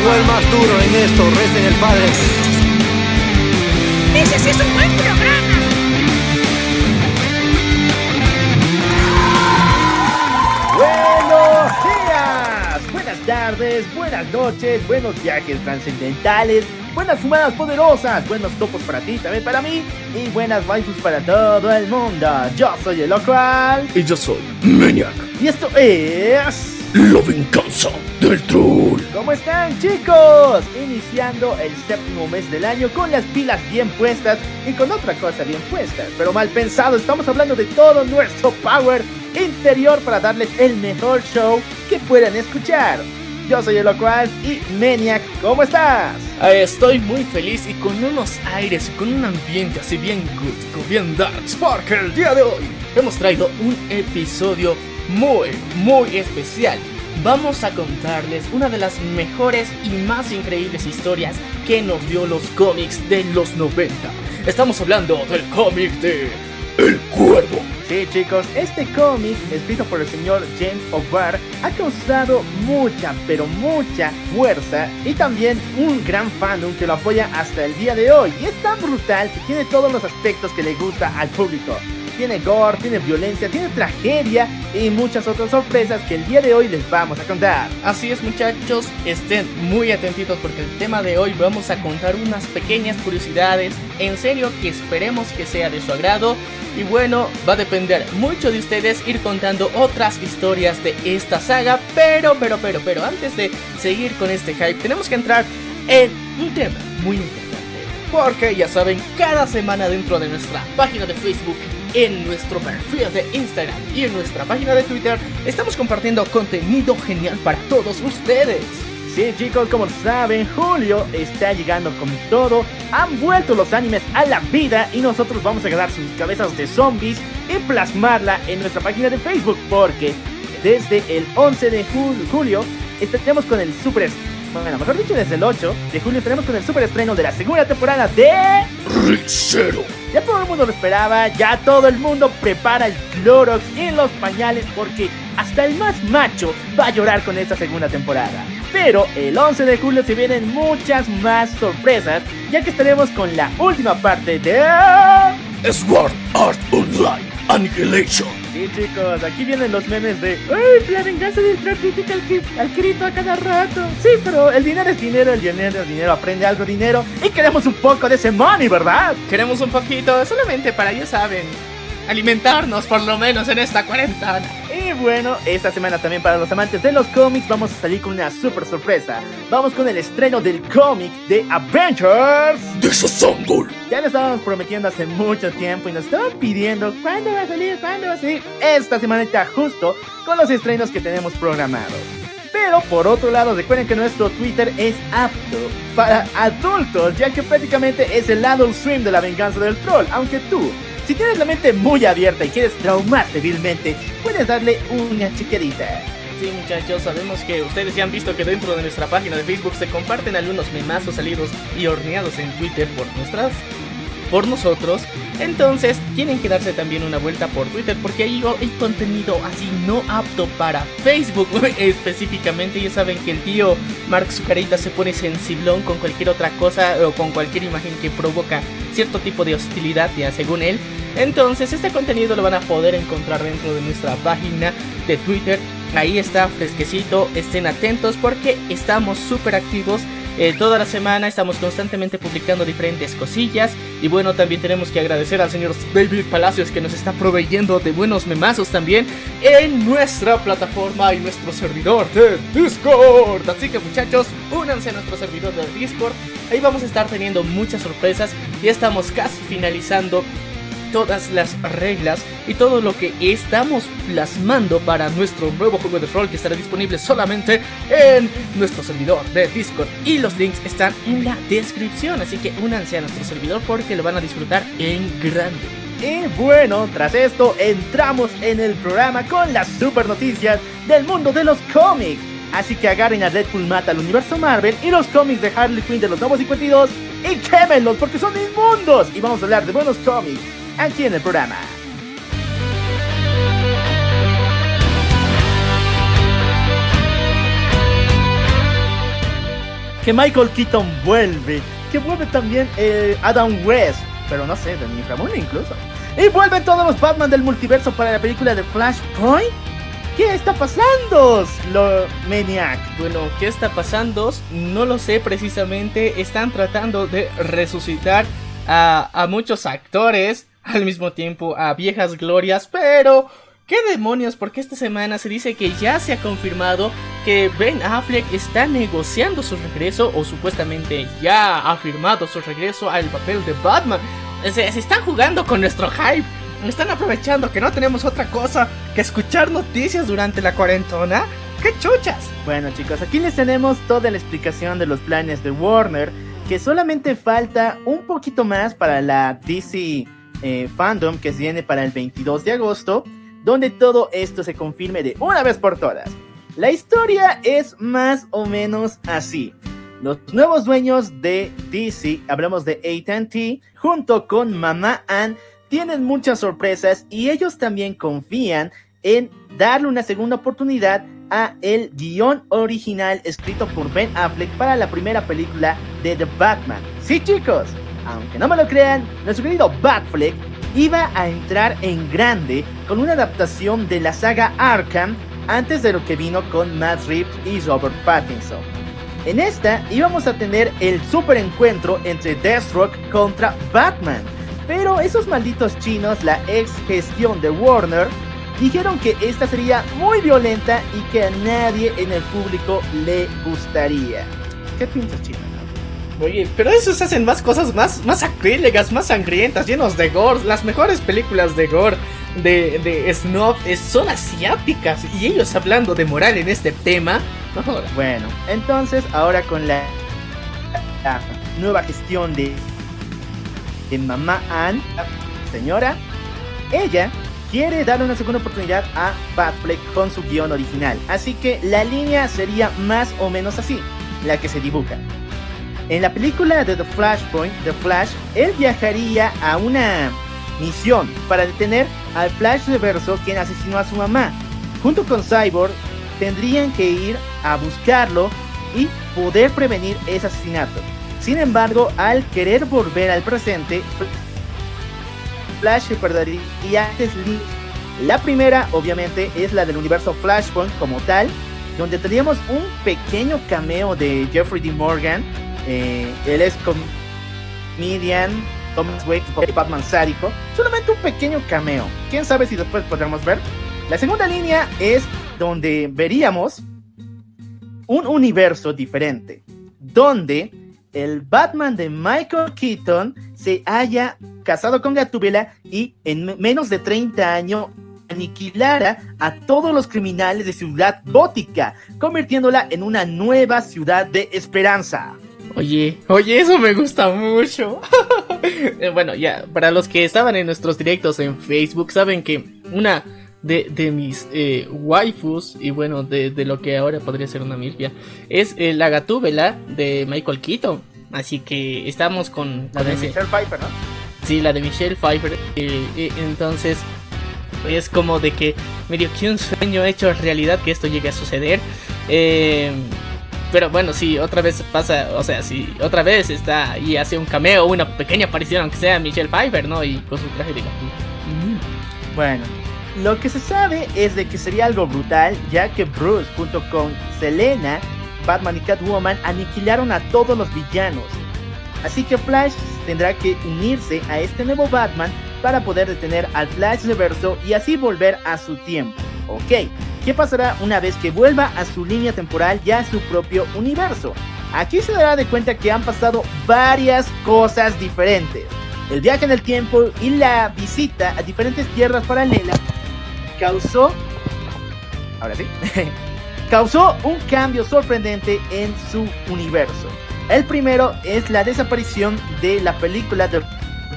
Llegó el más duro en esto, recen el Padre. ¡Ese sí es un buen programa! Buenos días, buenas tardes, buenas noches, buenos viajes trascendentales, buenas fumadas poderosas, buenos topos para ti, también para mí, y buenas waifus para todo el mundo. Yo soy el local, Y yo soy Maniac. y esto es... La venganza del troll. ¿Cómo están chicos? Iniciando el séptimo mes del año con las pilas bien puestas y con otra cosa bien puesta, pero mal pensado, estamos hablando de todo nuestro power interior para darles el mejor show que puedan escuchar. Yo soy el Locuaz y Maniac, ¿cómo estás? Eh, Estoy muy feliz y con unos aires y con un ambiente así bien gótico, bien darks, porque el día de hoy hemos traído un episodio muy, muy especial. Vamos a contarles una de las mejores y más increíbles historias que nos dio los cómics de los 90. Estamos hablando del cómic de El cuervo. Sí chicos, este cómic, escrito por el señor James O'Barr, ha causado mucha, pero mucha fuerza y también un gran fandom que lo apoya hasta el día de hoy. Y es tan brutal que tiene todos los aspectos que le gusta al público. Tiene gore, tiene violencia, tiene tragedia y muchas otras sorpresas que el día de hoy les vamos a contar. Así es muchachos, estén muy atentitos porque el tema de hoy vamos a contar unas pequeñas curiosidades, en serio que esperemos que sea de su agrado y bueno, va a depender mucho de ustedes ir contando otras historias de esta saga, pero, pero, pero, pero antes de seguir con este hype tenemos que entrar en un tema muy importante. Porque ya saben, cada semana dentro de nuestra página de Facebook, en nuestro perfil de Instagram y en nuestra página de Twitter, estamos compartiendo contenido genial para todos ustedes. Sí chicos, como saben, Julio está llegando con todo. Han vuelto los animes a la vida y nosotros vamos a agarrar sus cabezas de zombies y plasmarla en nuestra página de Facebook porque desde el 11 de jul- julio estaremos con el super... Bueno, mejor dicho, desde el 8 de julio estaremos con el super estreno de la segunda temporada de... Ricero. Ya todo el mundo lo esperaba, ya todo el mundo prepara el Clorox en los pañales porque hasta el más macho va a llorar con esta segunda temporada. Pero el 11 de julio se vienen muchas más sorpresas, ya que estaremos con la última parte de... Sword Art Online. Annihilation. Sí chicos, aquí vienen los memes de... ¡Ay, la venganza del critica al, al Kirito a cada rato! Sí, pero el dinero es dinero, el dinero es dinero, aprende algo dinero y queremos un poco de ese money, ¿verdad? Queremos un poquito, solamente para, ya saben, alimentarnos por lo menos en esta cuarentena. Y bueno, esta semana también para los amantes de los cómics vamos a salir con una super sorpresa. Vamos con el estreno del cómic de Avengers. Desassemble. Ya lo estábamos prometiendo hace mucho tiempo y nos estaban pidiendo cuándo va a salir, cuándo va a salir. Esta semana está justo con los estrenos que tenemos programados. Pero por otro lado, recuerden que nuestro Twitter es apto para adultos, ya que prácticamente es el adult swim de la venganza del troll. Aunque tú, si tienes la mente muy abierta y quieres traumarte vilmente, puedes darle una chiquerita. Sí, muchachos, sabemos que ustedes ya han visto que dentro de nuestra página de Facebook se comparten algunos memazos salidos y horneados en Twitter por nuestras por nosotros. Entonces, tienen que darse también una vuelta por Twitter porque ahí hay contenido así no apto para Facebook específicamente. Ya saben que el tío Mark Zucarita se pone sensiblón con cualquier otra cosa o con cualquier imagen que provoca cierto tipo de hostilidad, ya según él. Entonces, este contenido lo van a poder encontrar dentro de nuestra página de Twitter. Ahí está fresquecito, estén atentos porque estamos súper activos. Eh, toda la semana estamos constantemente publicando diferentes cosillas. Y bueno, también tenemos que agradecer al señor David Palacios que nos está proveyendo de buenos memazos también en nuestra plataforma y nuestro servidor de Discord. Así que muchachos, únanse a nuestro servidor de Discord. Ahí vamos a estar teniendo muchas sorpresas. Ya estamos casi finalizando todas las reglas y todo lo que estamos plasmando para nuestro nuevo juego de rol que estará disponible solamente en nuestro servidor de Discord. Y los links están en la descripción, así que únanse a nuestro servidor porque lo van a disfrutar en grande. Y bueno, tras esto entramos en el programa con las super noticias del mundo de los cómics. Así que agarren a Deadpool mata al universo Marvel y los cómics de Harley Quinn de los nuevos 52 y quémenlos porque son inmundos. Y vamos a hablar de buenos cómics aquí en el programa. Que Michael Keaton vuelve, que vuelve también eh, Adam West, pero no sé, de mi Ramón incluso. Y vuelven todos los Batman del multiverso para la película de Flashpoint. ¿Qué está pasando, lo Maniac? Bueno, ¿qué está pasando? No lo sé precisamente. Están tratando de resucitar a, a muchos actores al mismo tiempo a viejas glorias, pero ¿Qué demonios? Porque esta semana se dice que ya se ha confirmado que Ben Affleck está negociando su regreso o supuestamente ya ha firmado su regreso al papel de Batman. Se, se están jugando con nuestro hype. Están aprovechando que no tenemos otra cosa que escuchar noticias durante la cuarentona. ¡Qué chuchas! Bueno chicos, aquí les tenemos toda la explicación de los planes de Warner, que solamente falta un poquito más para la DC eh, Fandom que viene para el 22 de agosto, donde todo esto se confirme de una vez por todas. La historia es más o menos así. Los nuevos dueños de DC, hablamos de ATT, junto con Mamá Ann, tienen muchas sorpresas y ellos también confían en darle una segunda oportunidad a el guion original escrito por Ben Affleck para la primera película de The Batman. Sí chicos, aunque no me lo crean, nuestro querido Batfleck iba a entrar en grande con una adaptación de la saga Arkham antes de lo que vino con Matt Reeves y Robert Pattinson. En esta íbamos a tener el super encuentro entre Deathstroke contra Batman, pero esos malditos chinos, la ex gestión de Warner, dijeron que esta sería muy violenta y que a nadie en el público le gustaría. ¿Qué piensas, chino? Oye, pero esos hacen más cosas más, más acrílicas, más sangrientas, llenos de gore. Las mejores películas de gore de, de Snob son asiáticas. Y ellos hablando de moral en este tema. Bueno, entonces ahora con la, la nueva gestión de, de Mamá Ann, señora, ella quiere darle una segunda oportunidad a Batfleck con su guion original. Así que la línea sería más o menos así, la que se dibuja. En la película de The Flashpoint, The Flash, él viajaría a una misión para detener al Flash Reverso quien asesinó a su mamá. Junto con Cyborg, tendrían que ir a buscarlo y poder prevenir ese asesinato. Sin embargo, al querer volver al presente, Flash perdería antes. La primera, obviamente, es la del universo Flashpoint como tal, donde tendríamos un pequeño cameo de Jeffrey D. Morgan. Eh, él es comedian, Thomas Wake, Batman sádico. Solamente un pequeño cameo. Quién sabe si después podremos ver. La segunda línea es donde veríamos un universo diferente, donde el Batman de Michael Keaton se haya casado con Gatúbela y en me- menos de 30 años aniquilara a todos los criminales de Ciudad Gótica, convirtiéndola en una nueva ciudad de esperanza. Oye, oye, eso me gusta mucho. Eh, bueno, ya, para los que estaban en nuestros directos en Facebook, saben que una de, de mis eh, waifus, y bueno, de, de lo que ahora podría ser una milfia, es eh, la gatúbela de Michael Keaton. Así que estamos con, La con de ese- Michelle Pfeiffer, ¿no? Sí, la de Michelle Pfeiffer. eh, entonces, es como de que medio que un sueño hecho realidad que esto llegue a suceder. Eh, pero bueno, sí, otra vez pasa, o sea, si otra vez está y hace un cameo, una pequeña aparición, aunque sea Michelle Pfeiffer, ¿no? Y con su traje de gatúbela. Bueno, lo que se sabe es de que sería algo brutal, ya que Bruce junto con Selena, Batman y Catwoman aniquilaron a todos los villanos. Así que Flash tendrá que unirse a este nuevo Batman para poder detener al Flash Reverso y así volver a su tiempo. Ok, ¿qué pasará una vez que vuelva a su línea temporal ya a su propio universo? Aquí se dará de cuenta que han pasado varias cosas diferentes. El viaje en el tiempo y la visita a diferentes tierras paralelas causó, ahora sí, causó un cambio sorprendente en su universo. El primero es la desaparición de la película The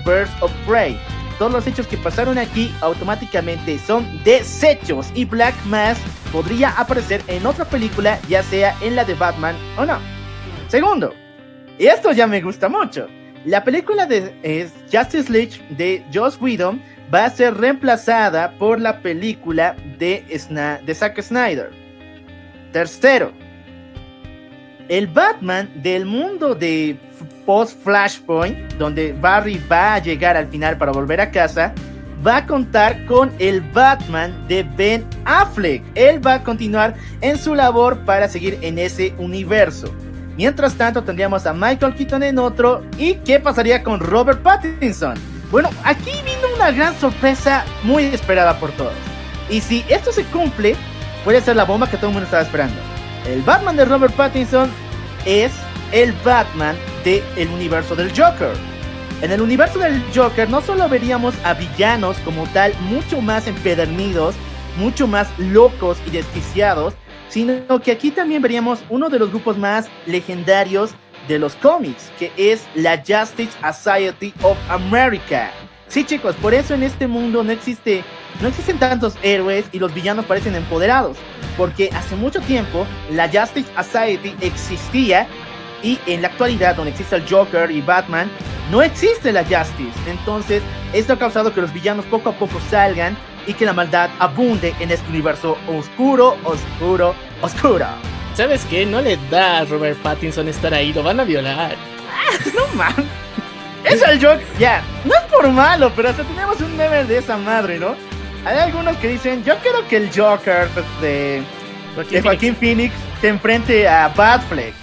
Birds of Prey. Todos los hechos que pasaron aquí automáticamente son desechos y Black Mass podría aparecer en otra película, ya sea en la de Batman o no. Segundo, y esto ya me gusta mucho. La película de Justice League de Joss Whedon va a ser reemplazada por la película de, de Zack Snyder. Tercero, el Batman del mundo de post Flashpoint, donde Barry va a llegar al final para volver a casa, va a contar con el Batman de Ben Affleck. Él va a continuar en su labor para seguir en ese universo. Mientras tanto tendríamos a Michael Keaton en otro. ¿Y qué pasaría con Robert Pattinson? Bueno, aquí vino una gran sorpresa muy esperada por todos. Y si esto se cumple, puede ser la bomba que todo el mundo estaba esperando. El Batman de Robert Pattinson es el Batman del el universo del Joker. En el universo del Joker no solo veríamos a villanos como tal mucho más empedernidos, mucho más locos y desquiciados, sino que aquí también veríamos uno de los grupos más legendarios de los cómics, que es la Justice Society of America. Sí, chicos, por eso en este mundo no existe, no existen tantos héroes y los villanos parecen empoderados, porque hace mucho tiempo la Justice Society existía y en la actualidad, donde existe el Joker y Batman, no existe la Justice. Entonces, esto ha causado que los villanos poco a poco salgan y que la maldad abunde en este universo oscuro, oscuro, oscuro. ¿Sabes qué? No le da a Robert Pattinson estar ahí, lo van a violar. no mames. Es el Joker, ya, no es por malo, pero hasta tenemos un meme de esa madre, ¿no? Hay algunos que dicen, yo quiero que el Joker de, de Joaquín Phoenix se enfrente a Batfleck.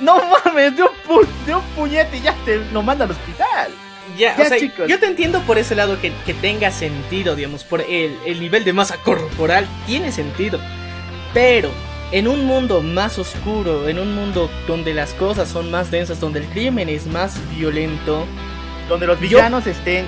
No mames, de un, pu de un puñete y ya te lo manda al hospital. Ya, o sea, yo te entiendo por ese lado que, que tenga sentido, digamos, por el, el nivel de masa corporal tiene sentido. Pero en un mundo más oscuro, en un mundo donde las cosas son más densas, donde el crimen es más violento, donde los villanos estén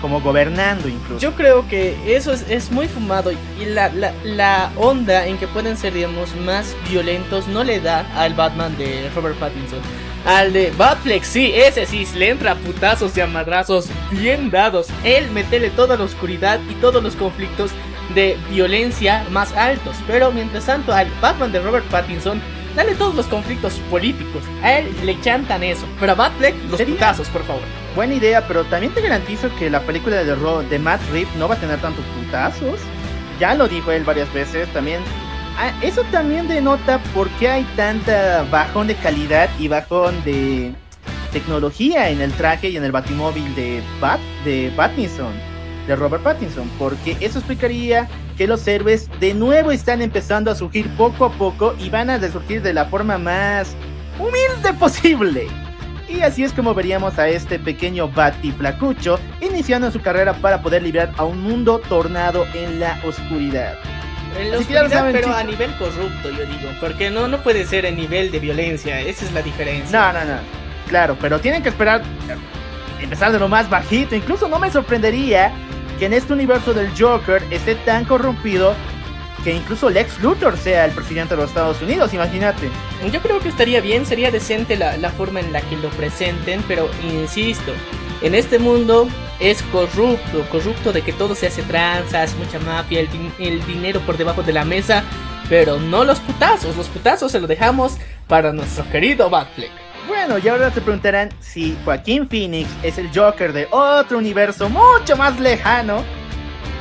como gobernando incluso. Yo creo que eso es, es muy fumado y la, la, la, onda en que pueden ser, digamos, más violentos no le da al Batman de Robert Pattinson. Al de Batfleck, sí, ese sí, le entra putazos y a madrazos bien dados. Él metele toda la oscuridad y todos los conflictos de violencia más altos. Pero mientras tanto, al Batman de Robert Pattinson, dale todos los conflictos políticos. A él le chantan eso. Pero a Batfleck, los putazos, por favor. Buena idea, pero también te garantizo que la película de, de Matt Reeves no va a tener tantos putazos. Ya lo dijo él varias veces. También ah, eso también denota por qué hay tanta bajón de calidad y bajón de tecnología en el traje y en el batimóvil de Bat de Pattinson de Robert Pattinson, porque eso explicaría que los héroes de nuevo están empezando a surgir poco a poco y van a resurgir de la forma más humilde posible. Y así es como veríamos a este pequeño Batiflacucho iniciando su carrera para poder librar a un mundo tornado en la oscuridad. En la oscuridad, pero a nivel corrupto, yo digo, porque no, no puede ser en nivel de violencia, esa es la diferencia. No, no, no. Claro, pero tienen que esperar empezar de lo más bajito. Incluso no me sorprendería que en este universo del Joker esté tan corrompido que incluso Lex Luthor sea el presidente de los Estados Unidos, imagínate. Yo creo que estaría bien, sería decente la, la forma en la que lo presenten, pero insisto, en este mundo es corrupto, corrupto de que todo se hace tranzas, mucha mafia, el, el dinero por debajo de la mesa, pero no los putazos, los putazos se los dejamos para nuestro querido Batfleck. Bueno, y ahora te preguntarán si Joaquín Phoenix es el Joker de otro universo mucho más lejano.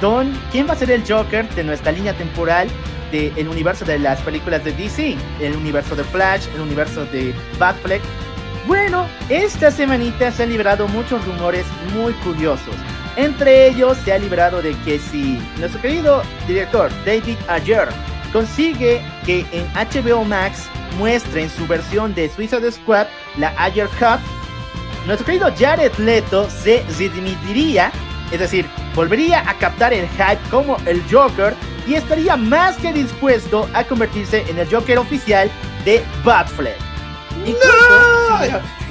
Don, ¿quién va a ser el Joker de nuestra línea temporal del universo de las películas de DC? El universo de Flash, el universo de Batfleck. Bueno, esta semanita se han librado muchos rumores muy curiosos. Entre ellos se ha librado de que si nuestro querido director David Ayer consigue que en HBO Max muestra en su versión de Suicide Squad, la Ayer Cup, nuestro querido Jared Leto se redimiría, es decir, volvería a captar el hype como el Joker y estaría más que dispuesto a convertirse en el Joker oficial de Batfleck. Incluso,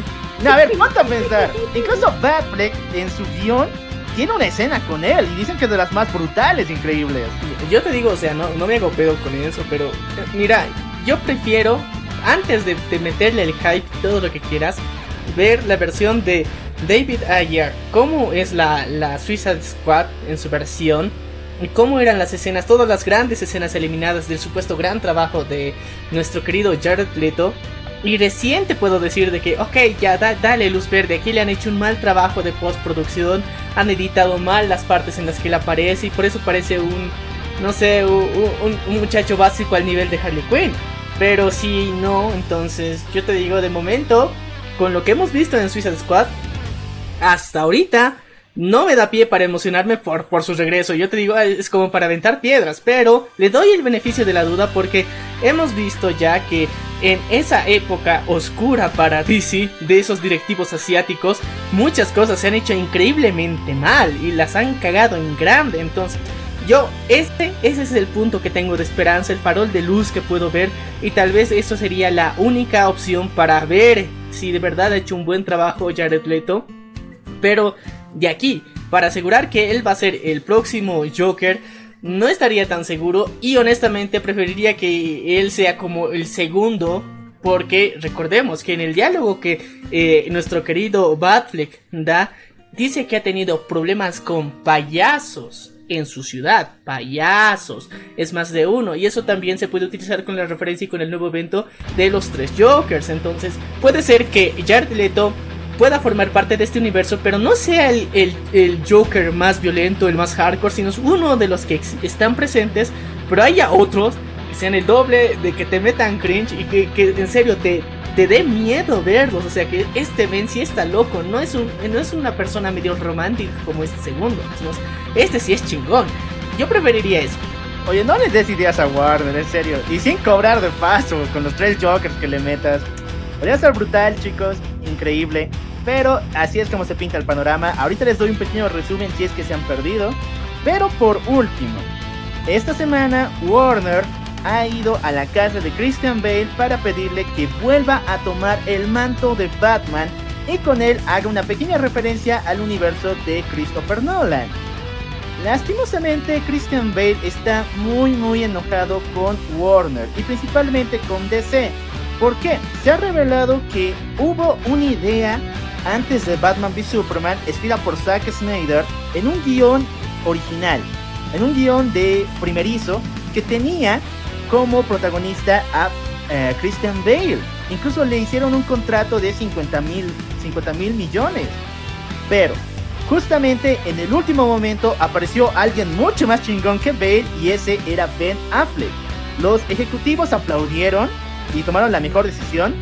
No, a ver, a pensar. Incluso Batfleck en su guion tiene una escena con él y dicen que es de las más brutales, increíbles. Yo te digo, o sea, no, no me hago pedo con eso, pero eh, mira, yo prefiero, antes de, de meterle el hype, todo lo que quieras, ver la versión de David Ayer, cómo es la, la Suicide Squad en su versión, y cómo eran las escenas, todas las grandes escenas eliminadas del supuesto gran trabajo de nuestro querido Jared Leto. Y recién te puedo decir de que, ok, ya da- dale luz verde, aquí le han hecho un mal trabajo de postproducción, han editado mal las partes en las que él aparece y por eso parece un, no sé, un, un- un muchacho básico al nivel de Harley Quinn. Pero si no, entonces yo te digo, de momento, con lo que hemos visto en Suicide Squad, hasta ahorita no me da pie para emocionarme por, por su regreso. Yo te digo, es como para aventar piedras, pero le doy el beneficio de la duda porque hemos visto ya que en esa época oscura para DC de esos directivos asiáticos, muchas cosas se han hecho increíblemente mal y las han cagado en grande. Entonces, yo, este, ese es el punto que tengo de esperanza, el farol de luz que puedo ver y tal vez eso sería la única opción para ver si de verdad ha hecho un buen trabajo Jared Leto. Pero de aquí, para asegurar que él va a ser el próximo Joker, no estaría tan seguro y honestamente preferiría que él sea como el segundo. Porque recordemos que en el diálogo que eh, nuestro querido Batfleck da, dice que ha tenido problemas con payasos en su ciudad, payasos, es más de uno y eso también se puede utilizar con la referencia y con el nuevo evento de los tres Jokers, entonces puede ser que Jared Leto pueda formar parte de este universo, pero no sea el, el- el Joker más violento, el más hardcore, sino uno de los que están presentes, pero haya otros que sean el doble, de que te metan cringe y que, que en serio te, te dé miedo verlos, o sea que este Ben está loco, no es, un, no es una persona medio romántica como este segundo, sino este sí es chingón. Yo preferiría eso. Oye, no les des ideas a Warner, en serio. Y sin cobrar de paso, con los tres Jokers que le metas. Podría ser brutal, chicos. Increíble. Pero así es como se pinta el panorama. Ahorita les doy un pequeño resumen si es que se han perdido. Pero por último, esta semana Warner ha ido a la casa de Christian Bale para pedirle que vuelva a tomar el manto de Batman y con él haga una pequeña referencia al universo de Christopher Nolan. Lastimosamente, Christian Bale está muy muy enojado con Warner y principalmente con DC. ¿Por qué? Se ha revelado que hubo una idea antes de Batman v Superman, escrita por Zack Snyder, en un guion original, en un guion de primerizo que tenía como protagonista a eh, Christian Bale. Incluso le hicieron un contrato de 50 mil 50 mil millones. Pero Justamente en el último momento apareció alguien mucho más chingón que Bale y ese era Ben Affleck. Los ejecutivos aplaudieron y tomaron la mejor decisión,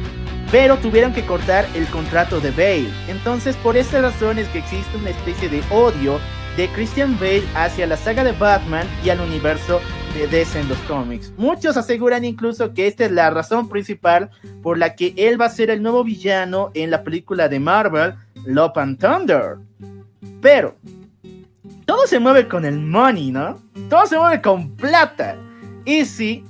pero tuvieron que cortar el contrato de Bale. Entonces por estas razones que existe una especie de odio de Christian Bale hacia la saga de Batman y al universo de DC en los cómics. Muchos aseguran incluso que esta es la razón principal por la que él va a ser el nuevo villano en la película de Marvel, Love and Thunder. Pero todo se mueve con el money, ¿no? Todo se mueve con plata. Y si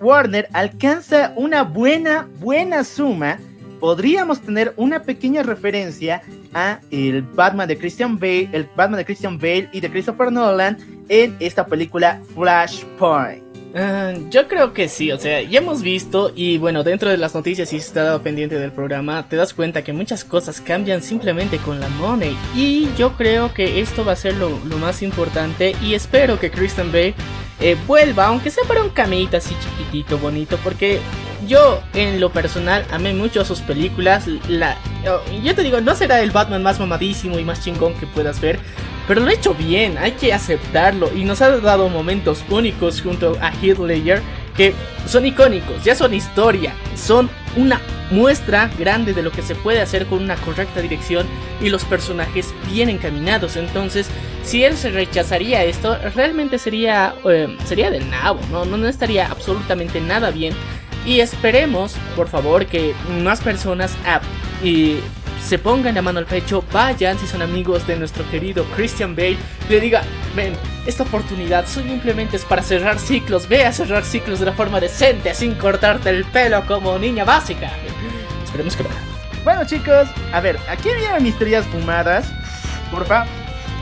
Warner alcanza una buena, buena suma, podríamos tener una pequeña referencia a el Batman de Christian Bale, el Batman de Christian Bale y de Christopher Nolan en esta película Flashpoint. Ah, yo creo que sí, o sea, ya hemos visto y bueno, dentro de las noticias si has estado pendiente del programa, te das cuenta que muchas cosas cambian simplemente con la money. Y yo creo que esto va a ser lo, más importante y espero que Christian Bale eh, vuelva, aunque sea para un camita así chiquitito, bonito, porque yo en lo personal amé mucho sus películas, la, yo te digo, no será el Batman más mamadísimo y más chingón que puedas ver, pero lo ha hecho bien, hay que aceptarlo y nos ha dado momentos únicos junto a Heath que son icónicos, ya son historia, son una muestra grande de lo que se puede hacer con una correcta dirección y los personajes bien encaminados. Entonces, si él se rechazaría esto, realmente sería eh, sería del nabo, ¿no? ¿no? Estaría absolutamente nada bien. Y esperemos, por favor, que más personas se pongan la mano al pecho, vayan si son amigos de nuestro querido Christian Bale, le diga, ven, esta oportunidad simplemente es para cerrar ciclos, ve a cerrar ciclos de la forma decente, sin cortarte el pelo como niña básica. Esperemos que lo. Bueno, chicos, a ver, aquí vienen mis teorías fumadas. Porfa,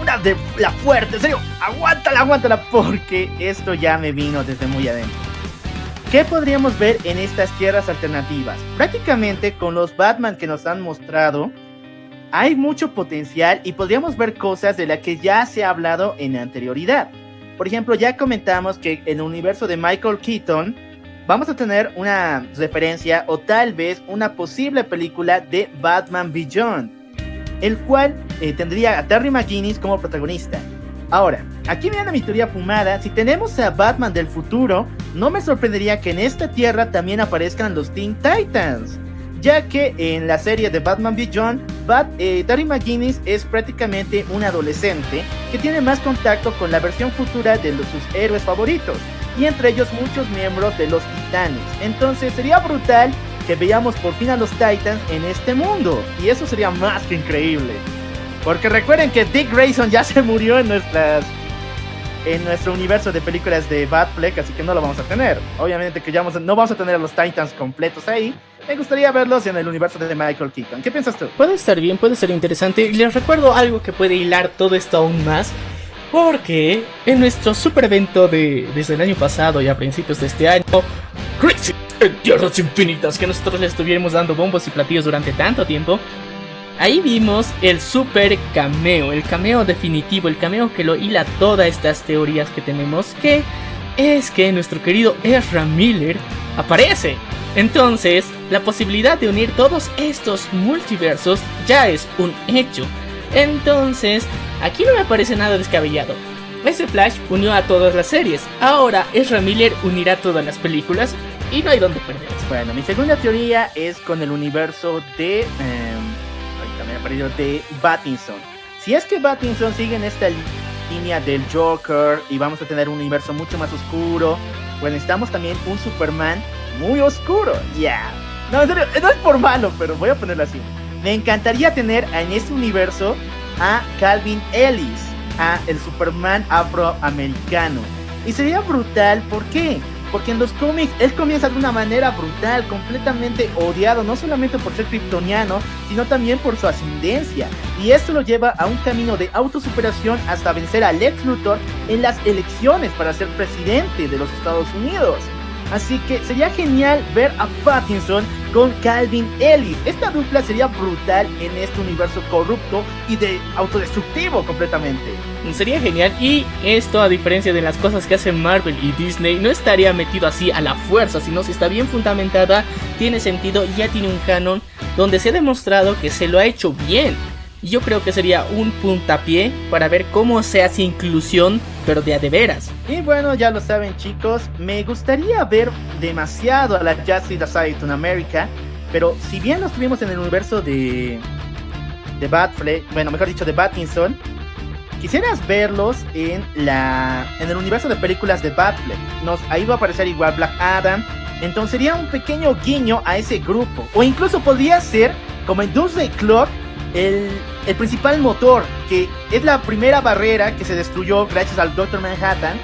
una de la fuerte, en serio, aguántala, aguántala, porque esto ya me vino desde muy adentro. ¿Qué podríamos ver en estas tierras alternativas? Prácticamente con los Batman que nos han mostrado, hay mucho potencial y podríamos ver cosas de las que ya se ha hablado en anterioridad. Por ejemplo, ya comentamos que en el universo de Michael Keaton vamos a tener una referencia o tal vez una posible película de Batman Beyond, el cual eh, tendría a Terry McGuinness como protagonista. Ahora, aquí viene mi teoría fumada. Si tenemos a Batman del futuro, no me sorprendería que en esta tierra también aparezcan los Teen Titans. Ya que en la serie de Batman Beyond, Bat, eh, McGuinness es prácticamente un adolescente que tiene más contacto con la versión futura de sus héroes favoritos. Y entre ellos muchos miembros de los Titanes. Entonces sería brutal que veamos por fin a los Titans en este mundo. Y eso sería más que increíble. Porque recuerden que Dick Grayson ya se murió en nuestras en nuestro universo de películas de Batfleck, así que no lo vamos a tener. Obviamente que ya no vamos a tener a los Titans completos ahí. Me gustaría verlos en el universo de Michael Keaton. ¿Qué piensas tú? Puede estar bien, puede ser interesante. Les recuerdo algo que puede hilar todo esto aún más. Porque en nuestro super evento de, desde el año pasado y a principios de este año, Crisis en Tierras Infinitas, que nosotros le estuvimos dando bombos y platillos durante tanto tiempo, ahí vimos el super cameo, el cameo definitivo, el cameo que lo hila todas estas teorías que tenemos, que es que nuestro querido Ezra Miller aparece. Entonces, la posibilidad de unir todos estos multiversos ya es un hecho. Entonces, aquí no me parece nada descabellado. Ese Flash unió a todas las series. Ahora Ezra Miller unirá todas las películas y no hay donde perderse. Bueno, mi segunda teoría es con el universo de. em, de Battinson. Si es que Battinson sigue en esta línea del Joker y vamos a tener un universo mucho más oscuro, pues necesitamos también un Superman muy oscuro. Ya. No, en serio, no es por malo, pero voy a ponerlo así. Me encantaría tener en este universo a Calvin Ellis, a el Superman afroamericano. Y sería brutal, ¿por qué? Porque en los cómics él comienza de una manera brutal, completamente odiado, no solamente por ser kryptoniano, sino también por su ascendencia. Y esto lo lleva a un camino de autosuperación hasta vencer a Lex Luthor en las elecciones para ser presidente de los Estados Unidos. Así que sería genial ver a Pattinson con Calvin Ellis. Esta dupla sería brutal en este universo corrupto y de autodestructivo completamente. Sería genial y esto a diferencia de las cosas que hacen Marvel y Disney no estaría metido así a la fuerza, sino si está bien fundamentada, tiene sentido y ya tiene un canon donde se ha demostrado que se lo ha hecho bien. Yo creo que sería un puntapié para ver cómo se hace inclusión, pero de a de veras. Y bueno, ya lo saben chicos, me gustaría ver demasiado a la Society in America, pero si bien los tuvimos en el universo de de Batfleck, bueno, mejor dicho de Battinson, quisieras verlos en la en el universo de películas de Batfleck. Nos ahí va a aparecer igual Black Adam, entonces sería un pequeño guiño a ese grupo o incluso podría ser como en Doomsday Clock el, principal motor, que es la primera barrera que se destruyó gracias al Doctor Manhattan,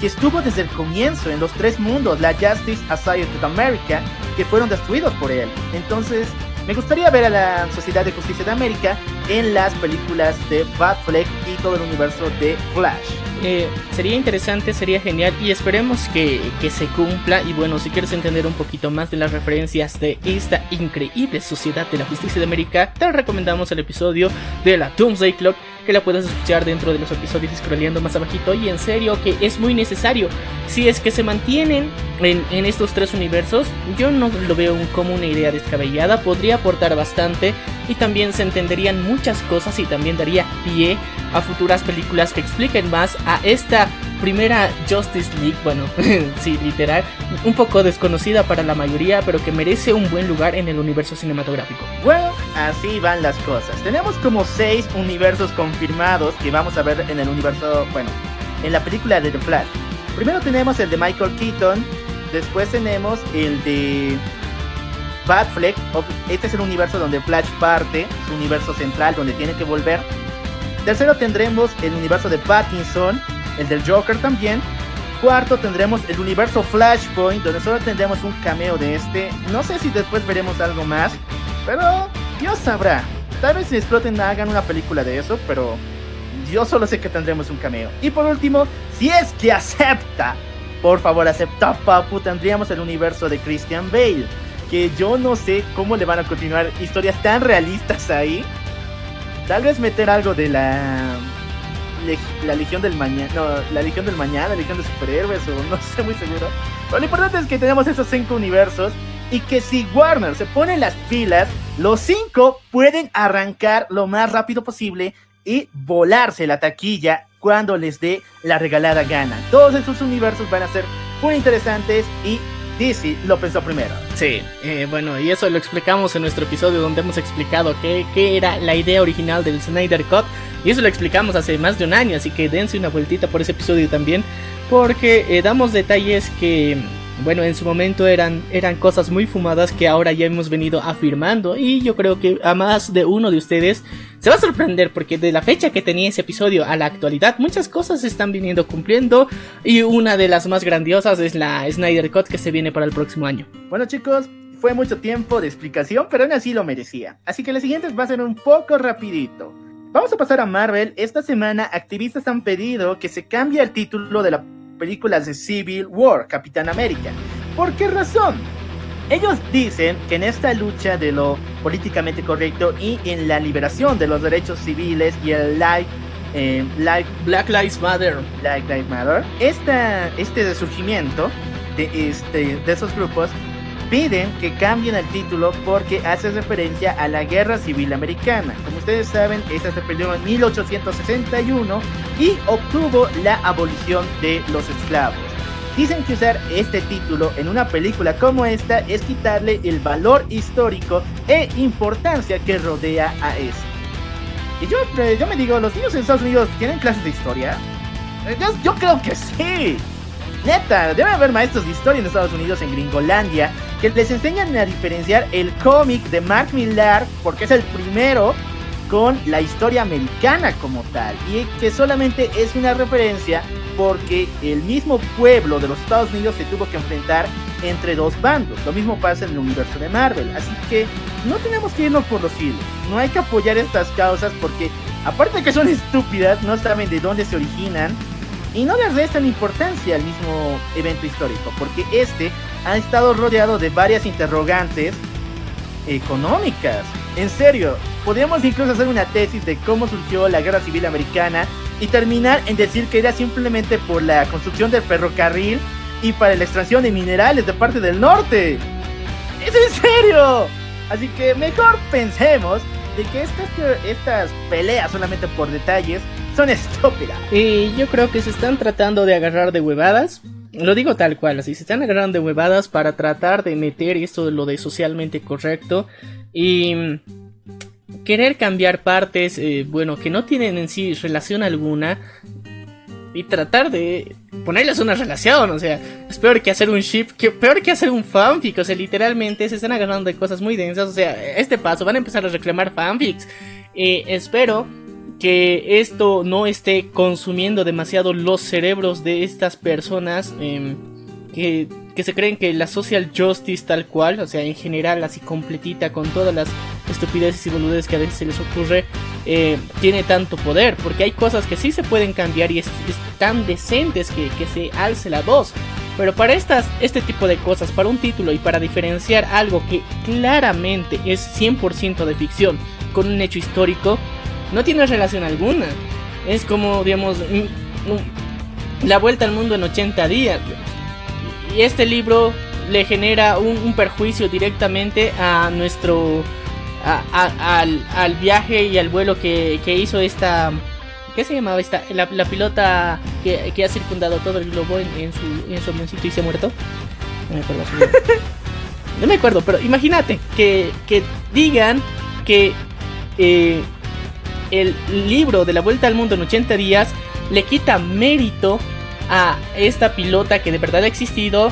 que estuvo desde el comienzo en los tres mundos, la Justice Society of America, que fueron destruidos por él. Entonces, me gustaría ver a la Sociedad de Justicia de América en las películas de Batfleck y todo el universo de Flash. Eh, sería interesante, sería genial y esperemos que, que se cumpla. Y bueno, si quieres entender un poquito más de las referencias de esta increíble sociedad de la justicia de América, te recomendamos el episodio de la Doomsday Clock que la puedes escuchar dentro de los episodios scrolleando más abajito. Y en serio que es muy necesario. Si es que se mantienen en, en estos tres universos, yo no lo veo como una idea descabellada. Podría aportar bastante y también se entenderían muchas cosas y también daría pie a futuras películas que expliquen más a esta primera Justice League, bueno, sí, literal, un poco desconocida para la mayoría, pero que merece un buen lugar en el universo cinematográfico. Bueno, así van las cosas. Tenemos como seis universos confirmados que vamos a ver en el universo, bueno, en la película de The Flash. Primero tenemos el de Michael Keaton, después tenemos el de Batfleck. Este es el universo donde Flash parte, su universo central donde tiene que volver. Tercero tendremos el universo de Pattinson, el del Joker también. Cuarto tendremos el universo Flashpoint, donde solo tendremos un cameo de este. No sé si después veremos algo más, pero Dios sabrá. Tal vez si exploten hagan una película de eso, pero yo solo sé que tendremos un cameo. Y por último, si es que acepta, por favor acepta, papu, tendríamos el universo de Christian Bale. Que yo no sé cómo le van a continuar historias tan realistas ahí. Tal vez meter algo de la la Legión del Mañana, no, la Legión del Mañana, la Legión de Superhéroes, o no sé muy seguro. Pero lo importante es que tenemos esos cinco universos y que si Warner se pone las pilas, los cinco pueden arrancar lo más rápido posible y volarse la taquilla cuando les dé la regalada gana. Todos esos universos van a ser muy interesantes y DC lo pensó primero. Sí, eh, bueno, y eso lo explicamos en nuestro episodio donde hemos explicado qué, era la idea original del Snyder Cut. Y eso lo explicamos hace más de un año, así que dense una vueltita por ese episodio también. Porque eh, damos detalles que, bueno, en su momento eran, eran cosas muy fumadas que ahora ya hemos venido afirmando. Y yo creo que a más de uno de ustedes se va a sorprender porque de la fecha que tenía ese episodio a la actualidad muchas cosas se están viniendo cumpliendo. Y una de las más grandiosas es la Snyder Cut que se viene para el próximo año. Bueno chicos, fue mucho tiempo de explicación, pero aún así lo merecía. Así que lo siguiente va a ser un poco rapidito. Vamos a pasar a Marvel. Esta semana activistas han pedido que se cambie el título de la película de Civil War, Capitán América. ¿Por qué razón? Ellos dicen que en esta lucha de lo políticamente correcto y en la liberación de los derechos civiles y el life, eh, life Black Lives Matter. Black Lives Matter, esta, este resurgimiento de, este, de esos grupos piden que cambien el título porque hace referencia a la Guerra Civil Americana. Como ustedes saben, esta se peleó en 1861 y obtuvo la abolición de los esclavos. Dicen que usar este título en una película como esta es quitarle el valor histórico e importancia que rodea a esto. Y yo, eh, yo me digo, ¿los niños en Estados Unidos tienen clases de historia? Eh, Yo, yo creo que sí. Neta, debe haber maestros de historia en Estados Unidos, en Gringolandia, que les enseñan a diferenciar el cómic de Mark Millar, porque es el primero, con la historia americana como tal. Y que solamente es una referencia porque el mismo pueblo de los Estados Unidos se tuvo que enfrentar entre dos bandos. Lo mismo pasa en el universo de Marvel. Así que no tenemos que irnos por los hilos. No hay que apoyar estas causas porque, aparte de que son estúpidas, no saben de dónde se originan y no les restan importancia al mismo evento histórico, porque este ha estado rodeado de varias interrogantes económicas. En serio, podríamos incluso hacer una tesis de cómo surgió la Guerra Civil Americana y terminar en decir que era simplemente por la construcción del ferrocarril y para la extracción de minerales de parte del norte. ¡Es en serio! Así que mejor pensemos de que estas, estas peleas solamente por detalles son. Y yo creo que se están tratando de agarrar de huevadas. Lo digo tal cual, así se están agarrando de huevadas para tratar de meter esto de lo de socialmente correcto y mm, querer cambiar partes, eh, bueno, que no tienen en sí relación alguna y tratar de ponerles una relación, o sea, es peor que hacer un ship, que peor que hacer un fanfic, o sea, literalmente se están agarrando de cosas muy densas, o sea, este paso van a empezar a reclamar fanfics. Eh, espero que esto no esté consumiendo demasiado los cerebros de estas personas eh, que, que, se creen que la social justice tal cual, o sea, en general así completita con todas las estupideces y boludeces que a veces se les ocurre, eh, tiene tanto poder, porque hay cosas que sí se pueden cambiar y es, es tan decentes que, que, se alce la voz. Pero para estas, este tipo de cosas, para un título y para diferenciar algo que claramente es 100% de ficción con un hecho histórico, no tiene relación alguna. Es como, digamos, la vuelta al mundo en 80 días. Y este libro le genera un, un perjuicio directamente a nuestro... A, a, al, al, viaje y al vuelo que, que, hizo esta... ¿Qué se llamaba esta? La, la pilota que, que, ha circundado todo el globo en, en su, en su y se ha muerto. No me acuerdo. no me acuerdo, pero imagínate que, que digan que... Eh, el libro de la vuelta al mundo en 80 días le quita mérito a esta pilota que de verdad ha existido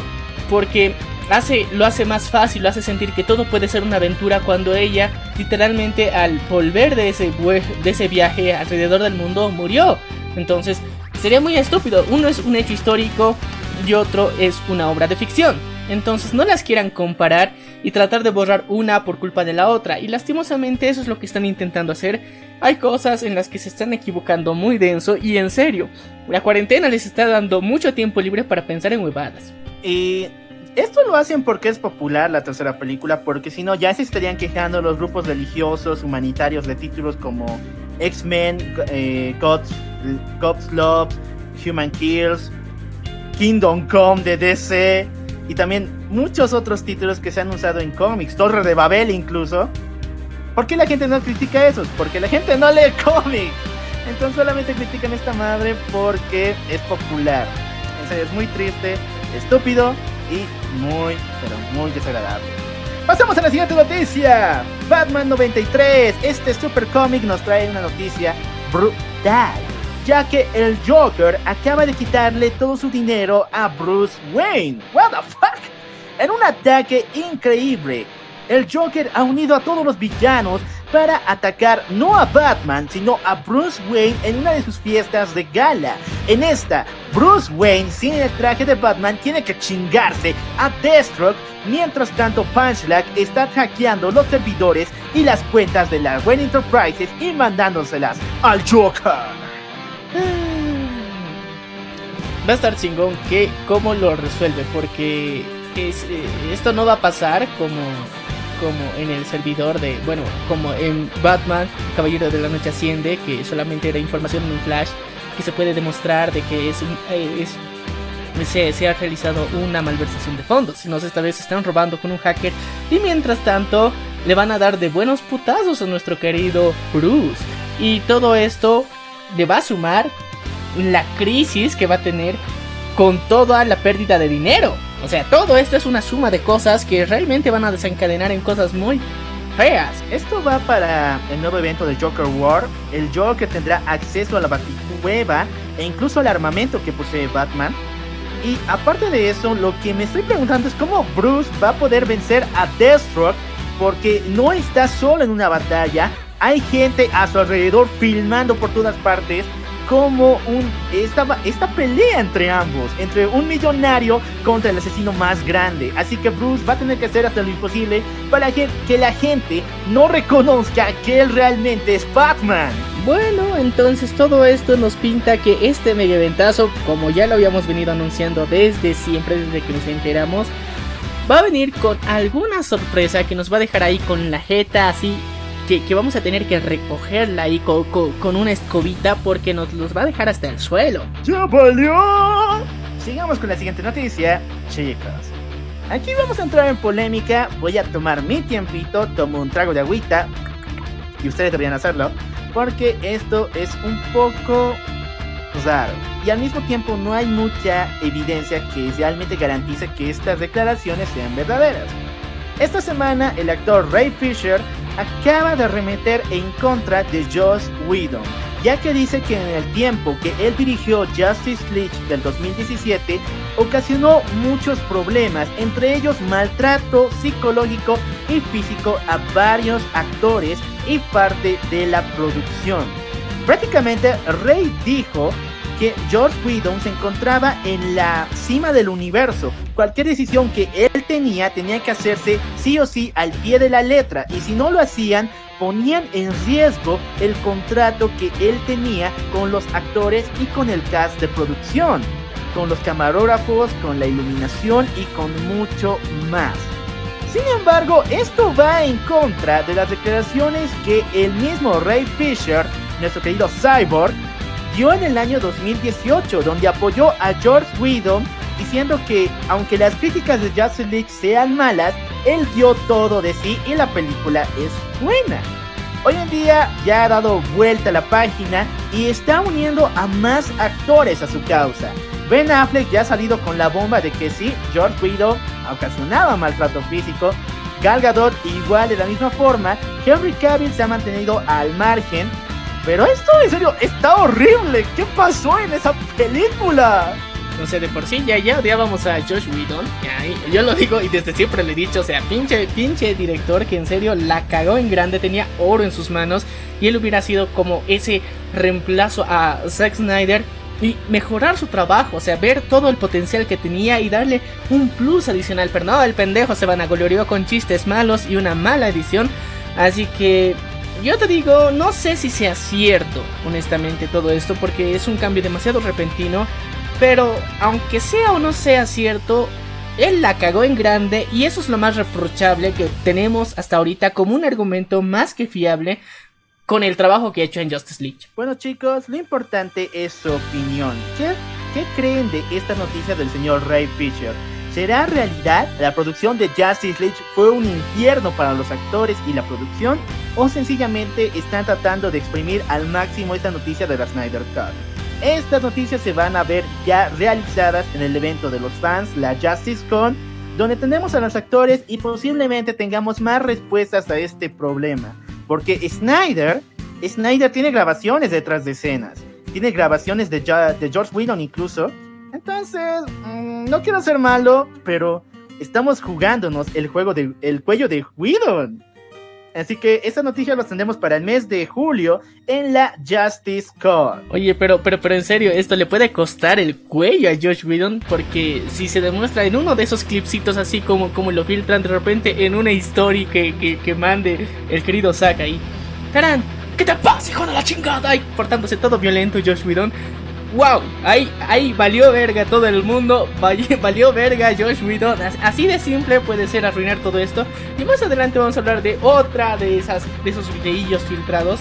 porque hace, lo hace más fácil, lo hace sentir que todo puede ser una aventura cuando ella literalmente al volver de ese, de ese viaje alrededor del mundo murió. Entonces sería muy estúpido. Uno es un hecho histórico y otro es una obra de ficción. Entonces no las quieran comparar y tratar de borrar una por culpa de la otra. Y lastimosamente eso es lo que están intentando hacer. Hay cosas en las que se están equivocando muy denso y en serio. La cuarentena les está dando mucho tiempo libre para pensar en huevadas. Y esto lo hacen porque es popular la tercera película, porque si no ya se estarían quejando los grupos religiosos, humanitarios de títulos como X-Men, eh, Gods, Cops Love, Human Kills, Kingdom Come de DC y también muchos otros títulos que se han usado en cómics, Torre de Babel incluso. ¿Por qué la gente no critica esos? Porque la gente no lee cómics. Entonces solamente critican esta madre porque es popular. En serio, es muy triste, estúpido y muy, pero muy desagradable. Pasamos a la siguiente noticia. Batman 93. Este super cómic nos trae una noticia brutal. Ya que el Joker acaba de quitarle todo su dinero a Bruce Wayne. What the fuck? En un ataque increíble, el Joker ha unido a todos los villanos para atacar no a Batman, sino a Bruce Wayne en una de sus fiestas de gala. En esta, Bruce Wayne, sin el traje de Batman, tiene que chingarse a Deathstroke, mientras tanto Punchlag está hackeando los servidores y las cuentas de la Wayne Enterprises y mandándoselas al Joker. Va a estar chingón que cómo lo resuelve, porque eh, esto no va a pasar como como en el servidor de, bueno, como en Batman, Caballero de la Noche Asciende, que solamente era información en un flash, que se puede demostrar de que es, un, eh, se, ha realizado una malversación de fondos, sino esta vez están robando con un hacker y mientras tanto le van a dar de buenos putazos a nuestro querido Bruce. Y todo esto le va a sumar la crisis que va a tener con toda la pérdida de dinero. O sea, todo esto es una suma de cosas que realmente van a desencadenar en cosas muy feas. Esto va para el nuevo evento de Joker War. El Joker tendrá acceso a la Baticueva e incluso al armamento que posee Batman. Y aparte de eso, lo que me estoy preguntando es cómo Bruce va a poder vencer a Deathstroke porque no está solo en una batalla. Hay gente a su alrededor filmando por todas partes como un, esta, esta pelea entre ambos, entre un millonario contra el asesino más grande. Así que Bruce va a tener que hacer hasta lo imposible para que, que la gente no reconozca que él realmente es Batman. Bueno, entonces todo esto nos pinta que este mega eventazo, como ya lo habíamos venido anunciando desde siempre, desde que nos enteramos, va a venir con alguna sorpresa que nos va a dejar ahí con la jeta así que, vamos a tener que recogerla ahí con, con, una escobita porque nos los va a dejar hasta el suelo. ¡Ya valió! Sigamos con la siguiente noticia, chicos. Aquí vamos a entrar en polémica. Voy a tomar mi tiempito, tomo un trago de agüita. Y ustedes deberían hacerlo. Porque esto es un poco raro. Y al mismo tiempo no hay mucha evidencia que realmente garantice que estas declaraciones sean verdaderas. Esta semana el actor Ray Fisher acaba de remeter en contra de Josh Whedon, ya que dice que en el tiempo que él dirigió Justice League del 2017 ocasionó muchos problemas, entre ellos maltrato psicológico y físico a varios actores y parte de la producción. Prácticamente Ray dijo que George Whedon se encontraba en la cima del universo. Cualquier decisión que él tenía tenía que hacerse sí o sí al pie de la letra y si no lo hacían ponían en riesgo el contrato que él tenía con los actores y con el cast de producción, con los camarógrafos, con la iluminación y con mucho más. Sin embargo, esto va en contra de las declaraciones que el mismo Ray Fisher, nuestro querido Cyborg, dio en el año 2018, donde apoyó a George Whedon diciendo que aunque las críticas de Justice League sean malas, él dio todo de sí y la película es buena. Hoy en día ya ha dado vuelta la página y está uniendo a más actores a su causa. Ben Affleck ya ha salido con la bomba de que sí, George Whedon ocasionaba maltrato físico. Gal Gadot igual de la misma forma. Henry Cavill se ha mantenido al margen pero esto, en serio, está horrible. ¿Qué pasó en esa película? O sea, de por sí ya, ya odiábamos a Josh Whedon. yo lo digo y desde siempre le he dicho, o sea, pinche, pinche director que en serio la cagó en grande, tenía oro en sus manos y él hubiera sido como ese reemplazo a Zack Snyder y mejorar su trabajo, o sea, ver todo el potencial que tenía y darle un plus adicional. Pero no, el pendejo se van a vanaglorió con chistes malos y una mala edición. Así que yo te digo, no sé si sea cierto, honestamente, todo esto, porque es un cambio demasiado repentino. Pero aunque sea o no sea cierto, él la cagó en grande y eso es lo más reprochable que tenemos hasta ahorita como un argumento más que fiable con el trabajo que ha hecho en Justice League. Bueno chicos, lo importante es su opinión. ¿Qué, qué creen de esta noticia del señor Ray Fisher? ¿Será realidad? ¿La producción de Justice League fue un infierno para los actores y la producción? ¿O sencillamente están tratando de exprimir al máximo esta noticia de la Snyder Cut? Estas noticias se van a ver ya realizadas en el evento de los fans, la Justice Con, donde tenemos a los actores y posiblemente tengamos más respuestas a este problema. Porque Snyder, Snyder tiene grabaciones detrás de escenas. Tiene grabaciones de, George Whedon incluso. Entonces, mmm, no quiero ser malo, pero estamos jugándonos el juego de el cuello de Whedon. Así que esa noticia la tendremos para el mes de julio en la Justice Con. Oye, pero, pero, pero en serio, esto le puede costar el cuello a Josh Whedon porque si se demuestra en uno de esos clipsitos así como, como lo filtran de repente en una historia que, que, mande el querido Zack ahí. Tarán, ¿qué te pasa, hijo de la chingada? Ay, portándose todo violento Josh Whedon. ¡Wow! Ahí, ahí valió verga todo el mundo. Valió verga Josh Whedon. Así de simple puede ser arruinar todo esto. Y más adelante vamos a hablar de otra de esas de esos videillos filtrados.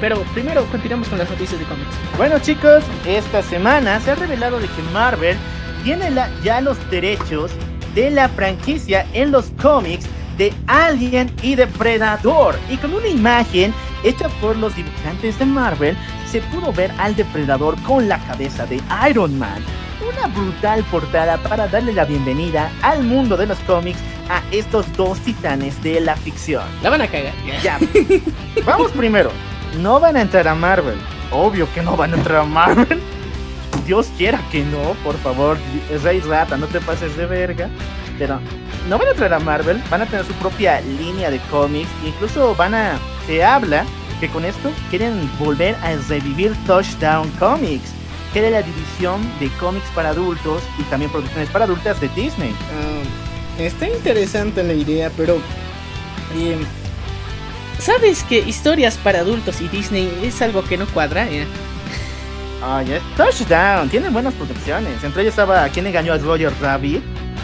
Pero primero continuamos con las noticias de cómics. Bueno chicos, esta semana se ha revelado de que Marvel tiene ya los derechos de la franquicia en los cómics de Alien y de Predator. Y con una imagen hecha por los dibujantes de Marvel, se pudo ver al depredador con la cabeza de Iron Man. Una brutal portada para darle la bienvenida al mundo de los cómics a estos dos titanes de la ficción. La van a cagar. Ya. Vamos primero. No van a entrar a Marvel. Obvio que no van a entrar a Marvel. Dios quiera que no, por favor. Rey Rata, no te pases de verga. Pero no van a entrar a Marvel. Van a tener su propia línea de cómics. Incluso van a. Se habla que con esto quieren volver a revivir Touchdown Comics, que era la división de cómics para adultos y también producciones para adultas de Disney. Uh, está interesante la idea, pero eh, ¿sabes que historias para adultos y Disney es algo que no cuadra? Eh? Ah. Touchdown, tienen buenas producciones. Entre ellos estaba quien engañó a Roger Rabbit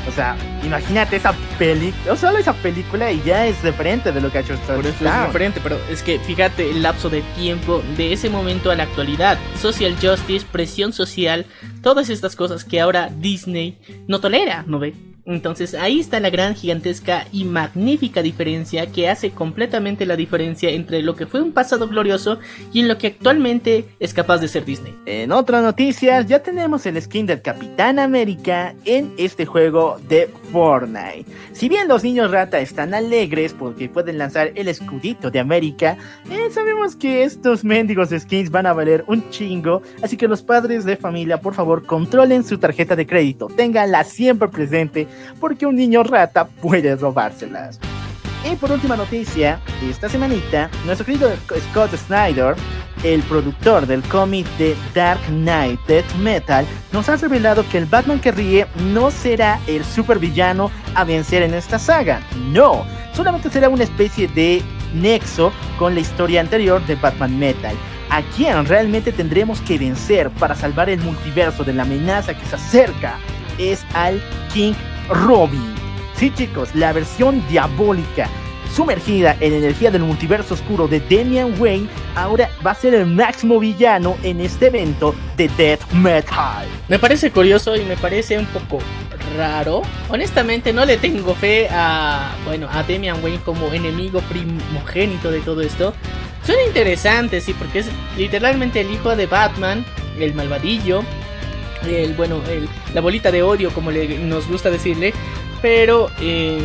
o sea, imagínate esa película, o solo esa película y ya es diferente de lo que ha hecho Star Por eso es diferente, pero es que fíjate el lapso de tiempo de ese momento a la actualidad. Social justice, presión social, todas estas cosas que ahora Disney no tolera, ¿no ve? Entonces ahí está la gran, gigantesca y magnífica diferencia que hace completamente la diferencia entre lo que fue un pasado glorioso y en lo que actualmente es capaz de ser Disney. En otras noticias, ya tenemos el skin del Capitán América en este juego de Fortnite. Si bien los niños rata están alegres porque pueden lanzar el escudito de América, eh, sabemos que estos mendigos skins van a valer un chingo, así que los padres de familia, por favor, controlen su tarjeta de crédito, ténganla siempre presente porque un niño rata puede robárselas. Y por última noticia, esta semanita, nuestro querido Scott Snyder, el productor del cómic de Dark Knight Death Metal, nos ha revelado que el Batman que ríe no será el supervillano a vencer en esta saga. No, solamente será una especie de nexo con la historia anterior de Batman Metal. A quien realmente tendremos que vencer para salvar el multiverso de la amenaza que se acerca es al King Robin. Sí chicos, la versión diabólica sumergida en energía del multiverso oscuro de Damian Wayne, ahora va a ser el máximo villano en este evento de Death Metal. Me parece curioso y me parece un poco raro. Honestamente no le tengo fe a, bueno, a Damian Wayne como enemigo primogénito de todo esto. Suena interesante, sí, porque es literalmente el hijo de Batman, el malvadillo, el bueno, el, la bolita de odio, como le, nos gusta decirle, pero eh,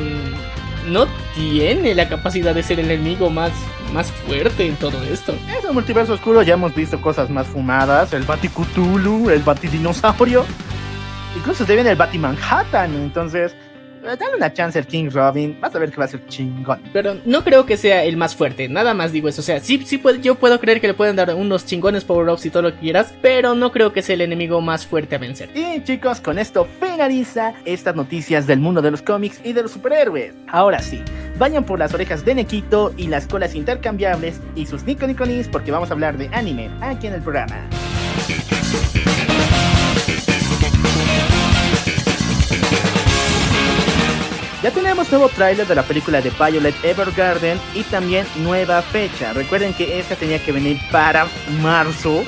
no tiene la capacidad de ser el enemigo más, más fuerte en todo esto. Es un multiverso oscuro, ya hemos visto cosas más fumadas, el Baticutulu, el Batidinosaurio, incluso se viene el Batimanhattan, entonces Dale una chance al King Robin, vas a ver que va a ser chingón. Pero no creo que sea el más fuerte, nada más digo eso. O sea, sí, sí puede- yo puedo creer que le pueden dar unos chingones power-ups y todo lo que quieras, pero no creo que sea el enemigo más fuerte a vencer. Y chicos, con esto finaliza estas noticias del mundo de los cómics y de los superhéroes. Ahora sí, vayan por las orejas de Nekito y las colas intercambiables y sus Nico Niconis porque vamos a hablar de anime aquí en el programa. Ya tenemos nuevo tráiler de la película de Violet Evergarden y también nueva fecha. Recuerden que esta tenía que venir para marzo,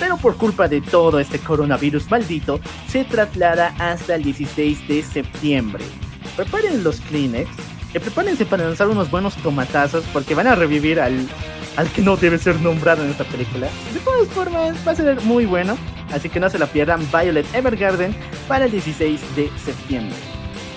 pero por culpa de todo este coronavirus maldito, se traslada hasta el 16 de septiembre. Preparen los Kleenex, y prepárense para lanzar unos buenos tomatazos porque van a revivir al, al que no debe ser nombrado en esta película. De todas formas, va a ser muy bueno, así que no se la pierdan Violet Evergarden para el 16 de septiembre.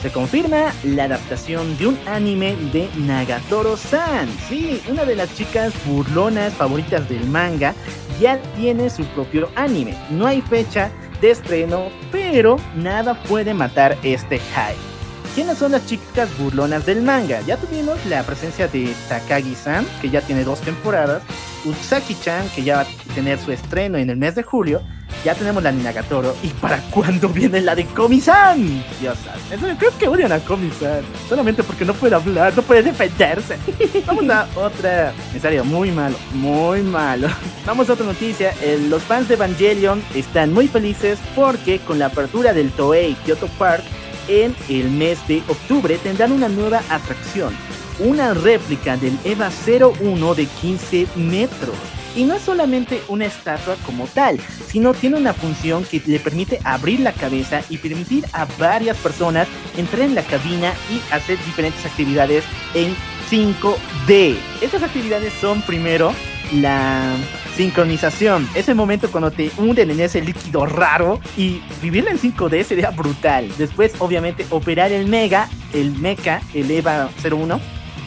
Se confirma la adaptación de un anime de Nagatoro-san. Sí, una de las chicas burlonas favoritas del manga ya tiene su propio anime. No hay fecha de estreno, pero nada puede matar este hype. ¿Quiénes son las chicas burlonas del manga? Ya tuvimos la presencia de Takagi-san, que ya tiene dos temporadas, Utsaki-chan, que ya va a tener su estreno en el mes de julio, ya tenemos la de Nagatoro, ¿y para cuándo viene la de Komi-san? Dios sabe. En serio, creo que odian a Komi-san, solamente porque no puede hablar, no puede defenderse. Vamos a otra, en serio, muy malo, muy malo. Vamos a otra noticia, eh, los fans de Evangelion están muy felices porque con la apertura del Toei Kyoto Park, en el mes de octubre tendrán una nueva atracción, una réplica del EVA 01 de 15 metros. Y no es solamente una estatua como tal, sino tiene una función que le permite abrir la cabeza y permitir a varias personas entrar en la cabina y hacer diferentes actividades en 5D. Estas actividades son primero la sincronización, ese momento cuando te hunden en ese líquido raro y vivirla en 5D sería brutal. Después, obviamente, operar el Mega, el Mecha, el EVA 01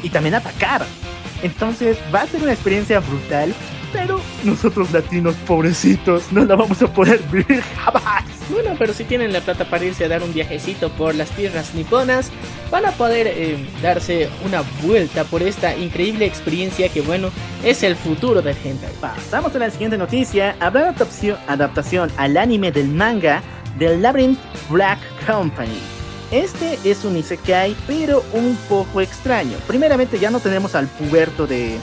y también atacar. Entonces va a ser una experiencia brutal, pero nosotros latinos pobrecitos no la vamos a poder vivir jamás. Bueno, pero si tienen la plata para irse a dar un viajecito por las tierras niponas, van a poder eh, darse una vuelta por esta increíble experiencia que, bueno, es el futuro del hentai. Pasamos a la siguiente noticia. Habrá adaptación, adaptación al anime del manga del Labyrinth Black Company. Este es un isekai, pero un poco extraño. Primeramente ya no tenemos al puberto de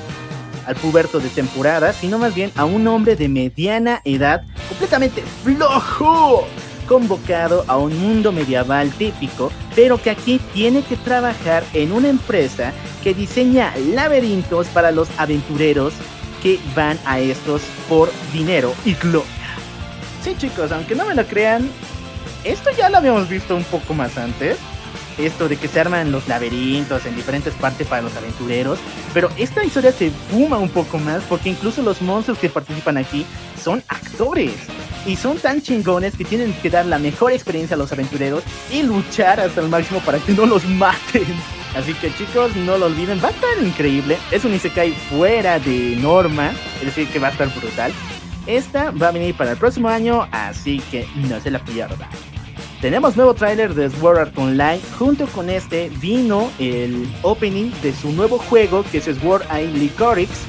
al puberto de temporada, sino más bien a un hombre de mediana edad, completamente flojo, convocado a un mundo medieval típico, pero que aquí tiene que trabajar en una empresa que diseña laberintos para los aventureros que van a estos por dinero y gloria. Sí chicos, aunque no me lo crean, esto ya lo habíamos visto un poco más antes. Esto de que se arman los laberintos en diferentes partes para los aventureros. Pero esta historia se fuma un poco más porque incluso los monstruos que participan aquí son actores. Y son tan chingones que tienen que dar la mejor experiencia a los aventureros y luchar hasta el máximo para que no los maten. Así que chicos, no lo olviden, va a estar increíble. Es un Isekai fuera de norma, es decir, que va a estar brutal. Esta va a venir para el próximo año, así que no se la pierdan. Tenemos nuevo tráiler de Sword Art Online. Junto con este vino el opening de su nuevo juego que es Sword Art Licorice.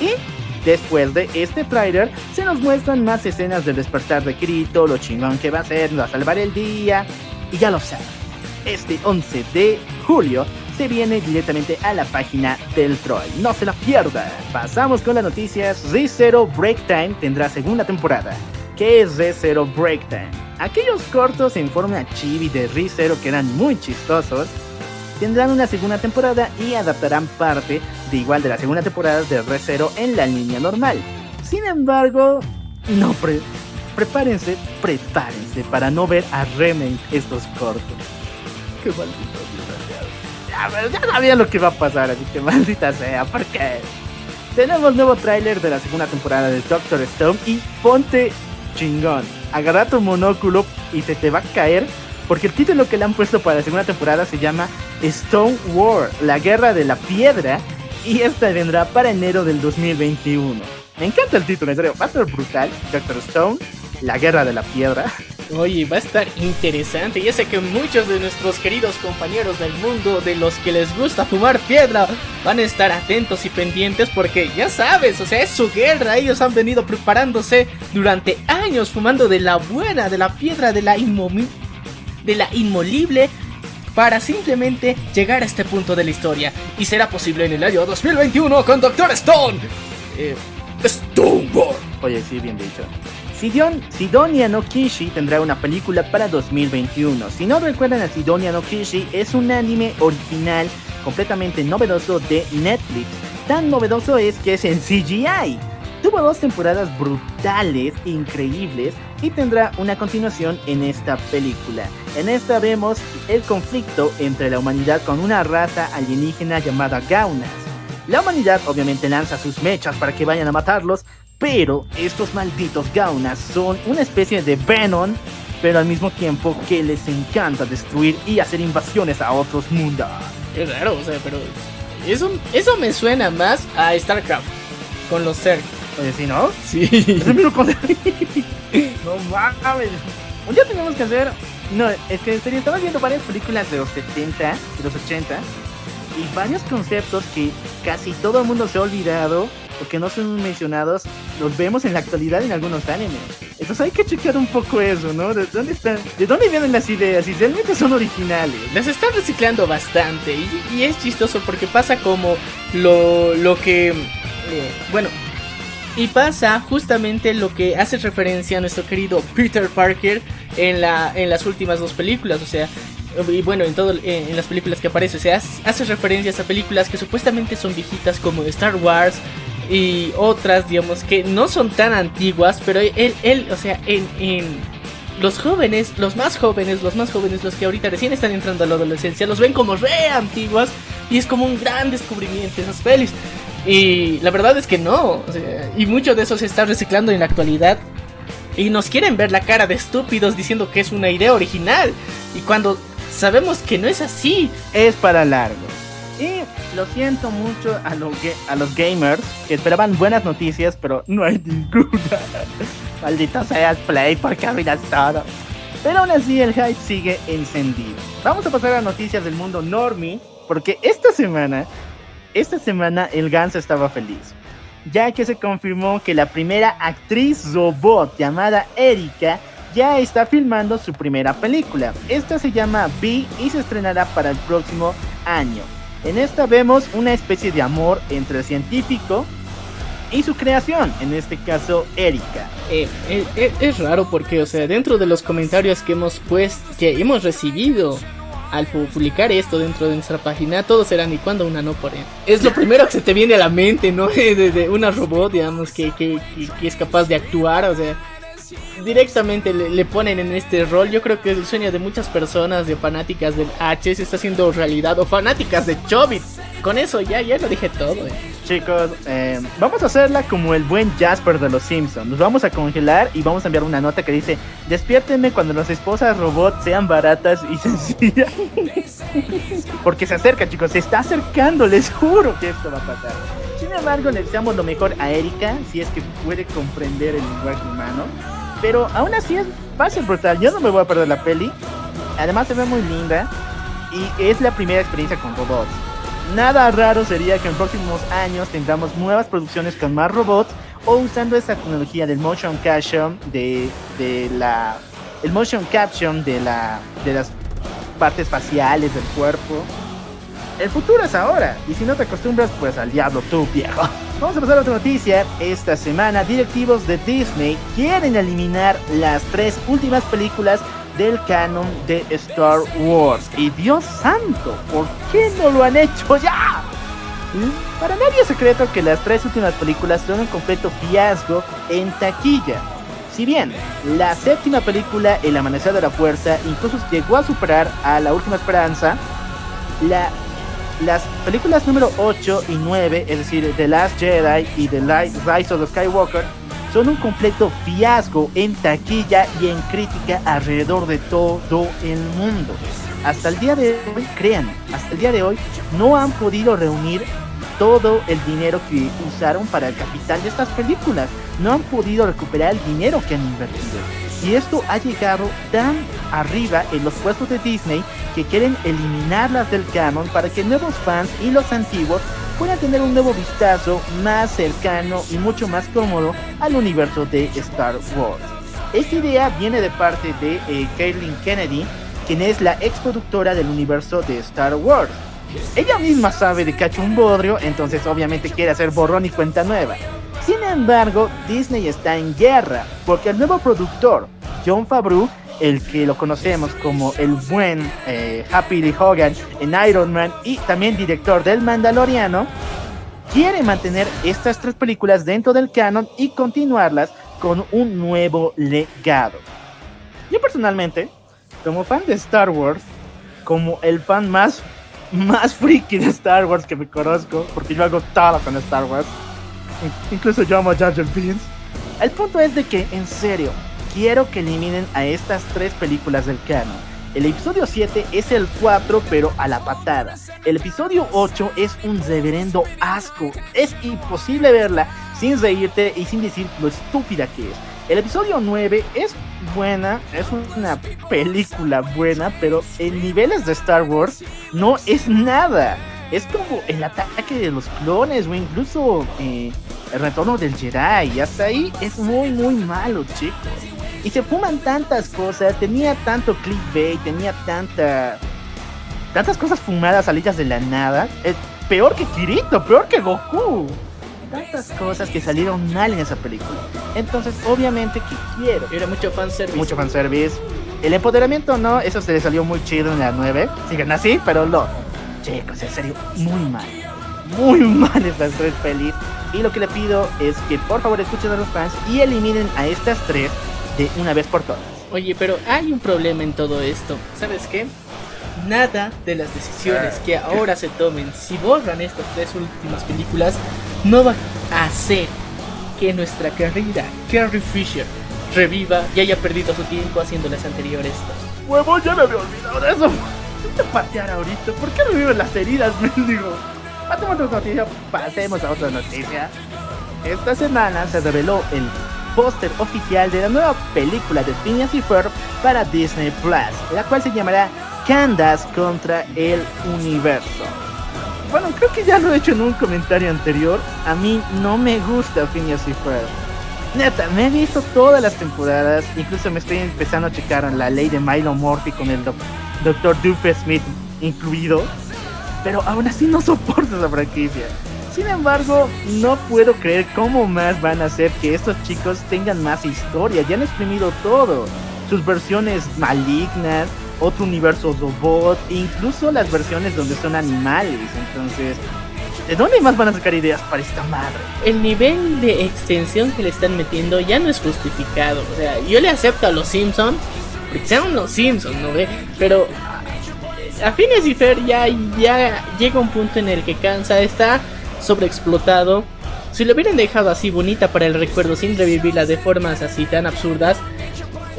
Y después de este tráiler se nos muestran más escenas del despertar de Kirito, lo chingón que va a ser, va a salvar el día. Y ya lo saben, este 11 de julio se viene directamente a la página del Troy. No se la pierdan. Pasamos con las noticias. Z-Zero Break Time tendrá segunda temporada. ¿Qué es Z-Zero Break Time? Aquellos cortos en forma chibi de ReZero que eran muy chistosos tendrán una segunda temporada y adaptarán parte de igual de la segunda temporada de ReZero en la línea normal. Sin embargo, no pre prepárense, prepárense para no ver a Remen estos cortos. Qué maldito ya sabía lo que iba a pasar, así que maldita sea, ¿por qué? Tenemos nuevo tráiler de la segunda temporada de Doctor Stone y ponte chingón. Agarra tu monóculo y se te va a caer porque el título que le han puesto para la segunda temporada se llama Stone War, la guerra de la piedra y esta vendrá para enero del 2021. Me encanta el título, en serio, va a ser brutal. Doctor Stone, la guerra de la piedra. Oye, va a estar interesante. Ya sé que muchos de nuestros queridos compañeros del mundo, de los que les gusta fumar piedra, van a estar atentos y pendientes porque ya sabes, o sea, es su guerra. Ellos han venido preparándose durante años fumando de la buena, de la piedra, de la, de la inmolible para simplemente llegar a este punto de la historia. Y será posible en el año 2021 con Doctor Stone. Eh, Stonewall. Oye, sí, bien dicho. Sidon, Sidonia no Kishi tendrá una película para 2021. Si no recuerdan a Sidonia no Kishi, es un anime original completamente novedoso de Netflix. Tan novedoso es que es en CGI. Tuvo dos temporadas brutales, increíbles, y tendrá una continuación en esta película. En esta vemos el conflicto entre la humanidad con una raza alienígena llamada Gaunas. La humanidad obviamente lanza sus mechas para que vayan a matarlos, pero estos malditos Gaunas son una especie de Venom, pero al mismo tiempo que les encanta destruir y hacer invasiones a otros mundos. Qué raro, o sea, pero eso, eso me suena más a StarCraft con los Zerg. Oye, ¿sí no? Sí. Es el mismo concepto. no mames. Un día tenemos que hacer. No, es que en serio, estaba viendo varias películas de los 70, de los 80, y varios conceptos que casi todo el mundo se ha olvidado o que no son mencionados, los vemos en la actualidad en algunos animes. Entonces hay que chequear un poco eso, ¿no? ¿De dónde están? ¿De dónde vienen las ideas? Y realmente son originales. Las están reciclando bastante y, es chistoso porque pasa como lo, lo que... eh, bueno, y pasa justamente lo que hace referencia a nuestro querido Peter Parker en, la, en las últimas dos películas, o sea, y bueno, en todo en, en las películas que aparece, o sea, hace, hace referencias a películas que supuestamente son viejitas como Star Wars y otras, digamos, que no son tan antiguas, pero él, él o sea, en, en los jóvenes, los más jóvenes, los más jóvenes, los que ahorita recién están entrando a la adolescencia, los ven como re antiguas y es como un gran descubrimiento esas pelis. Y la verdad es que no, y mucho de eso se está reciclando en la actualidad. Y nos quieren ver la cara de estúpidos diciendo que es una idea original. Y cuando sabemos que no es así, es para largo. Y lo siento mucho a, los gamers que esperaban buenas noticias, pero no hay ninguna. Maldito seas Play porque arruinas todo. Pero aún así el hype sigue encendido. Vamos a pasar a noticias del mundo normie, porque esta semana, esta semana el Gans estaba feliz. Ya que se confirmó que la primera actriz robot llamada Erika ya está filmando su primera película. Esta se llama B y se estrenará para el próximo año. En esta vemos una especie de amor entre el científico y su creación, en este caso Erika. eh, eh, eh, es raro porque, o sea, dentro de los comentarios que hemos pues, que hemos recibido al pu- publicar esto dentro de nuestra página, todos eran y cuando una no por él. Es lo primero que se te viene a la mente, ¿no? De, de una robot, digamos, que- que es capaz de actuar, o sea, directamente le, ponen en este rol. Yo creo que el sueño de muchas personas, de fanáticas del H, está haciendo realidad, o fanáticas de Chobit. Con eso ya, ya lo dije todo, eh. Chicos, eh, vamos a hacerla como el buen Jasper de los Simpsons. Nos vamos a congelar y vamos a enviar una nota que dice: Despiértenme cuando las esposas robots sean baratas y sencillas. Porque se acerca, chicos, se está acercando, les juro que esto va a pasar. Sin embargo, le deseamos lo mejor a Erika, si es que puede comprender el lenguaje humano. Pero aún así es fácil, brutal. Yo no me voy a perder la peli. Además, se ve muy linda. Y es la primera experiencia con robots. Nada raro sería que en próximos años tengamos nuevas producciones con más robots o usando esa tecnología del motion caption de, de la el motion caption de la de las partes faciales del cuerpo. El futuro es ahora y si no te acostumbras pues al diablo tú viejo. Vamos a pasar a otra noticia. Esta semana directivos de Disney quieren eliminar las tres últimas películas del canon de Star Wars. Y Dios santo, ¿por qué no lo han hecho ya? Para nadie es secreto que las tres últimas películas son un completo fiasco en taquilla. Si bien la séptima película, El Amanecer de la Fuerza, incluso llegó a superar a La Última Esperanza, la, las películas número 8 y 9, es decir, The Last Jedi y The Li- Rise of the Skywalker, son un completo fiasco en taquilla y en crítica alrededor de todo el mundo. Hasta el día de hoy, crean, hasta el día de hoy no han podido reunir todo el dinero que usaron para el capital de estas películas. No han podido recuperar el dinero que han invertido. Y esto ha llegado tan arriba en los puestos de Disney que quieren eliminarlas del canon para que nuevos fans y los antiguos puedan tener un nuevo vistazo más cercano y mucho más cómodo al universo de Star Wars. Esta idea viene de parte de eh, Kathleen Kennedy, quien es la ex productora del universo de Star Wars. Ella misma sabe de cacho un bodrio, entonces obviamente quiere hacer borrón y cuenta nueva. Sin embargo, Disney está en guerra, porque el nuevo productor, John Favreau, el que lo conocemos como el buen eh, Happy Lee Hogan en Iron Man y también director del Mandaloriano, quiere mantener estas tres películas dentro del canon y continuarlas con un nuevo legado. Yo personalmente, como fan de Star Wars, como el fan más, más friki de Star Wars que me conozco, porque yo hago todo con Star Wars, incluso yo amo Jar Jar Binks, el punto es de que, en serio, quiero que eliminen a estas tres películas del canon. El episodio 7 es el 4, pero a la patada. El episodio 8 es un reverendo asco. Es imposible verla sin reírte y sin decir lo estúpida que es. El episodio 9 es buena, es una película buena, pero en niveles de Star Wars no es nada. Es como el ataque de los clones o incluso eh, el retorno del Jedi. Y hasta ahí es muy, muy malo, chicos. Y se fuman tantas cosas, tenía tanto clickbait, tenía tanta... Tantas cosas fumadas salidas de la nada. Es peor que Kirito, peor que Goku. Tantas cosas que salieron mal en esa película. Entonces, obviamente que quiero. Era mucho fanservice. Mucho fanservice. El empoderamiento no, eso se le salió muy chido en la 9. Siguen así, pero no. Chicos, en serio, muy mal. Muy mal estas tres pelis. Y lo que le pido es que por favor escuchen a los fans y eliminen a estas tres de una vez por todas. Oye, pero hay un problema en todo esto. ¿Sabes qué? Nada de las decisiones que ahora se tomen si borran estas tres últimas películas no va a hacer que nuestra querida Carrie Fisher reviva y haya perdido su tiempo haciendo las anteriores. Huevo, ya me había olvidado de eso. Te patear ahorita. ¿Por qué reviven las heridas, mendigo? Pasemos a otra noticia. Pasemos a otra noticia. Esta semana se reveló el póster oficial de la nueva película de Phineas y Ferb para Disney Plus, la cual se llamará Candace contra el Universo. Bueno, creo que ya lo he hecho en un comentario anterior. A mí no me gusta Phineas y Ferb. Neta, me he visto todas las temporadas. Incluso me estoy empezando a checar la ley de Milo Murphy con el Dr. Smith incluido. Pero aún así no soporto esa franquicia. Sin embargo, no puedo creer cómo más van a hacer que estos chicos tengan más historia. Ya han exprimido todo. Sus versiones malignas, otro universo robot, incluso las versiones donde son animales. Entonces, ¿de dónde más van a sacar ideas para esta madre? El nivel de extensión que le están metiendo ya no es justificado. O sea, yo le acepto a los Simpsons, sean los Simpsons, ¿no ve? Pero a Phineas y Fer ya, ya llega un punto en el que cansa, está sobreexplotado. Si lo hubieran dejado así bonita para el recuerdo sin revivirla de formas así tan absurdas,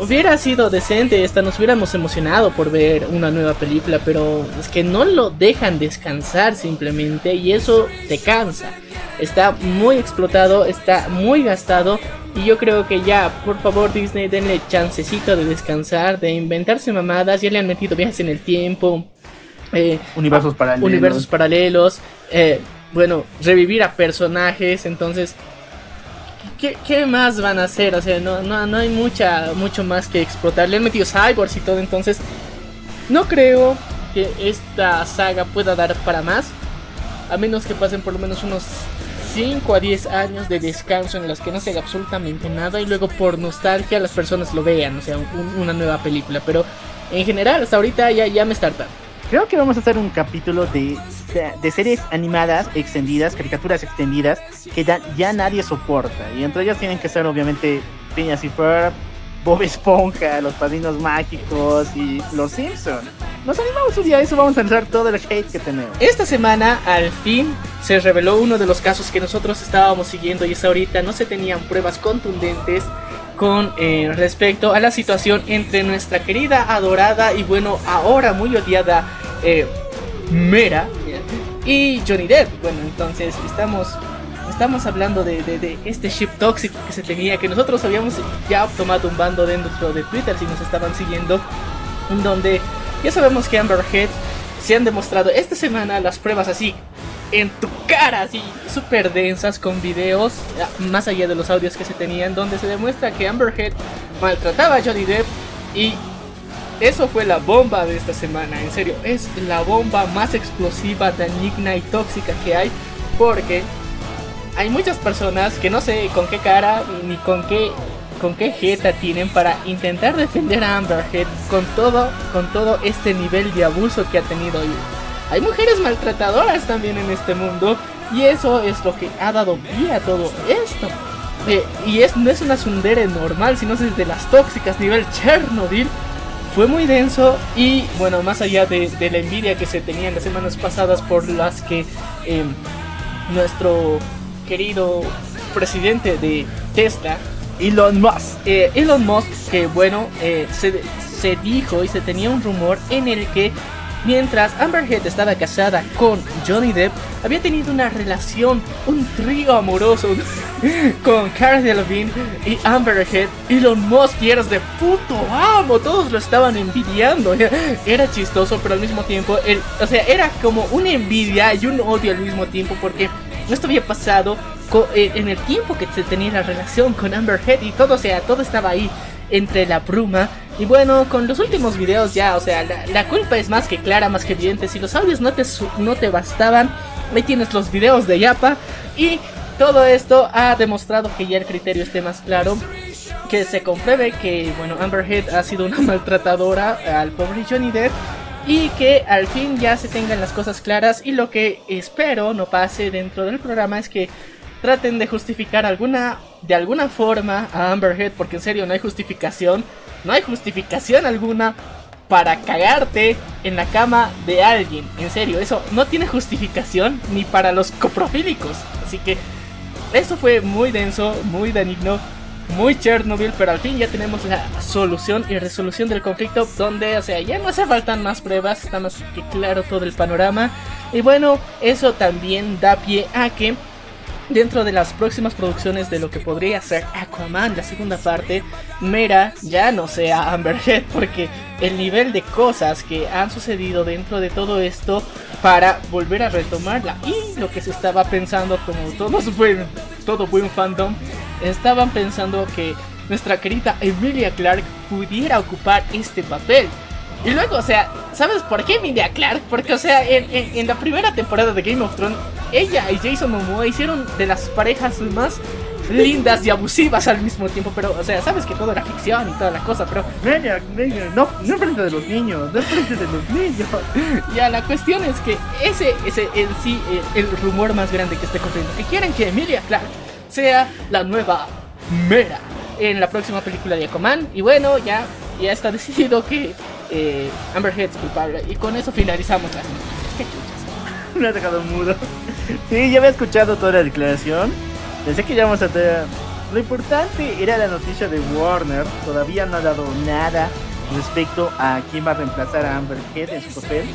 hubiera sido decente, esta nos hubiéramos emocionado por ver una nueva película, pero es que no lo dejan descansar simplemente y eso te cansa. Está muy explotado, está muy gastado y yo creo que ya, por favor Disney, denle chancecito de descansar, de inventarse mamadas, ya le han metido viajes en el tiempo. Eh, universos paralelos. Universos paralelos. Eh, bueno, revivir a personajes, entonces, ¿qué, más van a hacer? O sea, no, no, no hay mucha, mucho más que explotar. Le han metido cyborgs y todo, entonces, no creo que esta saga pueda dar para más, a menos que pasen por lo menos unos 5 a 10 años de descanso en los que no se haga absolutamente nada y luego por nostalgia las personas lo vean, o sea, una nueva película, pero en general hasta ahorita ya, ya me está Creo que vamos a hacer un capítulo de, de series animadas extendidas, caricaturas extendidas, que ya, nadie soporta. Y entre ellas tienen que ser obviamente Phineas y Ferb, Bob Esponja, Los Padrinos Mágicos y Los Simpsons. Nos animamos un día a eso, vamos a entrar todo el hate que tenemos. Esta semana, al fin, se reveló uno de los casos que nosotros estábamos siguiendo y es ahorita no se tenían pruebas contundentes con eh, respecto a la situación entre nuestra querida, adorada y bueno, ahora muy odiada eh, Mera y Johnny Depp. Bueno, entonces estamos estamos hablando de, este ship tóxico que se tenía, que nosotros habíamos ya tomado un bando dentro de Twitter si nos estaban siguiendo, en donde ya sabemos que Amber Heard se han demostrado esta semana las pruebas así en tu cara, así súper densas con videos, ah, más allá de los audios que se tenían, donde se demuestra que Amber Heard maltrataba a Johnny Depp y eso fue la bomba de esta semana, en serio, es la bomba más explosiva, dañina y tóxica que hay, porque hay muchas personas que no sé con qué cara ni con qué con qué jeta tienen para intentar defender a Amber Heard con todo con todo este nivel de abuso que ha tenido hoy. Hay mujeres maltratadoras también en este mundo y eso es lo que ha dado pie a todo esto. Eh, y es, no es una sundere normal, sino es de las tóxicas nivel Chernobyl. Fue muy denso y bueno, más allá de, la envidia que se tenía en las semanas pasadas por las que eh, nuestro querido presidente de Tesla, Elon Musk. eh, Elon Musk, que bueno, eh, se, dijo y se tenía un rumor en el que mientras Amber Heard estaba casada con Johnny Depp, había tenido una relación, un trío amoroso con Cara Delevingne y Amber Heard. Elon Musk, y eras de puto amo, todos lo estaban envidiando. Era chistoso, pero al mismo tiempo, o sea, era como una envidia y un odio al mismo tiempo porque esto había pasado eh, en el tiempo que se tenía la relación con Amber Heard y todo, o sea, todo estaba ahí entre la bruma. Y bueno, con los últimos videos ya, o sea, la, la culpa es más que clara, más que evidente. Si los audios no te, no te bastaban, ahí tienes los videos de Yapa. Y todo esto ha demostrado que ya el criterio esté más claro. Que se compruebe que, bueno, Amber Heard ha sido una maltratadora al pobre Johnny Depp. Y que al fin ya se tengan las cosas claras. Y lo que espero no pase dentro del programa es que traten de justificar alguna de alguna forma a Amber Heard porque en serio no hay justificación, no hay justificación alguna para cagarte en la cama de alguien. En serio, eso no tiene justificación ni para los coprofílicos. Así que eso fue muy denso, muy dañino, muy Chernobyl, pero al fin ya tenemos la solución y resolución del conflicto donde, o sea, ya no hace faltan más pruebas, está más que claro todo el panorama. Y bueno, eso también da pie a que dentro de las próximas producciones de lo que podría ser Aquaman, la segunda parte, Mera ya no sea Amber Heard, porque el nivel de cosas que han sucedido dentro de todo esto para volver a retomarla y lo que se estaba pensando como todos buen, todo buen fandom, estaban pensando que nuestra querida Emilia Clark pudiera ocupar este papel. Y luego, o sea, ¿sabes por qué Emilia Clark? Porque, o sea, en, en- en la primera temporada de Game of Thrones, ella y Jason Momoa hicieron de las parejas más lindas y abusivas al mismo tiempo. Pero, o sea, sabes que todo era ficción y toda la cosa, pero venga, no, no enfrente de los niños, no enfrente de los niños. ya la cuestión es que ese es en sí eh, el rumor más grande que esté corriendo. Que quieren que Emilia Clark sea la nueva Mera en la próxima película de Aquaman. Y bueno, ya, ya está decidido que eh, Amber Heard es culpable. Y con eso finalizamos las noticias. Me ha dejado mudo. Sí, ya había escuchado toda la declaración. Pensé que ya vamos a tener. Lo importante era la noticia de Warner. Todavía no ha dado nada respecto a quién va a reemplazar a Amber Heard en su papel.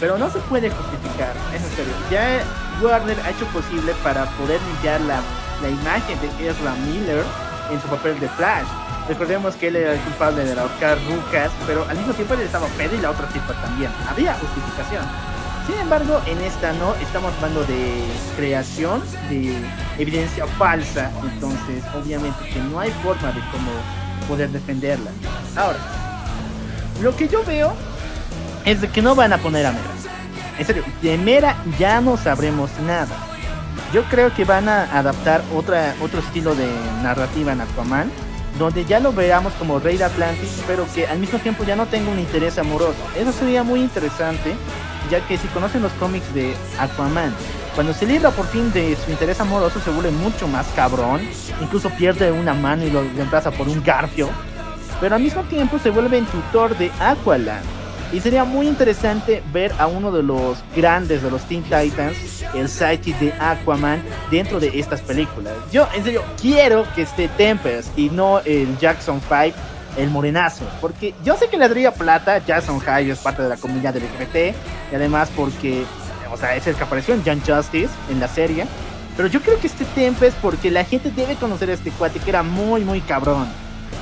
Pero no se puede justificar, es en serio. Ya Warner ha hecho posible para poder limpiar la, la imagen de Ezra Miller en su papel de Flash. Recordemos que él era el culpable de ahorcar rucas, pero al mismo tiempo él estaba pedo y la otra tipa también. Había justificación. Sin embargo, en esta no, estamos hablando de creación, de evidencia falsa, entonces obviamente que no hay forma de cómo poder defenderla. Ahora, lo que yo veo es de que no van a poner a Mera. En serio, de Mera ya no sabremos nada. Yo creo que van a adaptar otra, otro estilo de narrativa en Aquaman, donde ya lo veamos como rey de Atlantis, pero que al mismo tiempo ya no tenga un interés amoroso. Eso sería muy interesante, ya que si conocen los cómics de Aquaman, cuando se libra por fin de su interés amoroso se vuelve mucho más cabrón, incluso pierde una mano y lo reemplaza por un garfio, pero al mismo tiempo se vuelve el tutor de Aqualand. Y sería muy interesante ver a uno de los grandes de los Teen Titans, el sidekick de Aquaman, dentro de estas películas. Yo, en serio, quiero que esté Tempest y no el Jackson 5, el morenazo. Porque yo sé que le daría plata, Jackson High es parte de la comunidad LGBT, y además porque, o sea, es el que apareció en Young Justice, en la serie. Pero yo creo que este tempo es porque la gente debe conocer a este cuate que era muy, muy cabrón.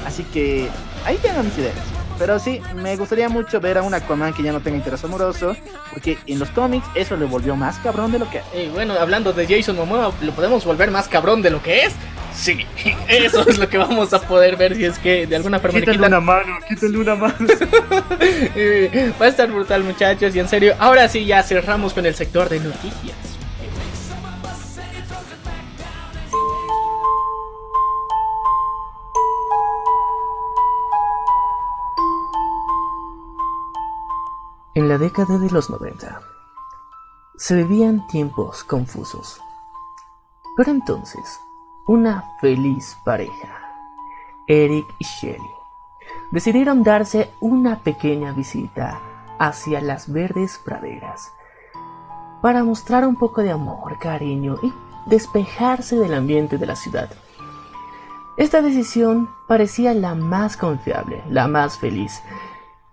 Así que ahí tengo mis ideas. Pero sí, me gustaría mucho ver a un Aquaman que ya no tenga interés amoroso, porque en los cómics eso le volvió más cabrón de lo que Y bueno, hablando de Jason Momoa, ¿lo podemos volver más cabrón de lo que es? Sí, eso es lo que vamos a poder ver si es que de alguna forma le Quítale quitan- una mano, quítale una mano. Eh, Va a estar brutal, muchachos. Y en serio, ahora sí ya cerramos con el sector de noticias. En la década de los 90 se vivían tiempos confusos. Pero entonces, una feliz pareja, Eric y Shelly, decidieron darse una pequeña visita hacia las verdes praderas para mostrar un poco de amor, cariño y despejarse del ambiente de la ciudad. Esta decisión parecía la más confiable, la más feliz,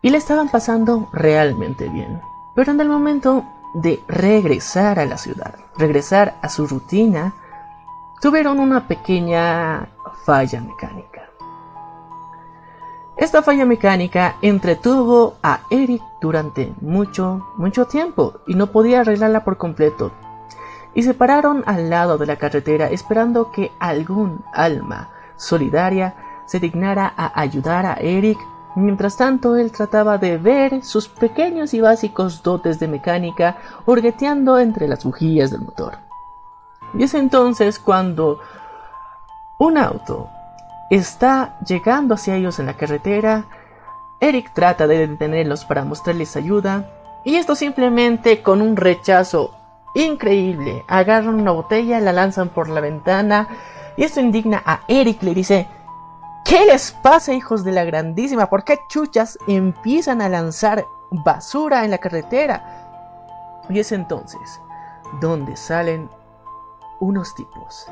y le estaban pasando realmente bien. Pero en el momento de regresar a la ciudad, regresar a su rutina, tuvieron una pequeña falla mecánica. Esta falla mecánica entretuvo a Eric durante mucho, mucho tiempo y no podía arreglarla por completo. Y se pararon al lado de la carretera esperando que algún alma solidaria se dignara a ayudar a Eric. Mientras tanto, él trataba de ver sus pequeños y básicos dotes de mecánica hurgueteando entre las bujías del motor. Y es entonces cuando un auto está llegando hacia ellos en la carretera. Eric trata de detenerlos para mostrarles ayuda. Y esto simplemente con un rechazo increíble. Agarran una botella, la lanzan por la ventana. Y esto indigna a Eric. Le dice, ¿qué les pasa hijos de la grandísima? ¿Por qué chuchas empiezan a lanzar basura en la carretera? Y es entonces donde salen unos tipos.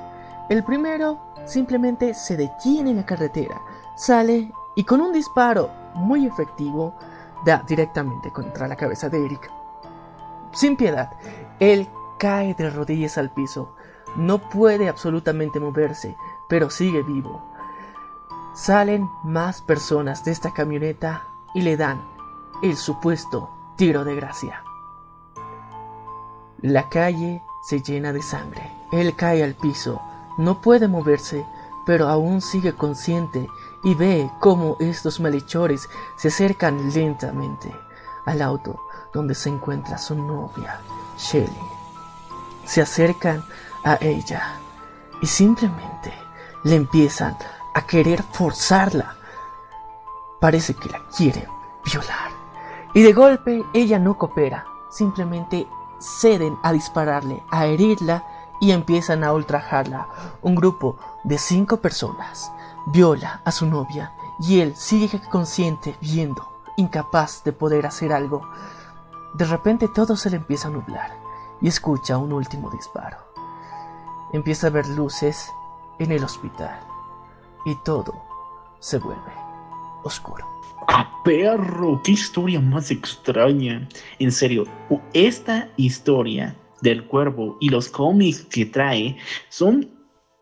El primero simplemente se detiene en la carretera, sale y con un disparo muy efectivo da directamente contra la cabeza de Eric. Sin piedad, él cae de rodillas al piso, no puede absolutamente moverse, pero sigue vivo. Salen más personas de esta camioneta y le dan el supuesto tiro de gracia. La calle se llena de sangre. Él cae al piso, no puede moverse, pero aún sigue consciente y ve cómo estos malhechores se acercan lentamente al auto donde se encuentra su novia, Shelly. Se acercan a ella y simplemente le empiezan a querer forzarla. Parece que la quieren violar. Y de golpe ella no coopera, simplemente ceden a dispararle, a herirla y empiezan a ultrajarla. Un grupo de cinco personas viola a su novia y él sigue consciente viendo, incapaz de poder hacer algo. De repente todo se le empieza a nublar y escucha un último disparo. Empieza a ver luces en el hospital y todo se vuelve oscuro. ¡Ah, perro! ¡Qué historia más extraña! En serio, esta historia del cuervo y los cómics que trae son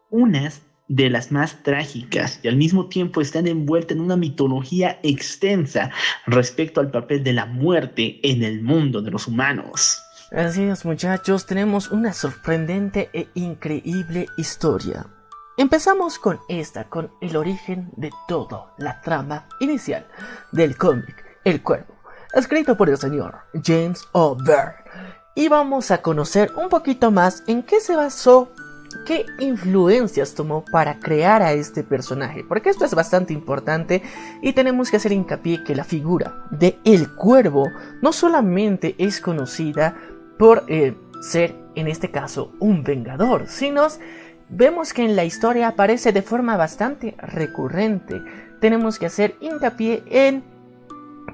unas de las más trágicas y al mismo tiempo están envueltas en una mitología extensa respecto al papel de la muerte en el mundo de los humanos. Así es muchachos, tenemos una sorprendente e increíble historia. Empezamos con esta, con el origen de todo, la trama inicial del cómic El Cuervo, escrito por el señor James O'Byrne. Y vamos a conocer un poquito más en qué se basó, qué influencias tomó para crear a este personaje, porque esto es bastante importante y tenemos que hacer hincapié que la figura de El Cuervo no solamente es conocida por eh, ser, en este caso, un vengador, sino vemos que en la historia aparece de forma bastante recurrente. Tenemos que hacer hincapié en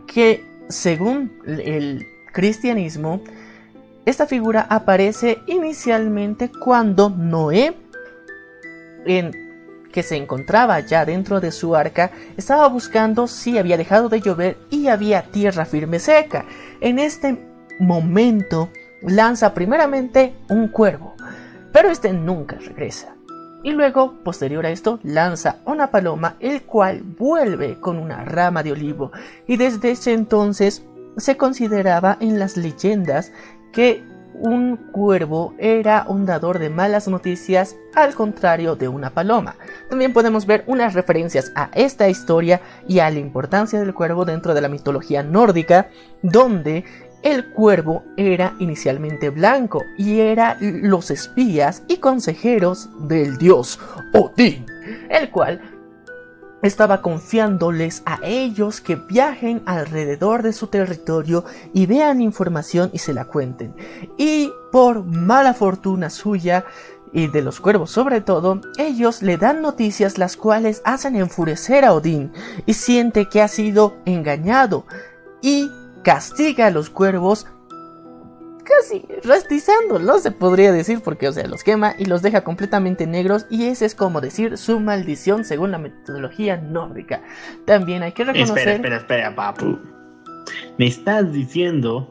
que, según el cristianismo, esta figura aparece inicialmente cuando Noé, en, que se encontraba ya dentro de su arca, estaba buscando si había dejado de llover y había tierra firme seca. En este momento lanza primeramente un cuervo pero este nunca regresa. Y luego, posterior a esto, lanza una paloma, el cual vuelve con una rama de olivo. Y desde ese entonces se consideraba en las leyendas que un cuervo era un dador de malas noticias al contrario de una paloma. También podemos ver unas referencias a esta historia y a la importancia del cuervo dentro de la mitología nórdica, donde el cuervo era inicialmente blanco y era los espías y consejeros del dios Odín, el cual estaba confiándoles a ellos que viajen alrededor de su territorio y vean información y se la cuenten. Y por mala fortuna suya, y de los cuervos sobre todo, ellos le dan noticias las cuales hacen enfurecer a Odín y siente que ha sido engañado y castiga a los cuervos casi no se podría decir, porque, o sea, los quema y los deja completamente negros, y ese es como decir su maldición según la metodología nórdica. También hay que reconocer. Espera, espera, espera, papu. Me estás diciendo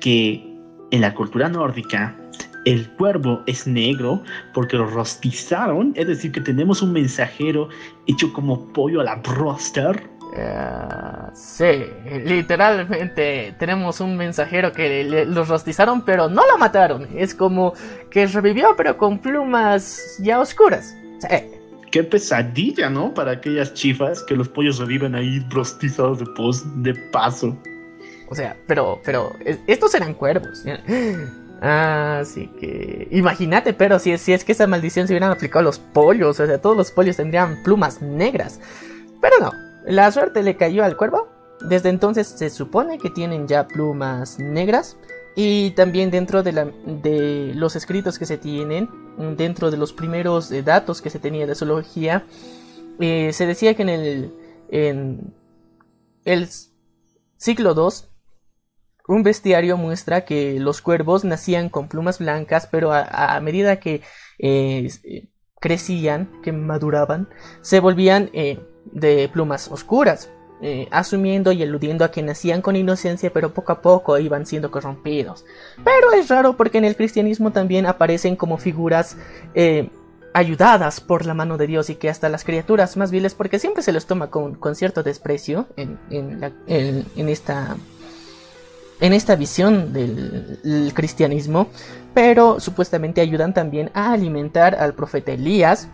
que en la cultura nórdica el cuervo es negro porque lo rostizaron, es decir, que tenemos un mensajero hecho como pollo a la broster Uh, sí, literalmente tenemos un mensajero que los rostizaron pero no lo mataron. Es como que revivió pero con plumas ya oscuras. Qué pesadilla, ¿no? Para aquellas chifas que los pollos reviven ahí rostizados de, de paso. O sea, pero, pero, estos eran cuervos. Así que, imagínate, pero si, si es que esa maldición se hubieran aplicado a los pollos, o sea, todos los pollos tendrían plumas negras. Pero no, la suerte le cayó al cuervo. Desde entonces se supone que tienen ya plumas negras. Y también dentro de, los escritos que se tienen, dentro de los primeros eh, datos que se tenía de zoología, eh, se decía que en el, en el siglo II, un bestiario muestra que los cuervos nacían con plumas blancas, pero a, medida que eh, crecían, que maduraban, se volvían de plumas oscuras, eh, asumiendo y eludiendo a que nacían con inocencia pero poco a poco iban siendo corrompidos. Pero es raro porque en el cristianismo también aparecen como figuras eh, ayudadas por la mano de Dios y que hasta las criaturas más viles, porque siempre se les toma con, cierto desprecio en, en, esta en esta visión del cristianismo, pero supuestamente ayudan también a alimentar al profeta Elías,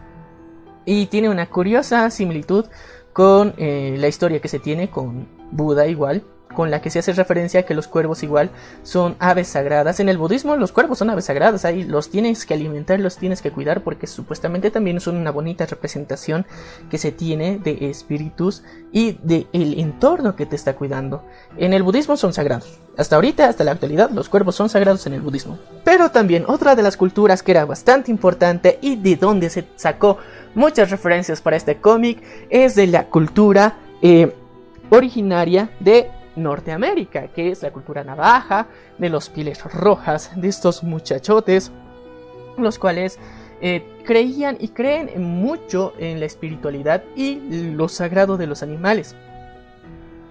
y tiene una curiosa similitud con eh, la historia que se tiene con Buda igual, con la que se hace referencia a que los cuervos igual son aves sagradas. En el budismo los cuervos son aves sagradas, ahí los tienes que alimentar, los tienes que cuidar porque supuestamente también son una bonita representación que se tiene de espíritus y de el entorno que te está cuidando. En el budismo son sagrados. Hasta ahorita, hasta la actualidad, los cuervos son sagrados en el budismo. Pero también otra de las culturas que era bastante importante y de donde se sacó muchas referencias para este cómic es de la cultura eh, originaria de Norteamérica, que es la cultura navaja, de los pieles rojas, de estos muchachotes, los cuales eh, creían y creen mucho en la espiritualidad y lo sagrado de los animales.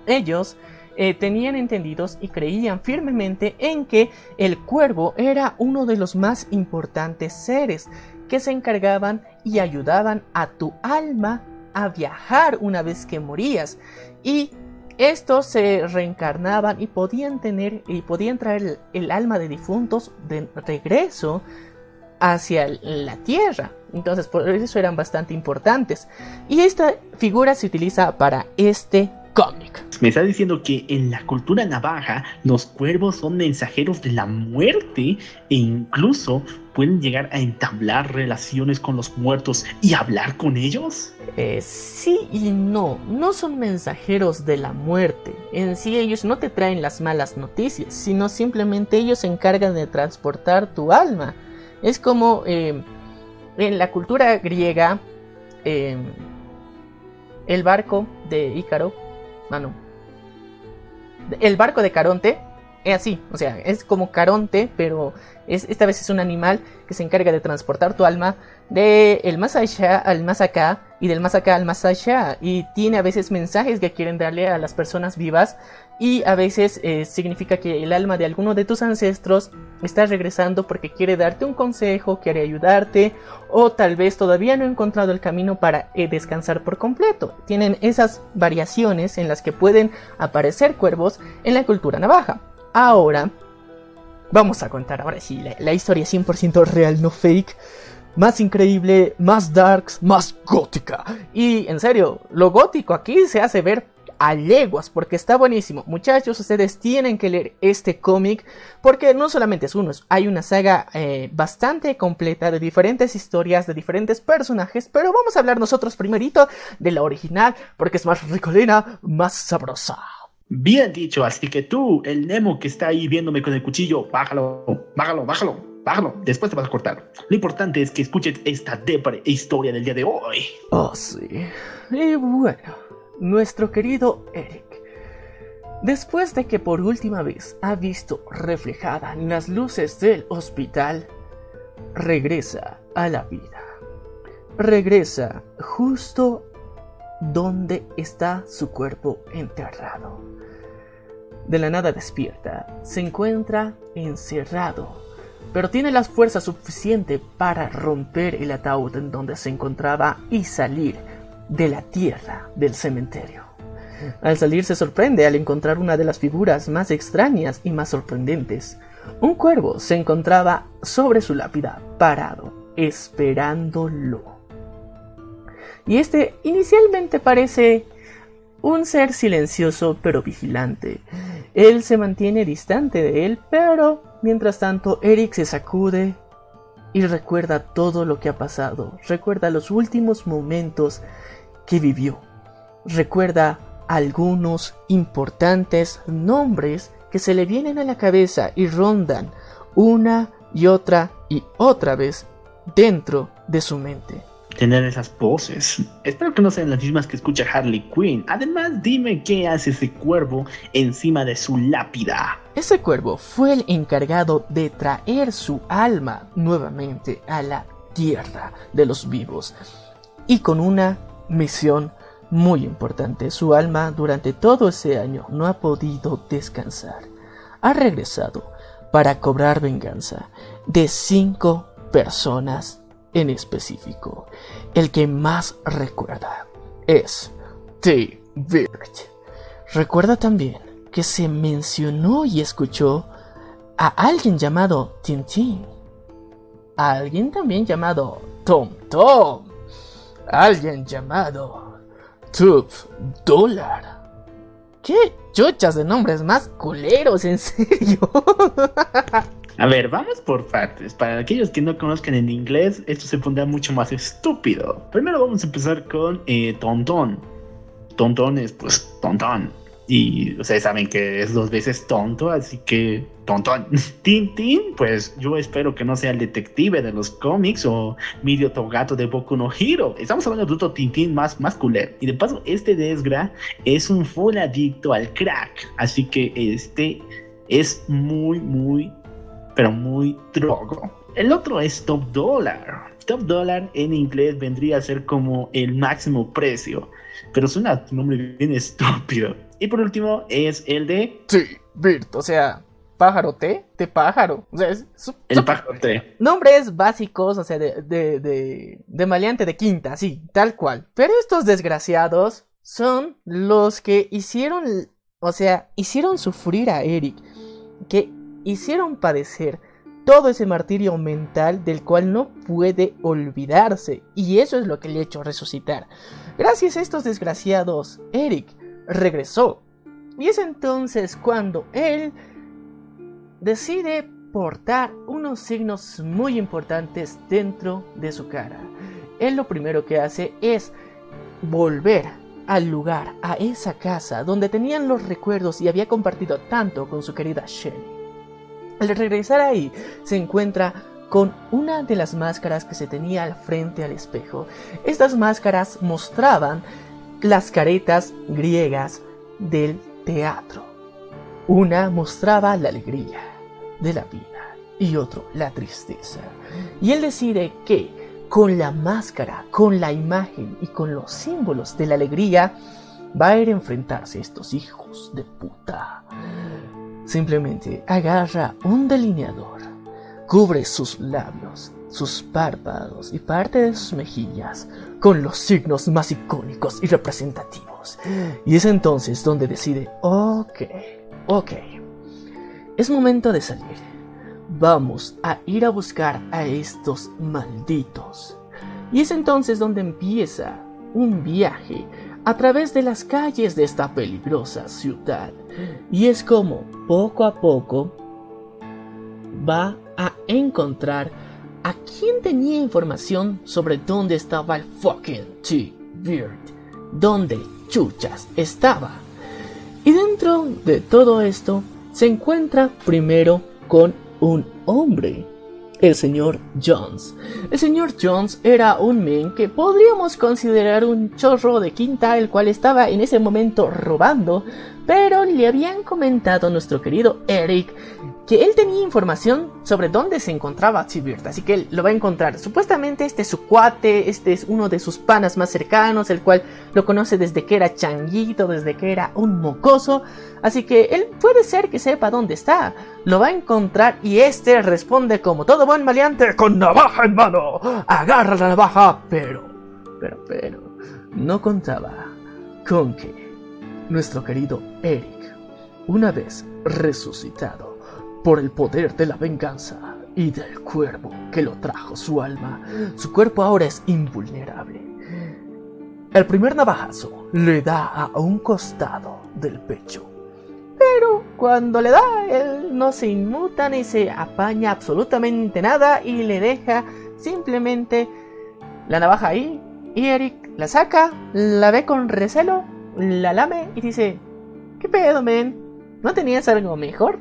Ellos eh, tenían entendidos y creían firmemente en que el cuervo era uno de los más importantes seres que se encargaban y ayudaban a tu alma a viajar una vez que morías y estos se reencarnaban y podían tener y podían traer el, alma de difuntos de regreso hacia la tierra. Entonces, por eso eran bastante importantes. Y esta figura se utiliza para este cómic. Me está diciendo que en la cultura navaja los cuervos son mensajeros de la muerte e incluso pueden llegar a entablar relaciones con los muertos y hablar con ellos. Eh, sí y no, no son mensajeros de la muerte. En sí ellos no te traen las malas noticias, sino simplemente ellos se encargan de transportar tu alma. Es como eh, en la cultura griega, eh, el barco de Ícaro Mano. El barco de Caronte es así, o sea, es como Caronte, pero es, esta vez es un animal que se encarga de transportar tu alma de el más allá al más acá y del más acá al más allá y tiene a veces mensajes que quieren darle a las personas vivas y a veces eh, significa que el alma de alguno de tus ancestros está regresando porque quiere darte un consejo, quiere ayudarte o tal vez todavía no ha encontrado el camino para eh, descansar por completo. Tienen esas variaciones en las que pueden aparecer cuervos en la cultura navaja. Ahora, vamos a contar ahora sí la, la historia 100% real, no fake. Más increíble, más darks, más gótica. Y en serio, lo gótico aquí se hace ver a leguas porque está buenísimo. Muchachos, ustedes tienen que leer este cómic porque no solamente es uno, hay una saga eh, bastante completa de diferentes historias, de diferentes personajes, pero vamos a hablar nosotros primerito de la original porque es más ricolina, más sabrosa. Bien dicho, así que tú, el Nemo que está ahí viéndome con el cuchillo, bájalo, bájalo, bájalo, bájalo, después te vas a cortar. Lo importante es que escuches esta depre historia del día de hoy. Oh, sí. Y bueno nuestro querido Eric. Después de que por última vez ha visto reflejada las luces del hospital, regresa a la vida. Regresa justo donde está su cuerpo enterrado. De la nada despierta, se encuentra encerrado, pero tiene la fuerza suficiente para romper el ataúd en donde se encontraba y salir de la tierra del cementerio. Al salir se sorprende al encontrar una de las figuras más extrañas y más sorprendentes. Un cuervo se encontraba sobre su lápida, parado, esperándolo. Y este inicialmente parece un ser silencioso pero vigilante. Él se mantiene distante de él, pero mientras tanto Eric se sacude y recuerda todo lo que ha pasado, recuerda los últimos momentos que vivió. Recuerda algunos importantes nombres que se le vienen a la cabeza y rondan una y otra y otra vez dentro de su mente. Tener esas voces. Espero que no sean las mismas que escucha Harley Quinn. Además, dime qué hace ese cuervo encima de su lápida. Ese cuervo fue el encargado de traer su alma nuevamente a la tierra de los vivos y con una misión muy importante. Su alma durante todo ese año no ha podido descansar. Ha regresado para cobrar venganza de cinco personas en específico. El que más recuerda es T-Bird. Recuerda también que se mencionó y escuchó a alguien llamado Tintín. A alguien también llamado Tom Tom alguien llamado Tube Dollar. ¿Qué chuchas de nombres más culeros, en serio? A ver, vamos por partes. Para aquellos que no conozcan en inglés, esto se pondrá mucho más estúpido. Primero vamos a empezar con eh, Tontón. Tontón es pues Tontón. Y ustedes saben que es dos veces tonto, así que tontón. Tintín, pues yo espero que no sea el detective de los cómics o Mirio Togato de Boku no Hiro. Estamos hablando de otro Tintín más, más culero. Y de paso, este Desgra es un full adicto al crack. Así que este es muy, muy, pero muy drogo. El otro es Top Dollar. Top Dollar en inglés vendría a ser como el máximo precio. Pero suena un nombre bien estúpido. Y por último es el de... Sí, Birt, o sea, pájaro T, T pájaro. O sea, es el pájaro T. Nombres básicos, o sea, de, de, de, de maleante de quinta, sí, tal cual. Pero estos desgraciados son los que hicieron, o sea, hicieron sufrir a Eric, que hicieron padecer todo ese martirio mental del cual no puede olvidarse. Y eso es lo que le ha hecho resucitar. Gracias a estos desgraciados, Eric regresó. Y es entonces cuando él decide portar unos signos muy importantes dentro de su cara. Él lo primero que hace es volver al lugar, a esa casa donde tenían los recuerdos y había compartido tanto con su querida Shelly. Al regresar ahí, se encuentra con una de las máscaras que se tenía al frente al espejo. Estas máscaras mostraban las caretas griegas del teatro. Una mostraba la alegría de la vida y otro la tristeza. Y él decide que con la máscara, con la imagen y con los símbolos de la alegría, va a ir a enfrentarse a estos hijos de puta. Simplemente agarra un delineador, cubre sus labios, sus párpados y parte de sus mejillas con los signos más icónicos y representativos. Y es entonces donde decide, ok, ok, es momento de salir. Vamos a ir a buscar a estos malditos. Y es entonces donde empieza un viaje a través de las calles de esta peligrosa ciudad. Y es como poco a poco va a encontrar a quien tenía información sobre dónde estaba el fucking T-Bird. Dónde chuchas estaba. Y dentro de todo esto se encuentra primero con un hombre el señor Jones. El señor Jones era un men que podríamos considerar un chorro de quinta, el cual estaba en ese momento robando, pero le habían comentado a nuestro querido Eric que él tenía información sobre dónde se encontraba Chibird, así que él lo va a encontrar. Supuestamente este es su cuate, este es uno de sus panas más cercanos, el cual lo conoce desde que era changuito, desde que era un mocoso, así que él puede ser que sepa dónde está. Lo va a encontrar y este responde como todo buen maleante con navaja en mano. Agarra la navaja, pero, pero, pero, no contaba con que nuestro querido Eric, una vez resucitado, por el poder de la venganza y del cuervo que lo trajo su alma, su cuerpo ahora es invulnerable. El primer navajazo le da a un costado del pecho. Pero cuando le da, él no se inmuta ni se apaña absolutamente nada y le deja simplemente la navaja ahí. Y Eric la saca, la ve con recelo, la lame y dice, ¿qué pedo, men? ¿No tenías algo mejor?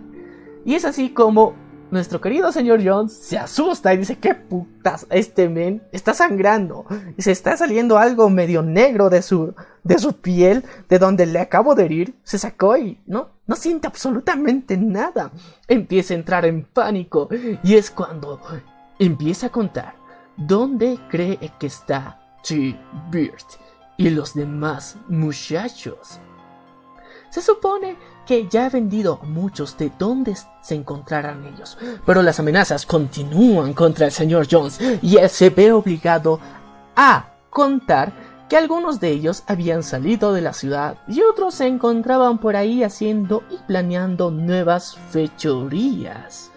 Y es así como nuestro querido señor Jones se asusta y dice, ¿qué putas? Este men está sangrando. Y se está saliendo algo medio negro de su, de su piel, de donde le acabo de herir. Se sacó y no, no siente absolutamente nada. Empieza a entrar en pánico. Y es cuando empieza a contar dónde cree que está T-Bird y los demás muchachos. Se supone que ya ha vendido muchos de dónde se encontrarán ellos. Pero las amenazas continúan contra el señor Jones y él se ve obligado a contar que algunos de ellos habían salido de la ciudad y otros se encontraban por ahí haciendo y planeando nuevas fechorías.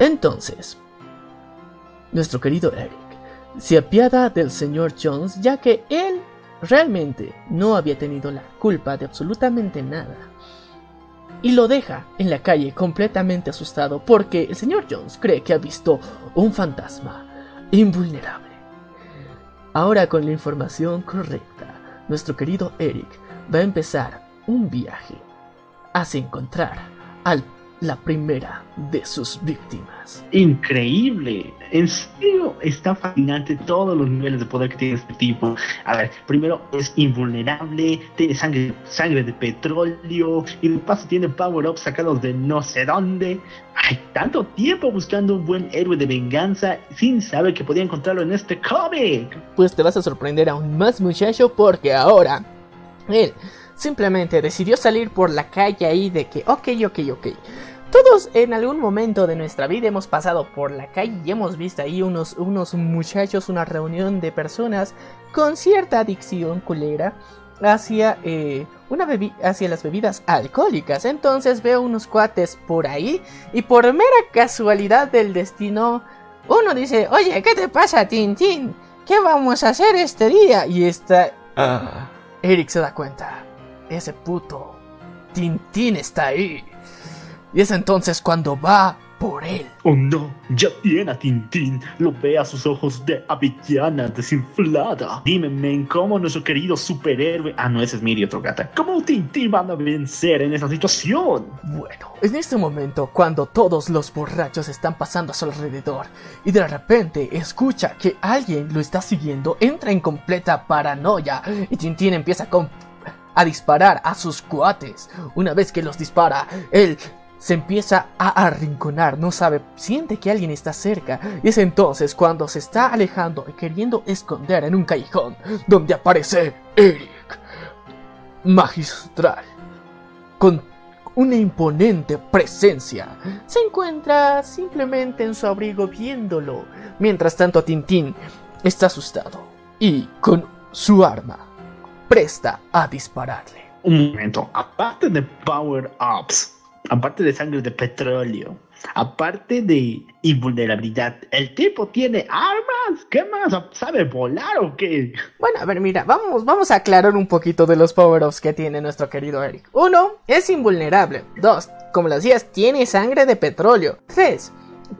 Entonces, nuestro querido Eric se apiada del señor Jones ya que él realmente no había tenido la culpa de absolutamente nada y lo deja en la calle completamente asustado porque el señor Jones cree que ha visto un fantasma invulnerable. Ahora con la información correcta, nuestro querido Eric va a empezar un viaje hacia encontrar al la primera de sus víctimas. Increíble, en serio, está fascinante todos los niveles de poder que tiene este tipo. A ver, primero es invulnerable, tiene sangre, sangre de petróleo y de paso tiene power-ups sacados de no sé dónde. Hay tanto tiempo buscando un buen héroe de venganza sin saber que podía encontrarlo en este cómic. Pues te vas a sorprender aún más muchacho porque ahora él simplemente decidió salir por la calle ahí de que ok, ok, ok. Todos en algún momento de nuestra vida hemos pasado por la calle y hemos visto ahí unos, unos muchachos, una reunión de personas con cierta adicción culera hacia, eh, una hacia las bebidas alcohólicas. Entonces veo unos cuates por ahí y por mera casualidad del destino, uno dice, oye, ¿qué te pasa, Tintín? ¿Qué vamos a hacer este día? Y está... Ah. Eric se da cuenta. Ese puto Tintín está ahí. Y es entonces cuando va por él. Oh no, ya tiene a Tintín. Lo ve a sus ojos de avellana desinflada. Dime, men, ¿cómo nuestro querido superhéroe. Ah, no, ese es Miri, otro gata. ¿Cómo Tintín van a vencer en esa situación? Bueno, en este momento, cuando todos los borrachos están pasando a su alrededor y de repente escucha que alguien lo está siguiendo, entra en completa paranoia y Tintín empieza a disparar a sus cuates. Una vez que los dispara, él se empieza a arrinconar, no sabe, siente que alguien está cerca, y es entonces cuando se está alejando y queriendo esconder en un callejón, donde aparece Eric. magistral, con una imponente presencia, se encuentra simplemente en su abrigo viéndolo. Mientras tanto, Tintín está asustado y con su arma presta a dispararle. Un momento, aparte de power ups, aparte de sangre de petróleo, aparte de invulnerabilidad, ¿el tipo tiene armas? ¿Qué más? ¿Sabe volar o qué? Bueno, a ver, mira, vamos, vamos a aclarar un poquito de los power-ups que tiene nuestro querido Eric. Uno, es invulnerable. Dos, como lo decías, tiene sangre de petróleo. Tres,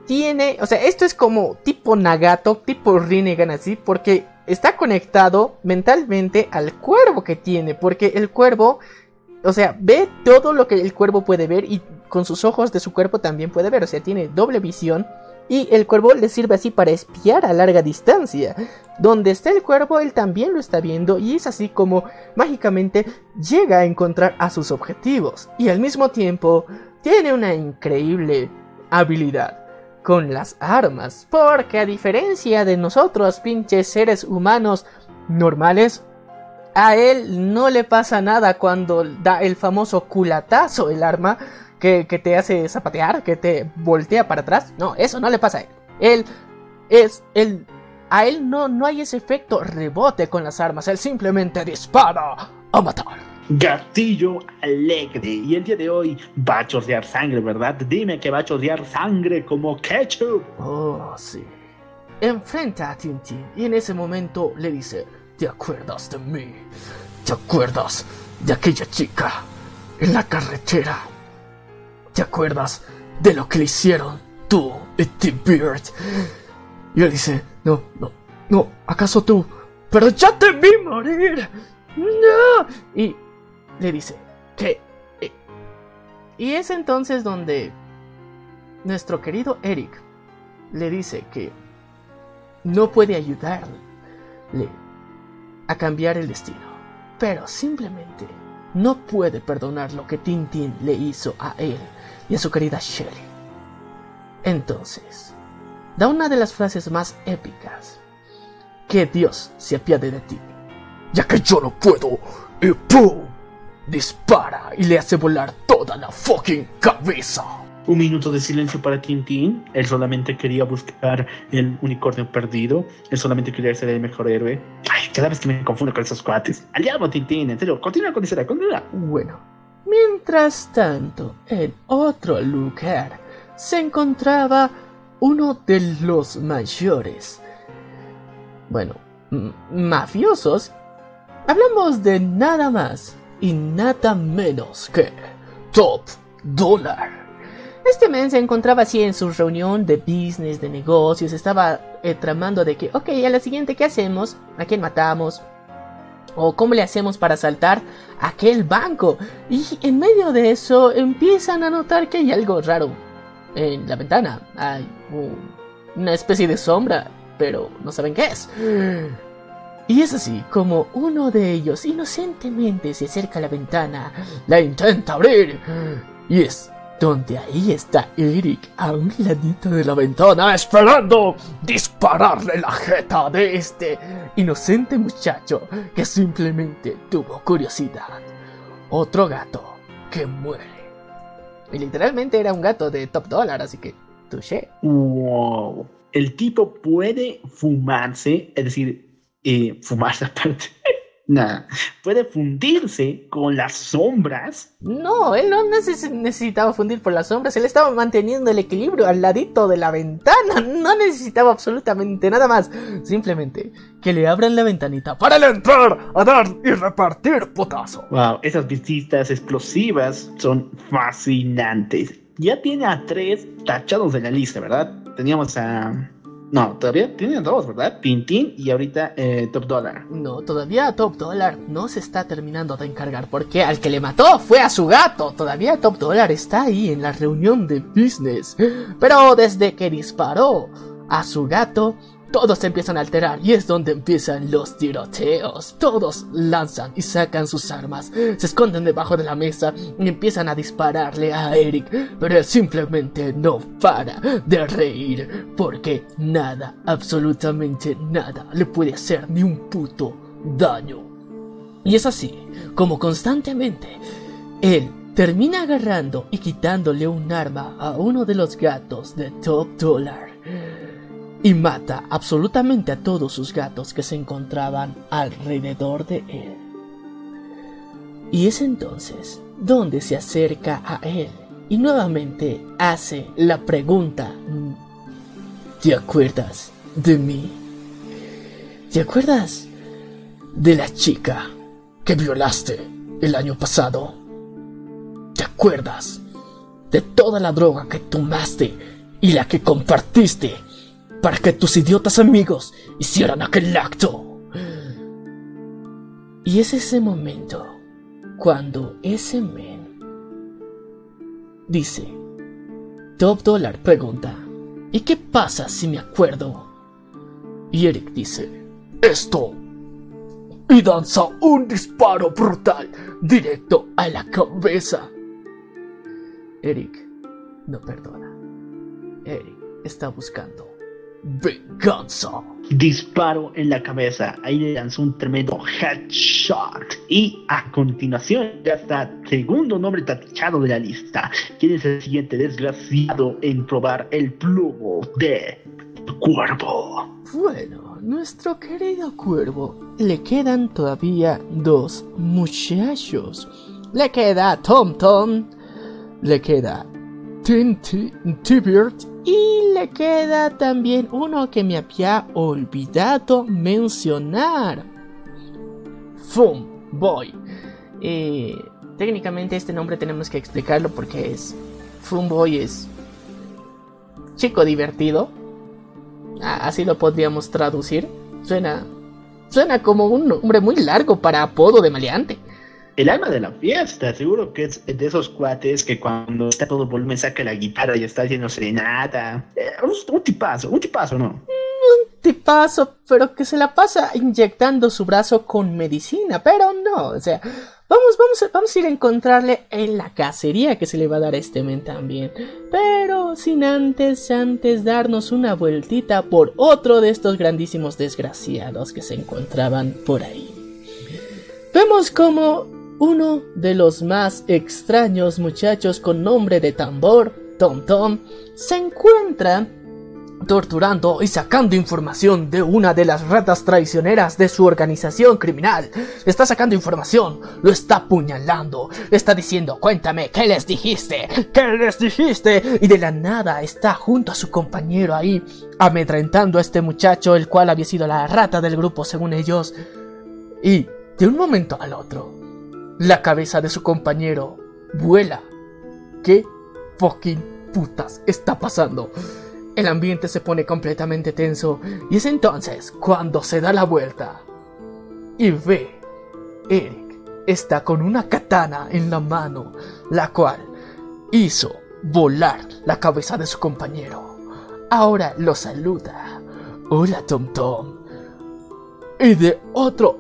tiene, o sea, esto es como tipo Nagato, tipo Rinnegan así, porque está conectado mentalmente al cuervo que tiene, porque el cuervo, o sea, ve todo lo que el cuervo puede ver y con sus ojos de su cuerpo también puede ver, o sea, tiene doble visión y el cuervo le sirve así para espiar a larga distancia. Donde está el cuervo, él también lo está viendo y es así como mágicamente llega a encontrar a sus objetivos. Y al mismo tiempo tiene una increíble habilidad con las armas. Porque a diferencia de nosotros, pinches seres humanos normales, a él no le pasa nada cuando da el famoso culatazo el arma que, te hace zapatear, que te voltea para atrás. No, eso no le pasa a él. Él es el a él no, no hay ese efecto rebote con las armas, él simplemente dispara a matar. Gatillo alegre. Y el día de hoy va a chorrear sangre, ¿verdad? Dime que va a chorrear sangre como ketchup. Oh, sí. Enfrenta a Tintín y en ese momento le dice, ¿te acuerdas de mí? ¿Te acuerdas de aquella chica en la carretera? ¿Te acuerdas de lo que le hicieron tú y T-Beard? Y él dice, no, no, no, ¿acaso tú? Pero ya te vi morir. No. Y le dice, ¿qué? Y es entonces donde nuestro querido Eric le dice que no puede ayudarle a cambiar el destino, pero simplemente no puede perdonar lo que Tintin le hizo a él y a su querida Shelly. Entonces, da una de las frases más épicas. Que Dios se apiade de ti, ya que yo no puedo. Y ¡pum! Dispara y le hace volar toda la fucking cabeza. Un minuto de silencio para Tintín. Él solamente quería buscar el unicornio perdido. Él solamente quería ser el mejor héroe. Ay, cada vez que me confundo con esos cuates. Al diablo, Tintín. En serio, continúa con esa, continúa. Bueno, mientras tanto, en otro lugar se encontraba uno de los mayores. Bueno, mafiosos. Hablamos de nada más y nada menos que Top Dollar. Este men se encontraba así en su reunión de business, de negocios, estaba eh, tramando de que, ok, a la siguiente, ¿qué hacemos? ¿A quién matamos? ¿O cómo le hacemos para saltar aquel banco? Y en medio de eso empiezan a notar que hay algo raro. En la ventana hay una especie de sombra, pero no saben qué es. Y es así como uno de ellos inocentemente se acerca a la ventana, la intenta abrir, y es donde ahí está Eric a un ladito de la ventana esperando dispararle la jeta de este inocente muchacho que simplemente tuvo curiosidad. Otro gato que muere. Y literalmente era un gato de top dólar, así que touché. Wow. El tipo puede fumarse, es decir, eh, fumarse aparte. Nada, puede fundirse con las sombras. No, él no necesitaba fundir por las sombras, él estaba manteniendo el equilibrio al ladito de la ventana, no necesitaba absolutamente nada más, simplemente que le abran la ventanita para él entrar a dar y repartir potazo. Wow, esas visitas explosivas son fascinantes. Ya tiene a tres tachados de la lista, ¿verdad? Teníamos a no, todavía tienen dos, ¿verdad? Tintín y ahorita eh, Top Dollar. No, todavía Top Dollar no se está terminando de encargar porque al que le mató fue a su gato. Todavía Top Dollar está ahí en la reunión de business. Pero desde que disparó a su gato, todos se empiezan a alterar y es donde empiezan los tiroteos. Todos lanzan y sacan sus armas, se esconden debajo de la mesa y empiezan a dispararle a Eric, pero él simplemente no para de reír porque nada, absolutamente nada, le puede hacer ni un puto daño. Y es así, como constantemente, él termina agarrando y quitándole un arma a uno de los gatos de Top Dollar. Y mata absolutamente a todos sus gatos que se encontraban alrededor de él. Y es entonces donde se acerca a él y nuevamente hace la pregunta, ¿te acuerdas de mí? ¿Te acuerdas de la chica que violaste el año pasado? ¿Te acuerdas de toda la droga que tomaste y la que compartiste para que tus idiotas amigos hicieran aquel acto? Y es ese momento cuando ese men dice, Top Dollar pregunta, ¿y qué pasa si me acuerdo? Y Eric dice, esto. Y danza un disparo brutal directo a la cabeza. Eric no perdona. Eric está buscando venganza. Disparo en la cabeza. Ahí le lanzó un tremendo headshot. Y a continuación ya está segundo nombre tachado de la lista. ¿Quién es el siguiente desgraciado en probar el plumo de cuervo? Bueno, nuestro querido cuervo le quedan todavía dos muchachos. Le queda Tom Tom, le queda Tinty Tibert y le queda también uno que me había olvidado mencionar. Fum Boy. Eh, técnicamente este nombre tenemos que explicarlo porque es Fum Boy es chico divertido. Así lo podríamos traducir. Suena suena como un nombre muy largo para apodo de maleante el alma de la fiesta, seguro que es de esos cuates que cuando está todo volumen saca la guitarra y está haciendo serenata. Eh, un, tipazo, un tipazo, ¿no? Un tipazo, pero que se la pasa inyectando su brazo con medicina, pero no, o sea, vamos, vamos, vamos a ir a encontrarle en la cacería que se le va a dar a este men también. Pero sin antes, antes darnos una vueltita por otro de estos grandísimos desgraciados que se encontraban por ahí. Vemos como uno de los más extraños muchachos con nombre de tambor, Tom Tom, se encuentra torturando y sacando información de una de las ratas traicioneras de su organización criminal. Está sacando información, lo está apuñalando, está diciendo, cuéntame, ¿qué les dijiste? ¿Qué les dijiste? Y de la nada está junto a su compañero ahí, amedrentando a este muchacho, el cual había sido la rata del grupo según ellos. Y de un momento al otro, la cabeza de su compañero vuela. ¿Qué fucking putas está pasando? El ambiente se pone completamente tenso y es entonces cuando se da la vuelta y ve Eric está con una katana en la mano, la cual hizo volar la cabeza de su compañero. Ahora lo saluda. Hola Tom Tom. Y de otro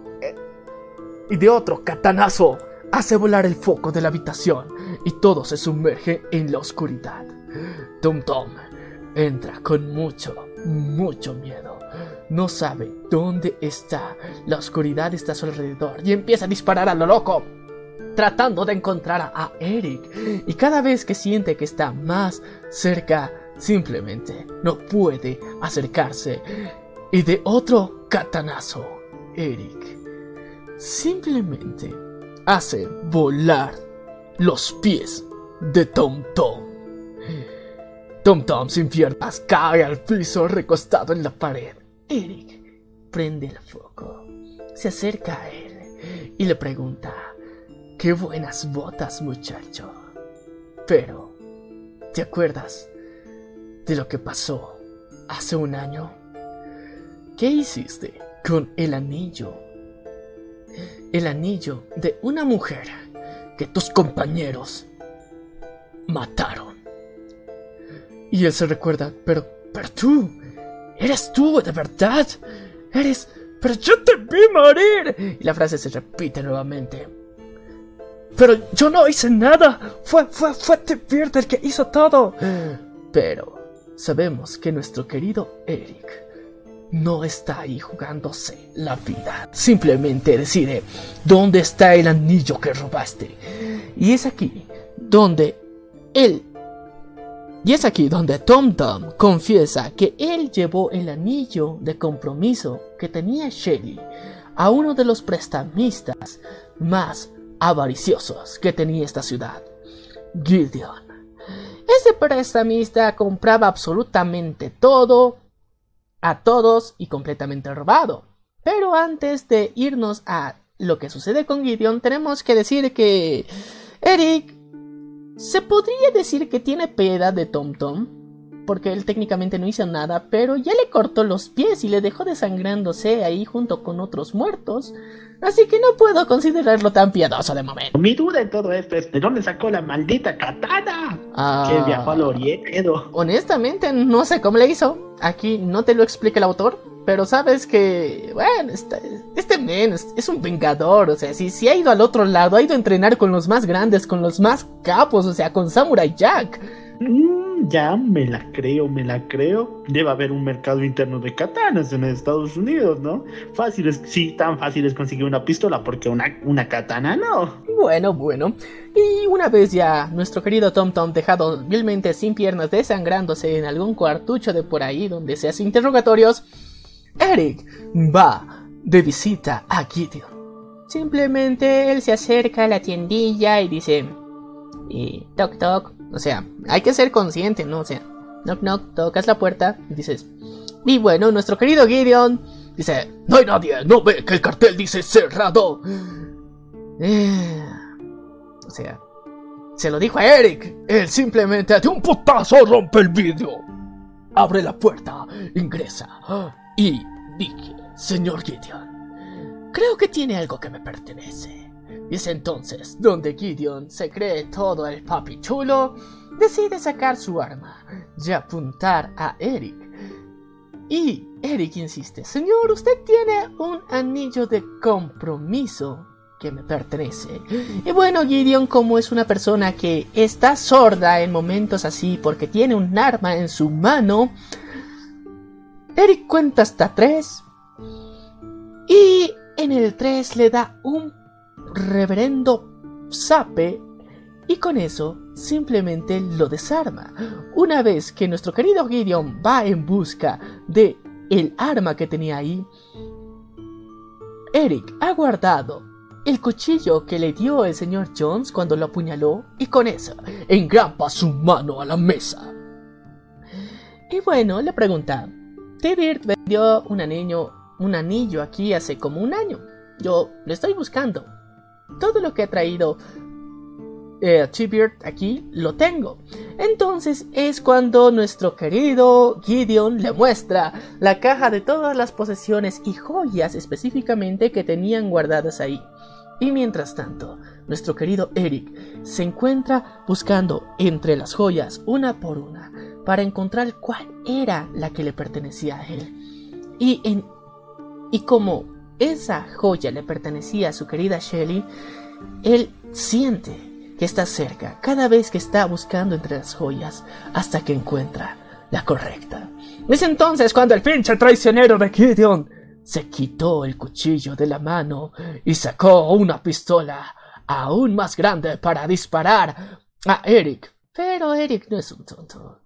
y de otro katanazo hace volar el foco de la habitación y todo se sumerge en la oscuridad. Tom Tom entra con mucho, mucho miedo. No sabe dónde está. La oscuridad está a su alrededor y empieza a disparar a lo loco, tratando de encontrar a Eric. Y cada vez que siente que está más cerca, simplemente no puede acercarse. Y de otro katanazo, Eric simplemente hace volar los pies de Tom Tom. Tom Tom sin piernas cae al piso recostado en la pared. Eric prende el foco, se acerca a él y le pregunta, qué buenas botas muchacho. Pero, ¿te acuerdas de lo que pasó hace un año? ¿Qué hiciste con el anillo el anillo de una mujer que tus compañeros mataron. Y él se recuerda, pero, pero tú, eres tú, de verdad, eres, pero yo te vi morir. Y la frase se repite nuevamente. Pero yo no hice nada, fue, fue, fue T-Bird el que hizo todo. Pero sabemos que nuestro querido Eric no está ahí jugándose la vida. Simplemente decide, ¿dónde está el anillo que robaste? Y es aquí donde él... Y es aquí donde Tom Tom confiesa que él llevó el anillo de compromiso que tenía Shelly a uno de los prestamistas más avariciosos que tenía esta ciudad, Gideon. Ese prestamista compraba absolutamente todo, a todos y completamente robado. Pero antes de irnos a lo que sucede con Gideon, tenemos que decir que Eric se podría decir que tiene piedad de Tom Tom, porque él técnicamente no hizo nada, pero ya le cortó los pies y le dejó desangrándose ahí junto con otros muertos. Así que no puedo considerarlo tan piadoso de momento. Mi duda en todo esto es de dónde sacó la maldita katana Ah. que viajó al Oriente. Honestamente, no sé cómo le hizo. Aquí no te lo explica el autor. Pero sabes que, bueno, esta- este men es, es un vengador. O sea, si, si ha ido al otro lado, ha ido a entrenar con los más grandes, con los más capos, o sea, con Samurai Jack. Mm, ya me la creo, me la creo. Debe haber un mercado interno de katanas en Estados Unidos, ¿no? Fácil es, sí, tan fácil es conseguir una pistola porque una, una katana no. Bueno, bueno. Y una vez ya nuestro querido Tom Tom dejado vilmente sin piernas, desangrándose en algún cuartucho de por ahí donde se hace interrogatorios, Eric va de visita a Gideon. Simplemente él se acerca a la tiendilla y dice, y toc toc, o sea, hay que ser consciente, ¿no? O sea, knock knock, tocas la puerta y dices, y bueno, nuestro querido Gideon dice, No hay nadie, no ve que el cartel dice cerrado. eh, o sea, se lo dijo a Eric. Él simplemente de un putazo rompe el vidrio. Abre la puerta, ingresa. Y dije, señor Gideon, Creo que tiene algo que me pertenece. Y es entonces donde Gideon se cree todo el papi chulo, decide sacar su arma y apuntar a Eric. Y Eric insiste, señor, usted tiene un anillo de compromiso que me pertenece. Y bueno, Gideon, como es una persona que está sorda en momentos así porque tiene un arma en su mano, Eric cuenta hasta tres y en el 3 le da un reverendo zape y con eso simplemente lo desarma. Una vez que nuestro querido Gideon va en busca de el arma que tenía ahí, Eric ha guardado el cuchillo que le dio el señor Jones cuando lo apuñaló y con eso engrampa su mano a la mesa. Y bueno, le pregunta, T-Bird vendió un anillo, un anillo aquí hace como un año. Yo lo estoy buscando. Todo lo que ha traído eh, T-Bird aquí lo tengo. Entonces es cuando nuestro querido Gideon le muestra la caja de todas las posesiones y joyas específicamente que tenían guardadas ahí. Y mientras tanto, nuestro querido Eric se encuentra buscando entre las joyas una por una para encontrar cuál era la que le pertenecía a él. Y, en, y como esa joya le pertenecía a su querida Shelly, él siente que está cerca cada vez que está buscando entre las joyas hasta que encuentra la correcta. Es entonces cuando el pinche traicionero de Gideon se quitó el cuchillo de la mano y sacó una pistola aún más grande para disparar a Eric. Pero Eric no es un tonto.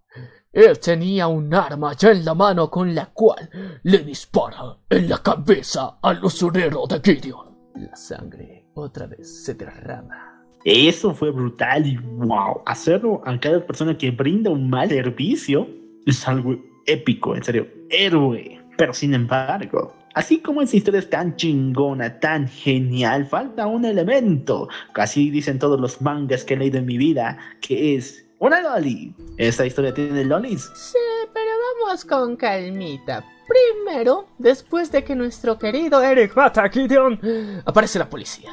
Él tenía un arma ya en la mano con la cual le dispara en la cabeza al usurero de Gideon. La sangre otra vez se derrama. Eso fue brutal y wow. Hacerlo a cada persona que brinda un mal servicio es algo épico, en serio, héroe. Pero sin embargo, así como esa historia es tan chingona, tan genial, falta un elemento. Casi dicen todos los mangas que he leído en mi vida, que es una loli. ¿Esta historia tiene lolis? Sí, pero vamos con calmita. Primero, después de que nuestro querido Eric mata a Gideon, aparece la policía.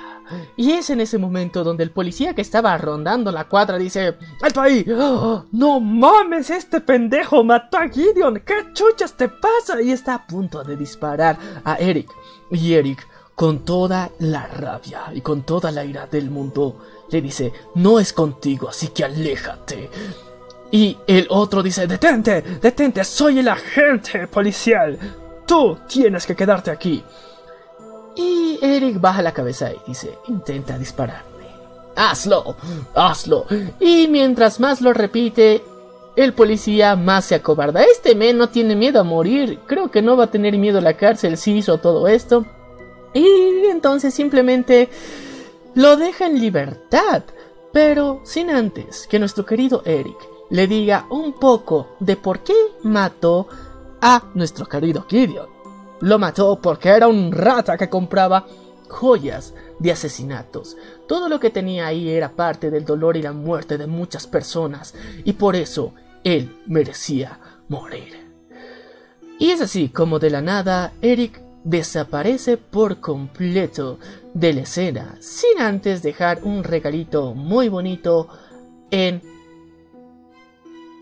Y es en ese momento donde el policía que estaba rondando la cuadra dice: ¡Alto ahí! ¡Oh, ¡No mames! Este pendejo mató a Gideon. ¿Qué chuchas te pasa? Y está a punto de disparar a Eric. Y Eric, con toda la rabia y con toda la ira del mundo, le dice: No es contigo, así que aléjate. Y el otro dice, detente, detente, soy el agente policial. Tú tienes que quedarte aquí. Y Eric baja la cabeza y dice, intenta dispararme. Hazlo, hazlo. Y mientras más lo repite, el policía más se acobarda. Este men no tiene miedo a morir. Creo que no va a tener miedo a la cárcel si hizo todo esto. Y entonces simplemente lo deja en libertad. Pero sin antes que nuestro querido Eric le diga un poco de por qué mató a nuestro querido Gideon. Lo mató porque era un rata que compraba joyas de asesinatos. Todo lo que tenía ahí era parte del dolor y la muerte de muchas personas y por eso él merecía morir. Y es así como de la nada Eric desaparece por completo de la escena sin antes dejar un regalito muy bonito en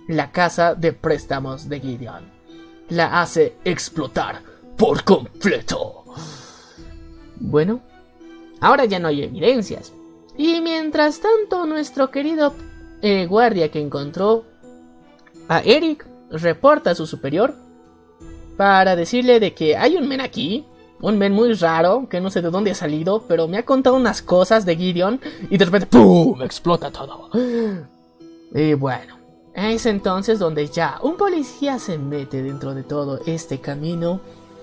la casa de préstamos de Gideon. La hace explotar por completo. Bueno, ahora ya no hay evidencias. Y mientras tanto, nuestro querido eh, guardia que encontró a Eric reporta a su superior para decirle de que hay un men aquí, un men muy raro, que no sé de dónde ha salido, pero me ha contado unas cosas de Gideon y de repente ¡pum! explota todo. Y bueno, es entonces donde ya un policía se mete dentro de todo este camino,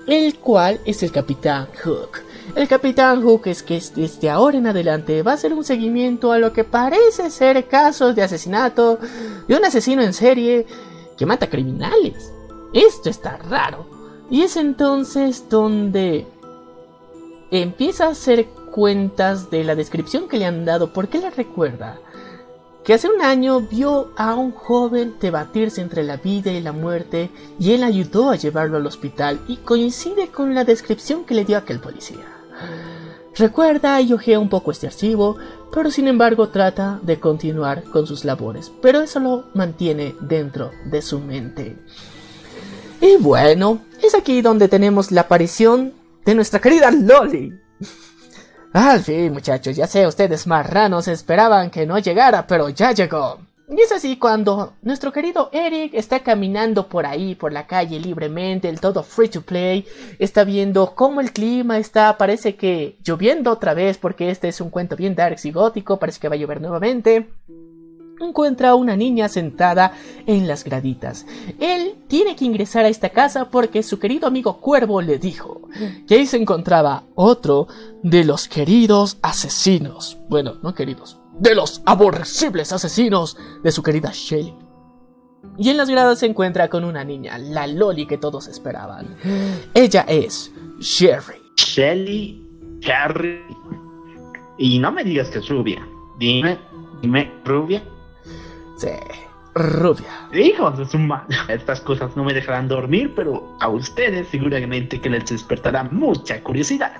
el cual es el Capitán Hook. El Capitán Hook es que desde ahora en adelante va a hacer un seguimiento a lo que parece ser casos de asesinato de un asesino en serie que mata criminales. Esto está raro. Y es entonces donde empieza a hacer cuentas de la descripción que le han dado porque le recuerda que hace un año vio a un joven debatirse entre la vida y la muerte y él ayudó a llevarlo al hospital y coincide con la descripción que le dio aquel policía. Recuerda y ojea un poco este archivo, pero sin embargo trata de continuar con sus labores, pero eso lo mantiene dentro de su mente. Y bueno, es aquí donde tenemos la aparición de nuestra querida Loli. Al fin, muchachos, ya sé, ustedes marranos esperaban que no llegara, pero ya llegó. Y es así cuando nuestro querido Eric está caminando por ahí, por la calle libremente, el todo free to play, está viendo cómo el clima está, parece que lloviendo otra vez, porque este es un cuento bien dark y gótico, parece que va a llover nuevamente. Encuentra a una niña sentada en las graditas. Él tiene que ingresar a esta casa porque su querido amigo Cuervo le dijo que ahí se encontraba otro de los queridos asesinos. Bueno, no queridos, de los aborrecibles asesinos de su querida Shelly. Y en las gradas se encuentra con una niña, la Loli que todos esperaban. Ella es Sherry. Shelly, Harry. Y no me digas que es rubia. Dime, dime, rubia. Sí, rubia. Hijos de su madre. Estas cosas no me dejarán dormir, pero a ustedes seguramente que les despertará mucha curiosidad.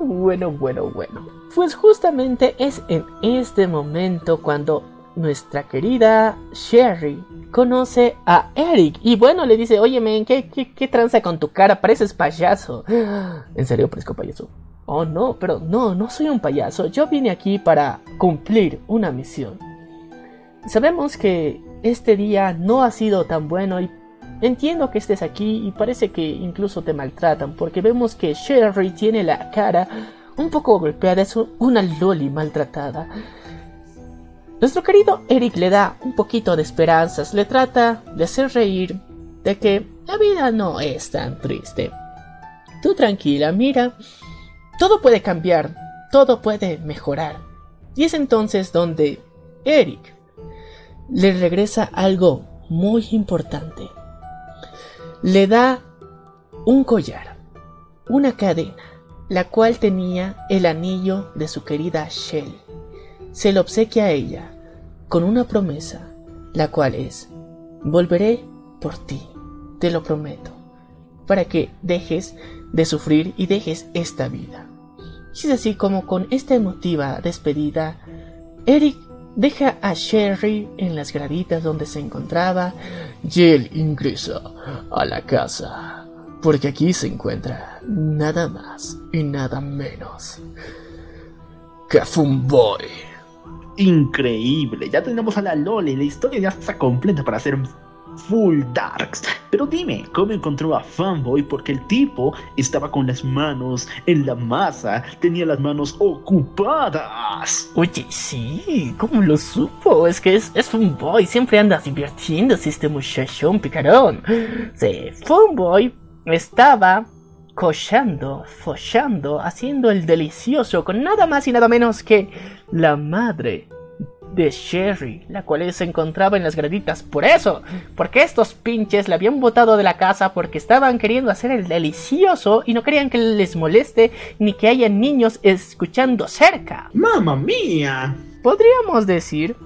Bueno, bueno, bueno. Pues justamente es en este momento cuando nuestra querida Sherry conoce a Eric. Y bueno, le dice, oye, men, ¿qué, qué, qué tranza con tu cara? Pareces payaso. ¿En serio parezco payaso? Oh, no, pero no, no soy un payaso. Yo vine aquí para cumplir una misión. Sabemos que este día no ha sido tan bueno y entiendo que estés aquí y parece que incluso te maltratan porque vemos que Sherry tiene la cara un poco golpeada, es una loli maltratada. Nuestro querido Eric le da un poquito de esperanzas, le trata de hacer reír de que la vida no es tan triste. Tú tranquila, mira, todo puede cambiar, todo puede mejorar. Y es entonces donde Eric le regresa algo muy importante. Le da un collar, una cadena, la cual tenía el anillo de su querida Shell. Se lo obsequia a ella con una promesa, la cual es, volveré por ti, te lo prometo, para que dejes de sufrir y dejes esta vida. Y es así como con esta emotiva despedida, Eric deja a Sherry en las graditas donde se encontraba y él ingresa a la casa, porque aquí se encuentra nada más y nada menos que Funboy. Increíble, ya tenemos a la Loli, la historia ya está completa para hacer full darks. Pero dime, ¿cómo encontró a Fanboy? Porque el tipo estaba con las manos en la masa, tenía las manos ocupadas. Oye, sí, ¿cómo lo supo? Es que es, es Funboy, siempre anda divirtiéndose este muchachón picarón. Sí, Funboy estaba cochando, follando, haciendo el delicioso con nada más y nada menos que la madre de Sherry, la cual se encontraba en las graditas. Por eso, porque estos pinches la habían botado de la casa porque estaban queriendo hacer el delicioso y no querían que les moleste ni que haya niños escuchando cerca. ¡Mamma mía! Podríamos decir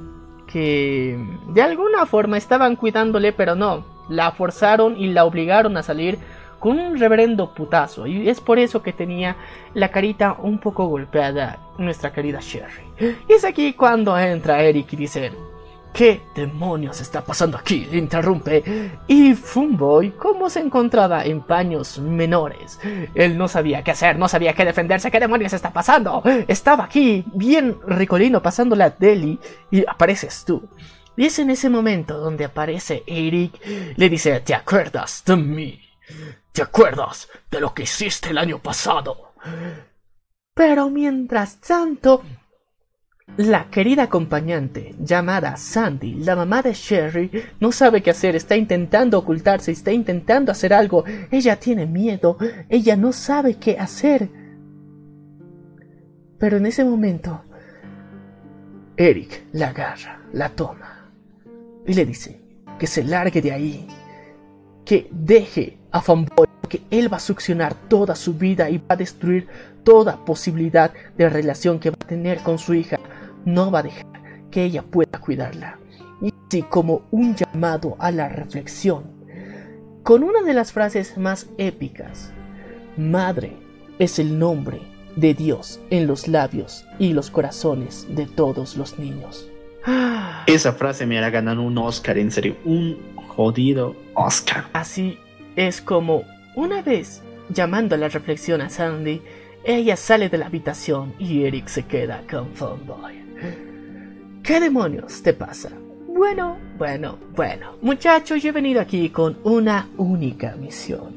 que de alguna forma estaban cuidándole, pero no. La forzaron y la obligaron a salir con un reverendo putazo. Y es por eso que tenía la carita un poco golpeada nuestra querida Sherry. Y es aquí cuando entra Eric y dice... ¿Qué demonios está pasando aquí? Interrumpe. Y Funboy, como se encontraba en paños menores, él no sabía qué hacer, no sabía qué defenderse. ¿Qué demonios está pasando? Estaba aquí, bien ricolino, pasando la deli, y apareces tú. Y es en ese momento donde aparece Eric, le dice: ¿Te acuerdas de mí? ¿Te acuerdas de lo que hiciste el año pasado? Pero mientras tanto, la querida acompañante, llamada Sandy, la mamá de Sherry, no sabe qué hacer, está intentando ocultarse, está intentando hacer algo, ella tiene miedo, ella no sabe qué hacer. Pero en ese momento, Eric la agarra, la toma y le dice que se largue de ahí, que deje a Fanboy, que él va a succionar toda su vida y va a destruir toda posibilidad de relación que va a tener con su hija. No va a dejar que ella pueda cuidarla. Y así como un llamado a la reflexión, con una de las frases más épicas, Madre es el nombre de Dios en los labios y los corazones de todos los niños. Esa frase me hará ganar un Oscar, en serio, un jodido Oscar. Así es como, una vez llamando a la reflexión a Sandy, ella sale de la habitación y Eric se queda con Fanboy. ¿Qué demonios te pasa? Bueno, bueno, bueno, muchachos, yo he venido aquí con una única misión.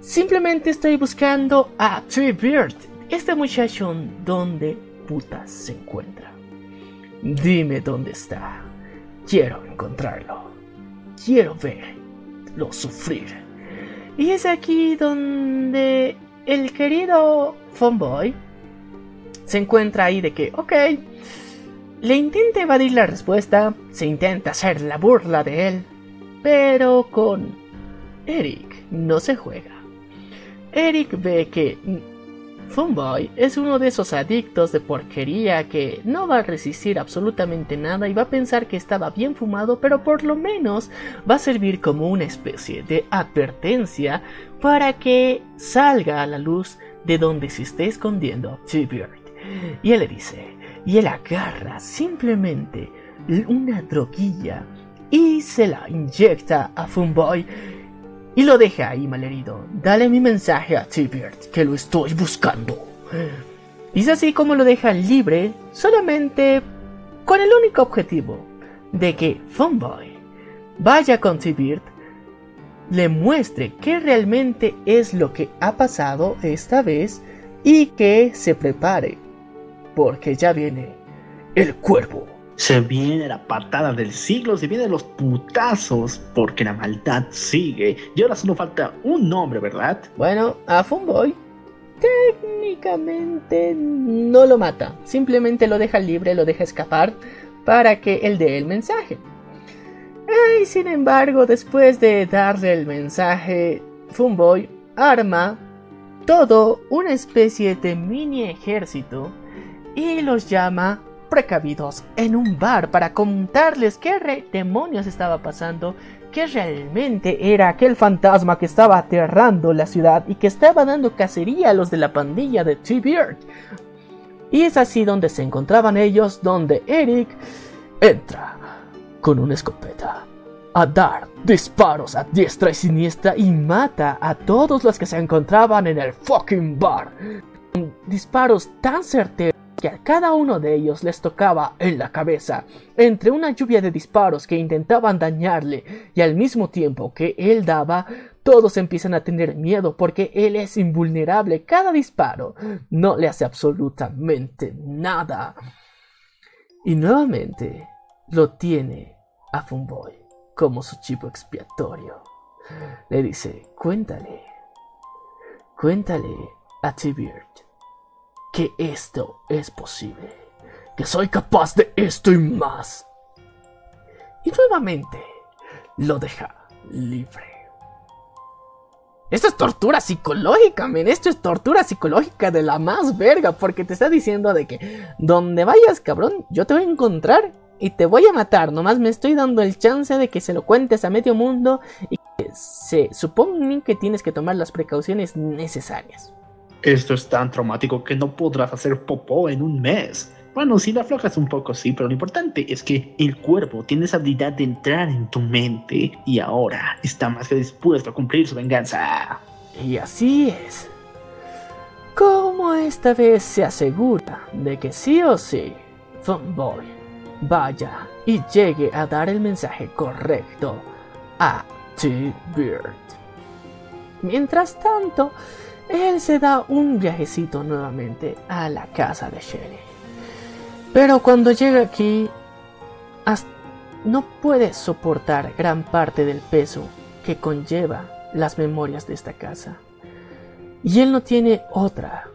Simplemente estoy buscando a Treebird, este muchacho donde putas se encuentra. Dime dónde está. Quiero encontrarlo. Quiero verlo sufrir. Y es aquí donde el querido Fanboy se encuentra ahí de que, ok, le intenta evadir la respuesta, se intenta hacer la burla de él, pero con Eric no se juega. Eric ve que Funboy es uno de esos adictos de porquería que no va a resistir absolutamente nada y va a pensar que estaba bien fumado, pero por lo menos va a servir como una especie de advertencia para que salga a la luz de donde se esté escondiendo T-Bird. Y él le dice, y él agarra simplemente una droguilla y se la inyecta a Funboy y lo deja ahí malherido. Dale mi mensaje a T-Bird que lo estoy buscando. Y es así como lo deja libre, solamente con el único objetivo de que Funboy vaya con T-Bird, le muestre qué realmente es lo que ha pasado esta vez y que se prepare, porque ya viene el cuervo. Se viene la patada del siglo, se vienen los putazos, porque la maldad sigue. Y ahora solo falta un nombre, ¿verdad? Bueno, a Funboy técnicamente no lo mata, simplemente lo deja libre, lo deja escapar para que él dé el mensaje. Y sin embargo, después de darle el mensaje, Funboy arma todo una especie de mini ejército y los llama precavidos en un bar para contarles qué demonios estaba pasando, que realmente era aquel fantasma que estaba aterrando la ciudad y que estaba dando cacería a los de la pandilla de T-Beard. Y es así donde se encontraban ellos, donde Eric entra con una escopeta a dar disparos a diestra y siniestra y mata a todos los que se encontraban en el fucking bar. Disparos tan certeros que a cada uno de ellos les tocaba en la cabeza, entre una lluvia de disparos que intentaban dañarle y al mismo tiempo que él daba, todos empiezan a tener miedo porque él es invulnerable. Cada disparo no le hace absolutamente nada. Y nuevamente lo tiene a Funboy como su chivo expiatorio. Le dice, cuéntale, cuéntale a T-Beard que esto es posible, que soy capaz de esto y más. Y nuevamente lo deja libre. Esto es tortura psicológica, men. Esto es tortura psicológica de la más verga. Porque te está diciendo de que donde vayas, cabrón, yo te voy a encontrar y te voy a matar. Nomás me estoy dando el chance de que se lo cuentes a medio mundo y que se supone que tienes que tomar las precauciones necesarias. Esto es tan traumático que no podrás hacer popó en un mes. Bueno, si la aflojas un poco, sí, pero lo importante es que el cuerpo tiene esa habilidad de entrar en tu mente y ahora está más que dispuesto a cumplir su venganza. Y así es. Como esta vez se asegura de que sí o sí, Funboy vaya y llegue a dar el mensaje correcto a T-Bird. Mientras tanto, él se da un viajecito nuevamente a la casa de Shelly. Pero cuando llega aquí, no puede soportar gran parte del peso que conlleva las memorias de esta casa. Y él no tiene otra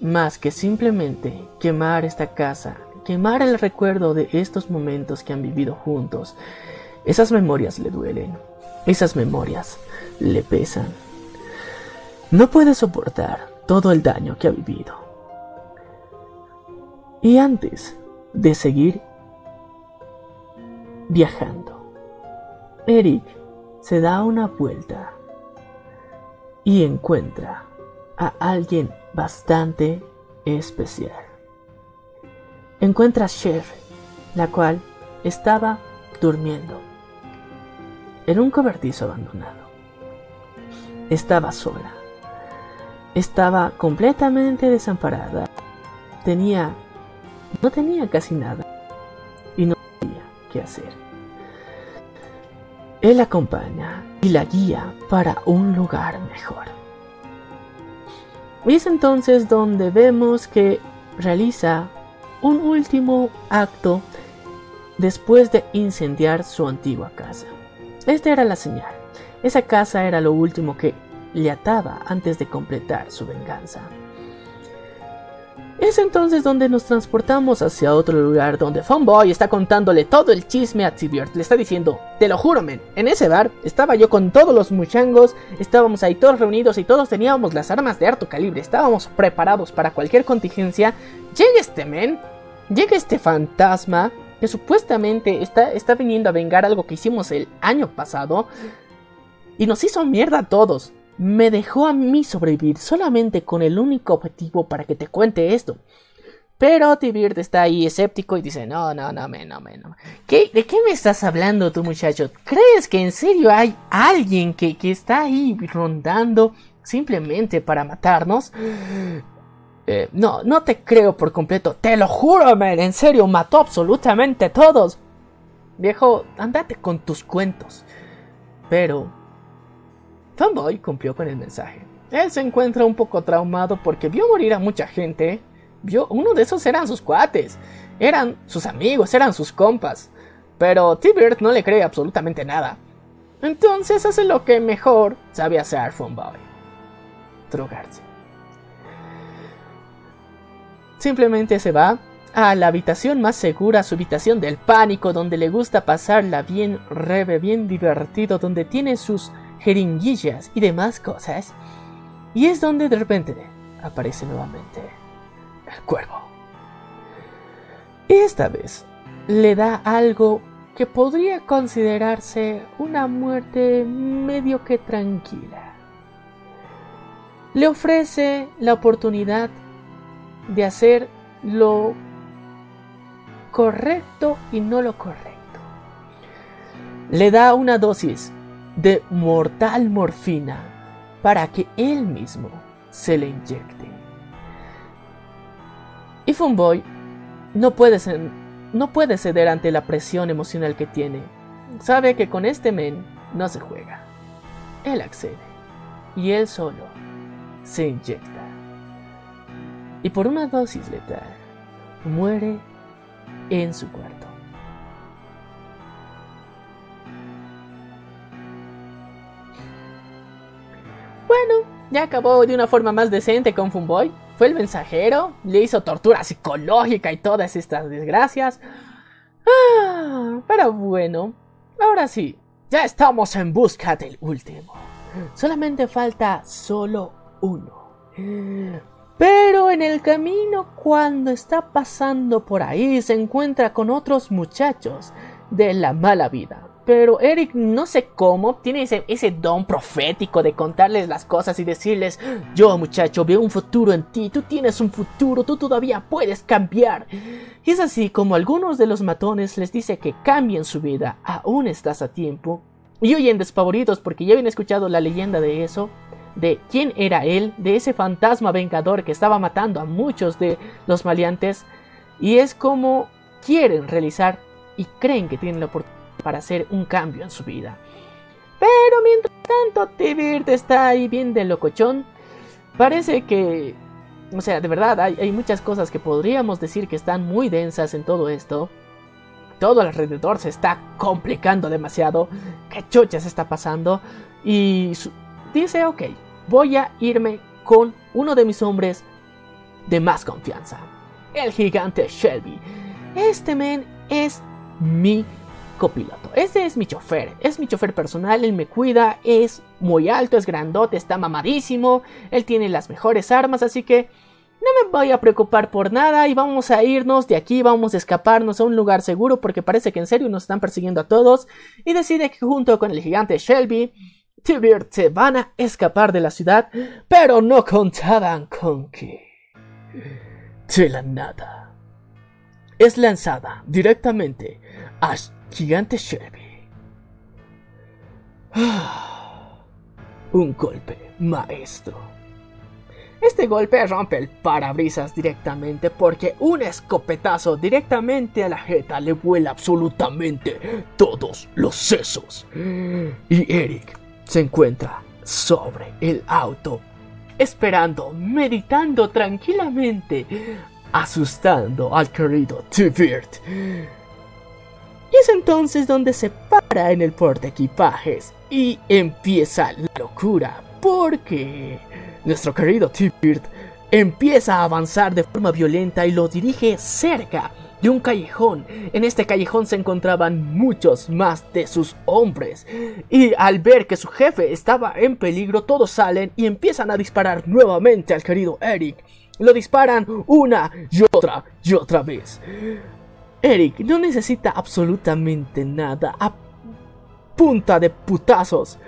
más que simplemente quemar esta casa, quemar el recuerdo de estos momentos que han vivido juntos. Esas memorias le duelen, esas memorias le pesan. No puede soportar todo el daño que ha vivido. Y antes de seguir viajando, Eric se da una vuelta y encuentra a alguien bastante especial. Encuentra a Cher, la cual estaba durmiendo en un cobertizo abandonado. Estaba sola estaba completamente desamparada. Tenía... no tenía casi nada. Y no sabía qué hacer. Él acompaña y la guía para un lugar mejor. Y es entonces donde vemos que realiza un último acto después de incendiar su antigua casa. Esta era la señal. Esa casa era lo último que le ataba antes de completar su venganza. Es entonces donde nos transportamos hacia otro lugar donde Funboy está contándole todo el chisme a Tibiert. Le está diciendo, te lo juro, men, en ese bar estaba yo con todos los muchangos, estábamos ahí todos reunidos y todos teníamos las armas de harto calibre, estábamos preparados para cualquier contingencia. Llega este men, llega este fantasma que supuestamente está, está viniendo a vengar algo que hicimos el año pasado y nos hizo mierda a todos me dejó a mí sobrevivir solamente con el único objetivo para que te cuente esto. Pero Tibird está ahí escéptico y dice, no, no, no, no, no, no. ¿Qué, ¿De qué me estás hablando tú muchacho? ¿Crees que en serio hay alguien que, que está ahí rondando simplemente para matarnos? Eh, no, no te creo por completo. Te lo juro, man. En serio, mató absolutamente a todos. Viejo, andate con tus cuentos. Pero Fanboy cumplió con el mensaje. Él se encuentra un poco traumado porque vio morir a mucha gente. Vio, uno de esos eran sus cuates, eran sus amigos, eran sus compas. Pero T-Bird no le cree absolutamente nada. Entonces hace lo que mejor sabe hacer Fanboy. Drogarse. Simplemente se va a la habitación más segura, su habitación del pánico, donde le gusta pasarla bien rebe, bien divertido, donde tiene sus jeringuillas y demás cosas. Y es donde de repente aparece nuevamente el cuervo. Y esta vez le da algo que podría considerarse una muerte medio que tranquila. Le ofrece la oportunidad de hacer lo correcto y no lo correcto. Le da una dosis de mortal morfina para que él mismo se le inyecte. Y Funboy no puede, no puede ceder ante la presión emocional que tiene. Sabe que con este men no se juega. Él accede. Y él solo se inyecta. Y por una dosis letal, muere en su cuarto. Bueno, ya acabó de una forma más decente con Funboy. Fue el mensajero, le hizo tortura psicológica y todas estas desgracias. Ah, pero bueno, ahora sí, ya estamos en busca del último. Solamente falta solo uno. Pero en el camino, cuando está pasando por ahí, se encuentra con otros muchachos de la mala vida. Pero Eric, no sé cómo, tiene ese, don profético de contarles las cosas y decirles, yo muchacho, veo un futuro en ti, tú tienes un futuro, tú todavía puedes cambiar. Y es así como algunos de los matones les dice que cambien su vida, aún estás a tiempo. Y huyen despavoridos porque ya habían escuchado la leyenda de eso, de quién era él, de ese fantasma vengador que estaba matando a muchos de los maleantes. Y es como quieren realizar y creen que tienen la oportunidad para hacer un cambio en su vida. Pero mientras tanto, Tibert está ahí bien de locochón. Parece que, o sea, de verdad, hay, muchas cosas que podríamos decir que están muy densas en todo esto. Todo alrededor se está complicando demasiado. ¿Qué chucha se está pasando? Y dice, ok, voy a irme con uno de mis hombres de más confianza. El gigante Shelby. Este men es mi copiloto. Este es mi chofer. Es mi chofer personal. Él me cuida. Es muy alto, es grandote, está mamadísimo. Él tiene las mejores armas, así que no me voy a preocupar por nada y vamos a irnos de aquí, vamos a escaparnos a un lugar seguro porque parece que en serio nos están persiguiendo a todos y decide que junto con el gigante Shelby, Tibert se van a escapar de la ciudad, pero no contaban con que de la nada es lanzada directamente a gigante Shelby. Un golpe maestro. Este golpe rompe el parabrisas directamente porque un escopetazo directamente a la jeta le vuela absolutamente todos los sesos. Y Eric se encuentra sobre el auto, esperando, meditando tranquilamente, asustando al querido T-Bird. Y es entonces donde se para en el porte equipajes y empieza la locura porque nuestro querido T-Bird empieza a avanzar de forma violenta y lo dirige cerca de un callejón. En este callejón se encontraban muchos más de sus hombres. Y al ver que su jefe estaba en peligro, todos salen y empiezan a disparar nuevamente al querido Eric. Lo disparan una y otra y otra vez. Eric no necesita absolutamente nada. A punta de putazos.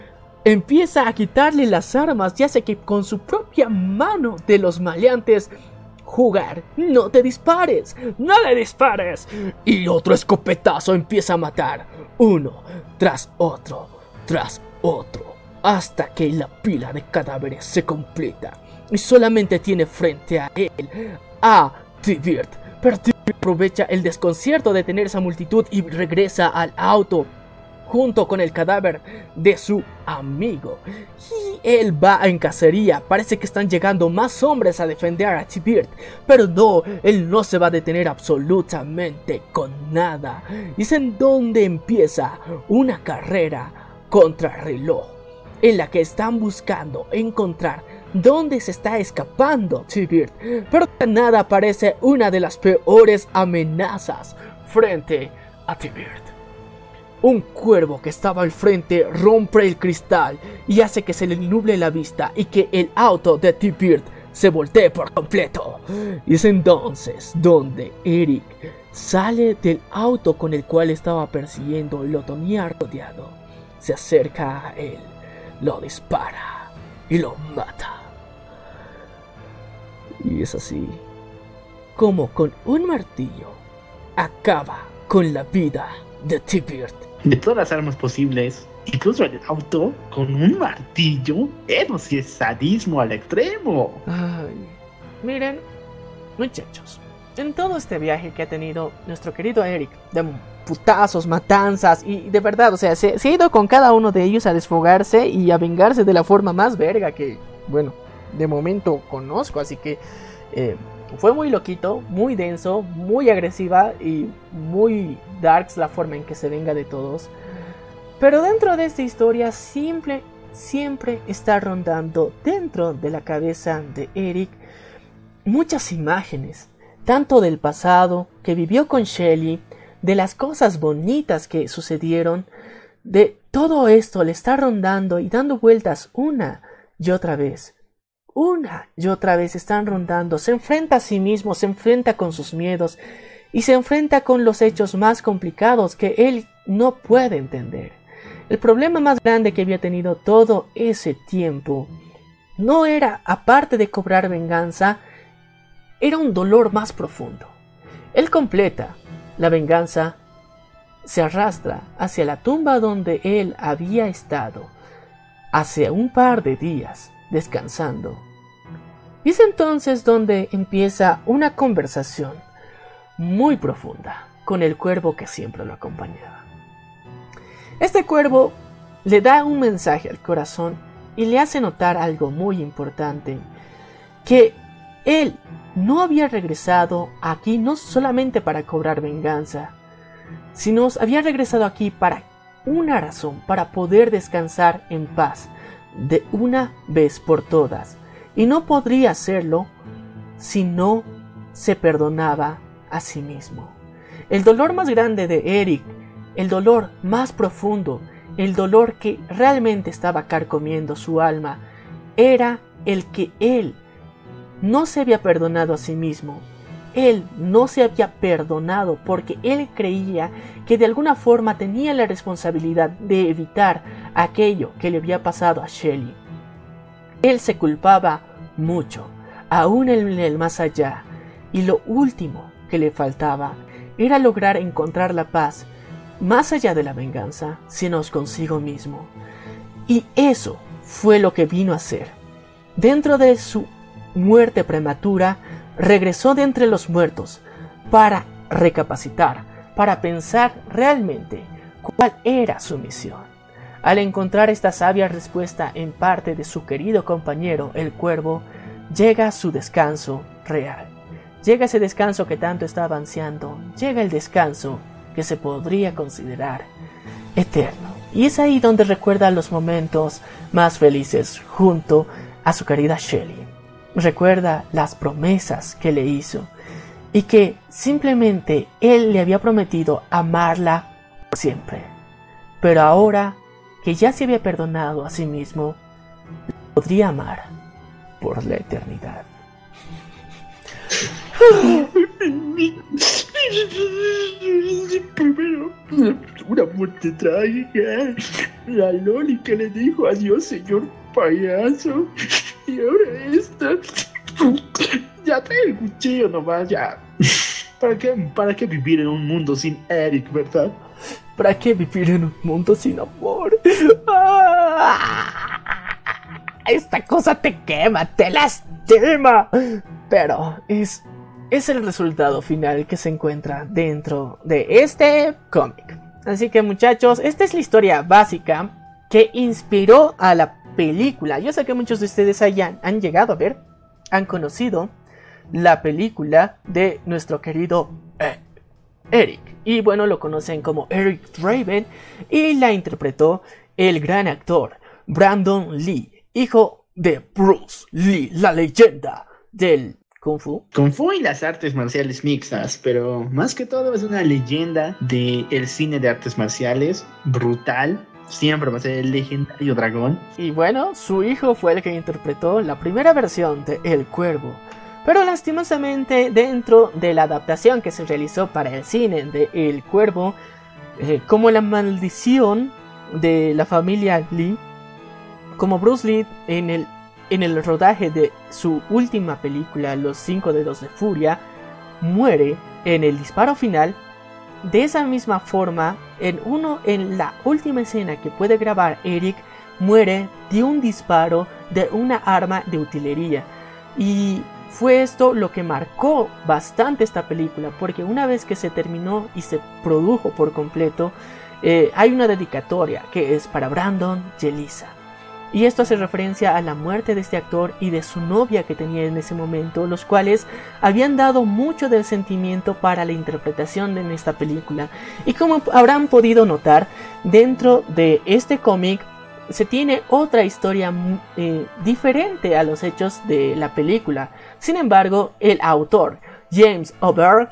Empieza a quitarle las armas y hace que con su propia mano de los maleantes jugar. No te dispares, no le dispares. Y otro escopetazo empieza a matar. Uno tras otro, tras otro. Hasta que la pila de cadáveres se completa. Y solamente tiene frente a él a Tibert. Aprovecha el desconcierto de tener esa multitud y regresa al auto junto con el cadáver de su amigo. Y él va en cacería. Parece que están llegando más hombres a defender a T-Bird. Pero no, él no se va a detener absolutamente con nada. Y es en donde empieza una carrera contra reloj. En la que están buscando encontrar dónde se está escapando T-Bird. Pero de nada aparece una de las peores amenazas frente a T-Bird. Un cuervo que estaba al frente rompe el cristal y hace que se le nuble la vista y que el auto de T-Bird se voltee por completo. Y es entonces donde Eric sale del auto con el cual estaba persiguiendo y lo tenía rodeado. Se acerca a él, lo dispara y lo mata. Y es así como con un martillo acaba con la vida de T-Bird. De todas las armas posibles, incluso el auto con un martillo, eso sí es sadismo al extremo. Ay, miren, muchachos, en todo este viaje que ha tenido nuestro querido Eric, de putazos, matanzas, y de verdad, o sea, se, se ha ido con cada uno de ellos a desfogarse y a vengarse de la forma más verga que, bueno, de momento conozco, así que eh, fue muy loquito, muy denso, muy agresiva y muy darks la forma en que se venga de todos. Pero dentro de esta historia simple, siempre está rondando dentro de la cabeza de Eric muchas imágenes, tanto del pasado que vivió con Shelly, de las cosas bonitas que sucedieron, de todo esto le está rondando y dando vueltas una y otra vez. Una y otra vez están rondando, se enfrenta a sí mismo, se enfrenta con sus miedos y se enfrenta con los hechos más complicados que él no puede entender. El problema más grande que había tenido todo ese tiempo no era, aparte de cobrar venganza, era un dolor más profundo. Él completa la venganza, se arrastra hacia la tumba donde él había estado hace un par de días descansando. Y es entonces donde empieza una conversación muy profunda con el cuervo que siempre lo acompañaba. Este cuervo le da un mensaje al corazón y le hace notar algo muy importante, que él no había regresado aquí no solamente para cobrar venganza, sino había regresado aquí para una razón, para poder descansar en paz de una vez por todas. Y no podría hacerlo si no se perdonaba a sí mismo. El dolor más grande de Eric, el dolor más profundo, el dolor que realmente estaba carcomiendo su alma, era el que él no se había perdonado a sí mismo. Él no se había perdonado porque él creía que de alguna forma tenía la responsabilidad de evitar aquello que le había pasado a Shelley. Él se culpaba mucho, aún en el más allá, y lo último que le faltaba era lograr encontrar la paz más allá de la venganza, sino consigo mismo. Y eso fue lo que vino a hacer. Dentro de su muerte prematura, regresó de entre los muertos para recapacitar, para pensar realmente cuál era su misión. Al encontrar esta sabia respuesta en parte de su querido compañero el cuervo, llega su descanso real. Llega ese descanso que tanto estaba ansiando, llega el descanso que se podría considerar eterno. Y es ahí donde recuerda los momentos más felices junto a su querida Shelley recuerda las promesas que le hizo y que simplemente él le había prometido amarla por siempre. Pero ahora que ya se había perdonado a sí mismo, podría amar por la eternidad. Una muerte trágica. La Loli que le dijo adiós, señor payaso. Y ahora esta. Ya trae el cuchillo nomás, ya. ¿Para qué, ¿Para qué vivir en un mundo sin Eric, verdad? ¿Para qué vivir en un mundo sin amor? ¡Ah! Esta cosa te quema, te lastima. Pero es, es el resultado final que se encuentra dentro de este cómic. Así que muchachos, esta es la historia básica que inspiró a la película. Yo sé que muchos de ustedes hayan, han llegado a ver, han conocido la película de nuestro querido eh, Eric. Y bueno, lo conocen como Eric Draven y la interpretó el gran actor Brandon Lee, hijo de Bruce Lee, la leyenda del Kung Fu. Kung Fu y las artes marciales mixtas, pero más que todo es una leyenda del cine de artes marciales brutal, siempre va a ser el legendario dragón. Y bueno, su hijo fue el que interpretó la primera versión de El Cuervo. Pero lastimosamente dentro de la adaptación que se realizó para el cine de El Cuervo, eh, como la maldición de la familia Lee, como Bruce Lee en el, en el rodaje de su última película, Los Cinco Dedos de Furia, muere en el disparo final de esa misma forma, en uno en la última escena que puede grabar Eric muere de un disparo de una arma de utilería. Y fue esto lo que marcó bastante esta película, porque una vez que se terminó y se produjo por completo, eh, hay una dedicatoria que es para Brandon Jelisa. Y esto hace referencia a la muerte de este actor y de su novia que tenía en ese momento, los cuales habían dado mucho del sentimiento para la interpretación en esta película. Y como habrán podido notar, dentro de este cómic se tiene otra historia mm, eh, diferente a los hechos de la película. Sin embargo, el autor, James O'Barr,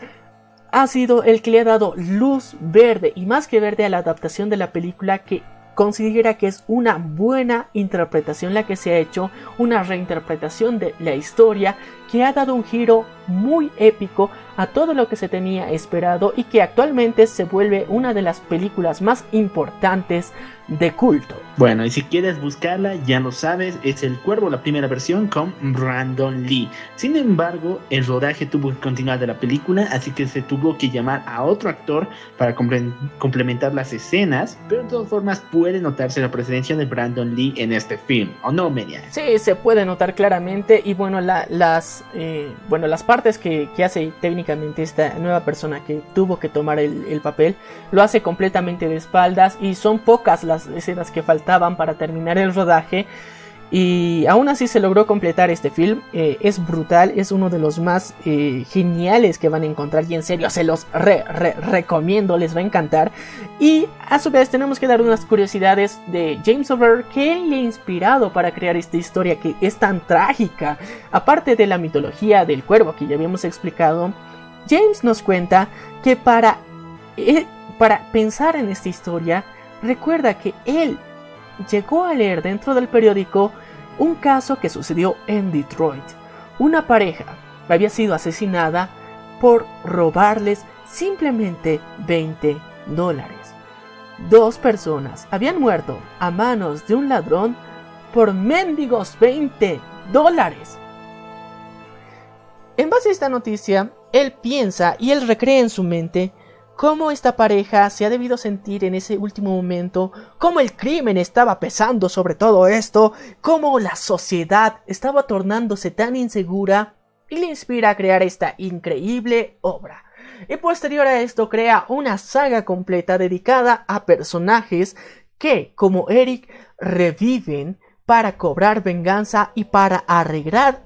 ha sido el que le ha dado luz verde y más que verde a la adaptación de la película que considera que es una buena interpretación la que se ha hecho, una reinterpretación de la historia que ha dado un giro muy épico a todo lo que se tenía esperado y que actualmente se vuelve una de las películas más importantes de culto. Bueno, y si quieres buscarla, ya lo sabes, es El Cuervo, la primera versión con Brandon Lee. Sin embargo, el rodaje tuvo que continuar de la película, así que se tuvo que llamar a otro actor para complementar las escenas, pero de todas formas puede notarse la presencia de Brandon Lee en este film, ¿o no, Media? Sí, se puede notar claramente y bueno, las, eh, bueno, las partes que, hace técnicamente esta nueva persona que tuvo que tomar el, el papel, lo hace completamente de espaldas y son pocas las escenas que faltaban para terminar el rodaje. Y aún así se logró completar este film. Eh, es brutal, es uno de los más eh, geniales que van a encontrar. Y en serio, se los recomiendo, les va a encantar. Y a su vez tenemos que dar unas curiosidades de James Over, que le ha inspirado para crear esta historia que es tan trágica. Aparte de la mitología del cuervo que ya habíamos explicado, James nos cuenta que para, eh, para pensar en esta historia, recuerda que él llegó a leer dentro del periódico un caso que sucedió en Detroit. Una pareja había sido asesinada por robarles simplemente 20 dólares. Dos personas habían muerto a manos de un ladrón por mendigos 20 dólares. En base a esta noticia, él piensa y él recrea en su mente cómo esta pareja se ha debido sentir en ese último momento, cómo el crimen estaba pesando sobre todo esto, cómo la sociedad estaba tornándose tan insegura y le inspira a crear esta increíble obra. Y posterior a esto crea una saga completa dedicada a personajes que, como Eric, reviven para cobrar venganza y para arreglar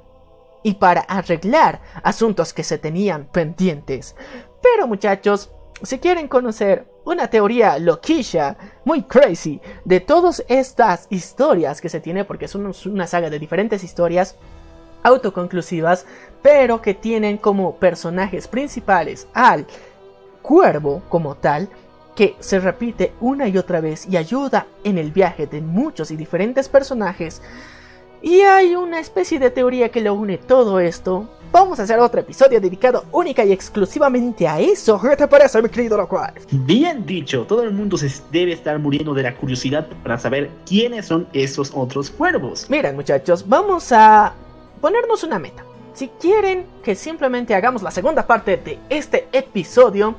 y para arreglar asuntos que se tenían pendientes. Pero muchachos, si quieren conocer una teoría loquilla, muy crazy, de todas estas historias que se tiene, porque es una saga de diferentes historias autoconclusivas, pero que tienen como personajes principales al cuervo como tal, que se repite una y otra vez y ayuda en el viaje de muchos y diferentes personajes, y hay una especie de teoría que lo une todo esto, vamos a hacer otro episodio dedicado única y exclusivamente a eso. ¿Qué te parece, mi querido Locuaz? Bien dicho, todo el mundo se debe estar muriendo de la curiosidad para saber quiénes son esos otros cuervos. Miren, muchachos, vamos a ponernos una meta. Si quieren que simplemente hagamos la segunda parte de este episodio,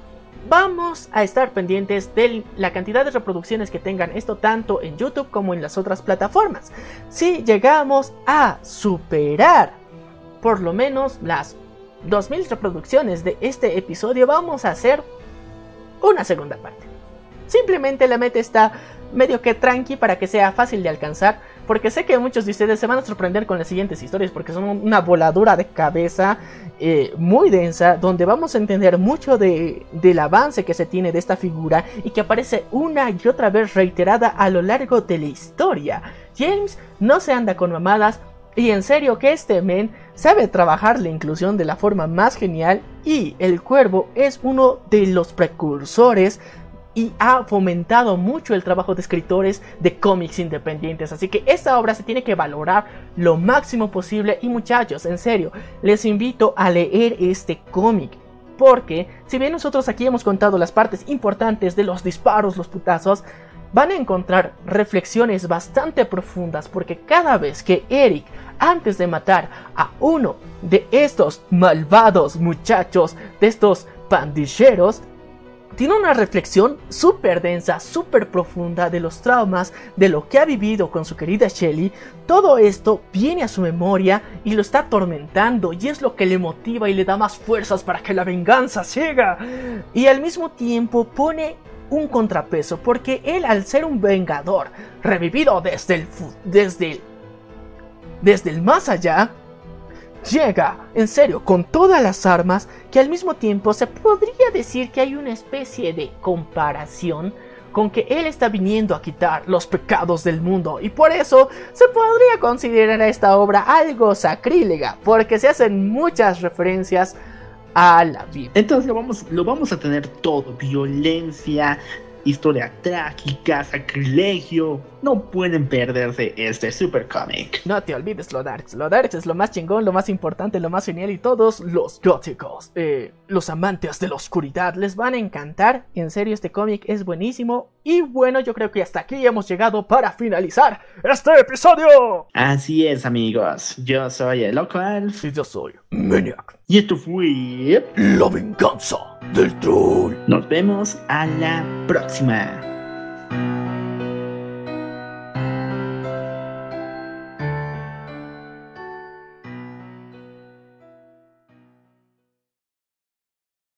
vamos a estar pendientes de la cantidad de reproducciones que tengan esto tanto en YouTube como en las otras plataformas. Si llegamos a superar por lo menos las 2000 reproducciones de este episodio, vamos a hacer una segunda parte. Simplemente la meta está medio que tranqui para que sea fácil de alcanzar, porque sé que muchos de ustedes se van a sorprender con las siguientes historias, porque son una voladura de cabeza eh, muy densa, donde vamos a entender mucho de, del avance que se tiene de esta figura y que aparece una y otra vez reiterada a lo largo de la historia. James no se anda con mamadas, y en serio que este men sabe trabajar la inclusión de la forma más genial y el cuervo es uno de los precursores y ha fomentado mucho el trabajo de escritores de cómics independientes. Así que esta obra se tiene que valorar lo máximo posible. Y muchachos, en serio, les invito a leer este cómic. Porque si bien nosotros aquí hemos contado las partes importantes de los disparos, los putazos, van a encontrar reflexiones bastante profundas porque cada vez que Eric, antes de matar a uno de estos malvados muchachos, de estos pandilleros, tiene una reflexión súper densa, súper profunda de los traumas, de lo que ha vivido con su querida Shelly. Todo esto viene a su memoria y lo está atormentando y es lo que le motiva y le da más fuerzas para que la venganza siga. Y al mismo tiempo pone un contrapeso porque él al ser un vengador revivido desde el, desde el, desde el más allá, llega, en serio, con todas las armas, que al mismo tiempo se podría decir que hay una especie de comparación con que él está viniendo a quitar los pecados del mundo y por eso se podría considerar a esta obra algo sacrílega, porque se hacen muchas referencias a la Biblia. Entonces lo vamos, lo vamos a tener todo, violencia, historia trágica, sacrilegio. No pueden perderse este super cómic. No te olvides lo darks. Lo darks es lo más chingón, lo más importante, lo más genial y todos los góticos, eh, los amantes de la oscuridad les van a encantar. En serio, este cómic es buenísimo. Y bueno, yo creo que hasta aquí hemos llegado para finalizar este episodio. Así es, amigos. Yo soy el local. Y yo soy Maniac. Y esto fue La venganza del troll. Nos vemos a la próxima.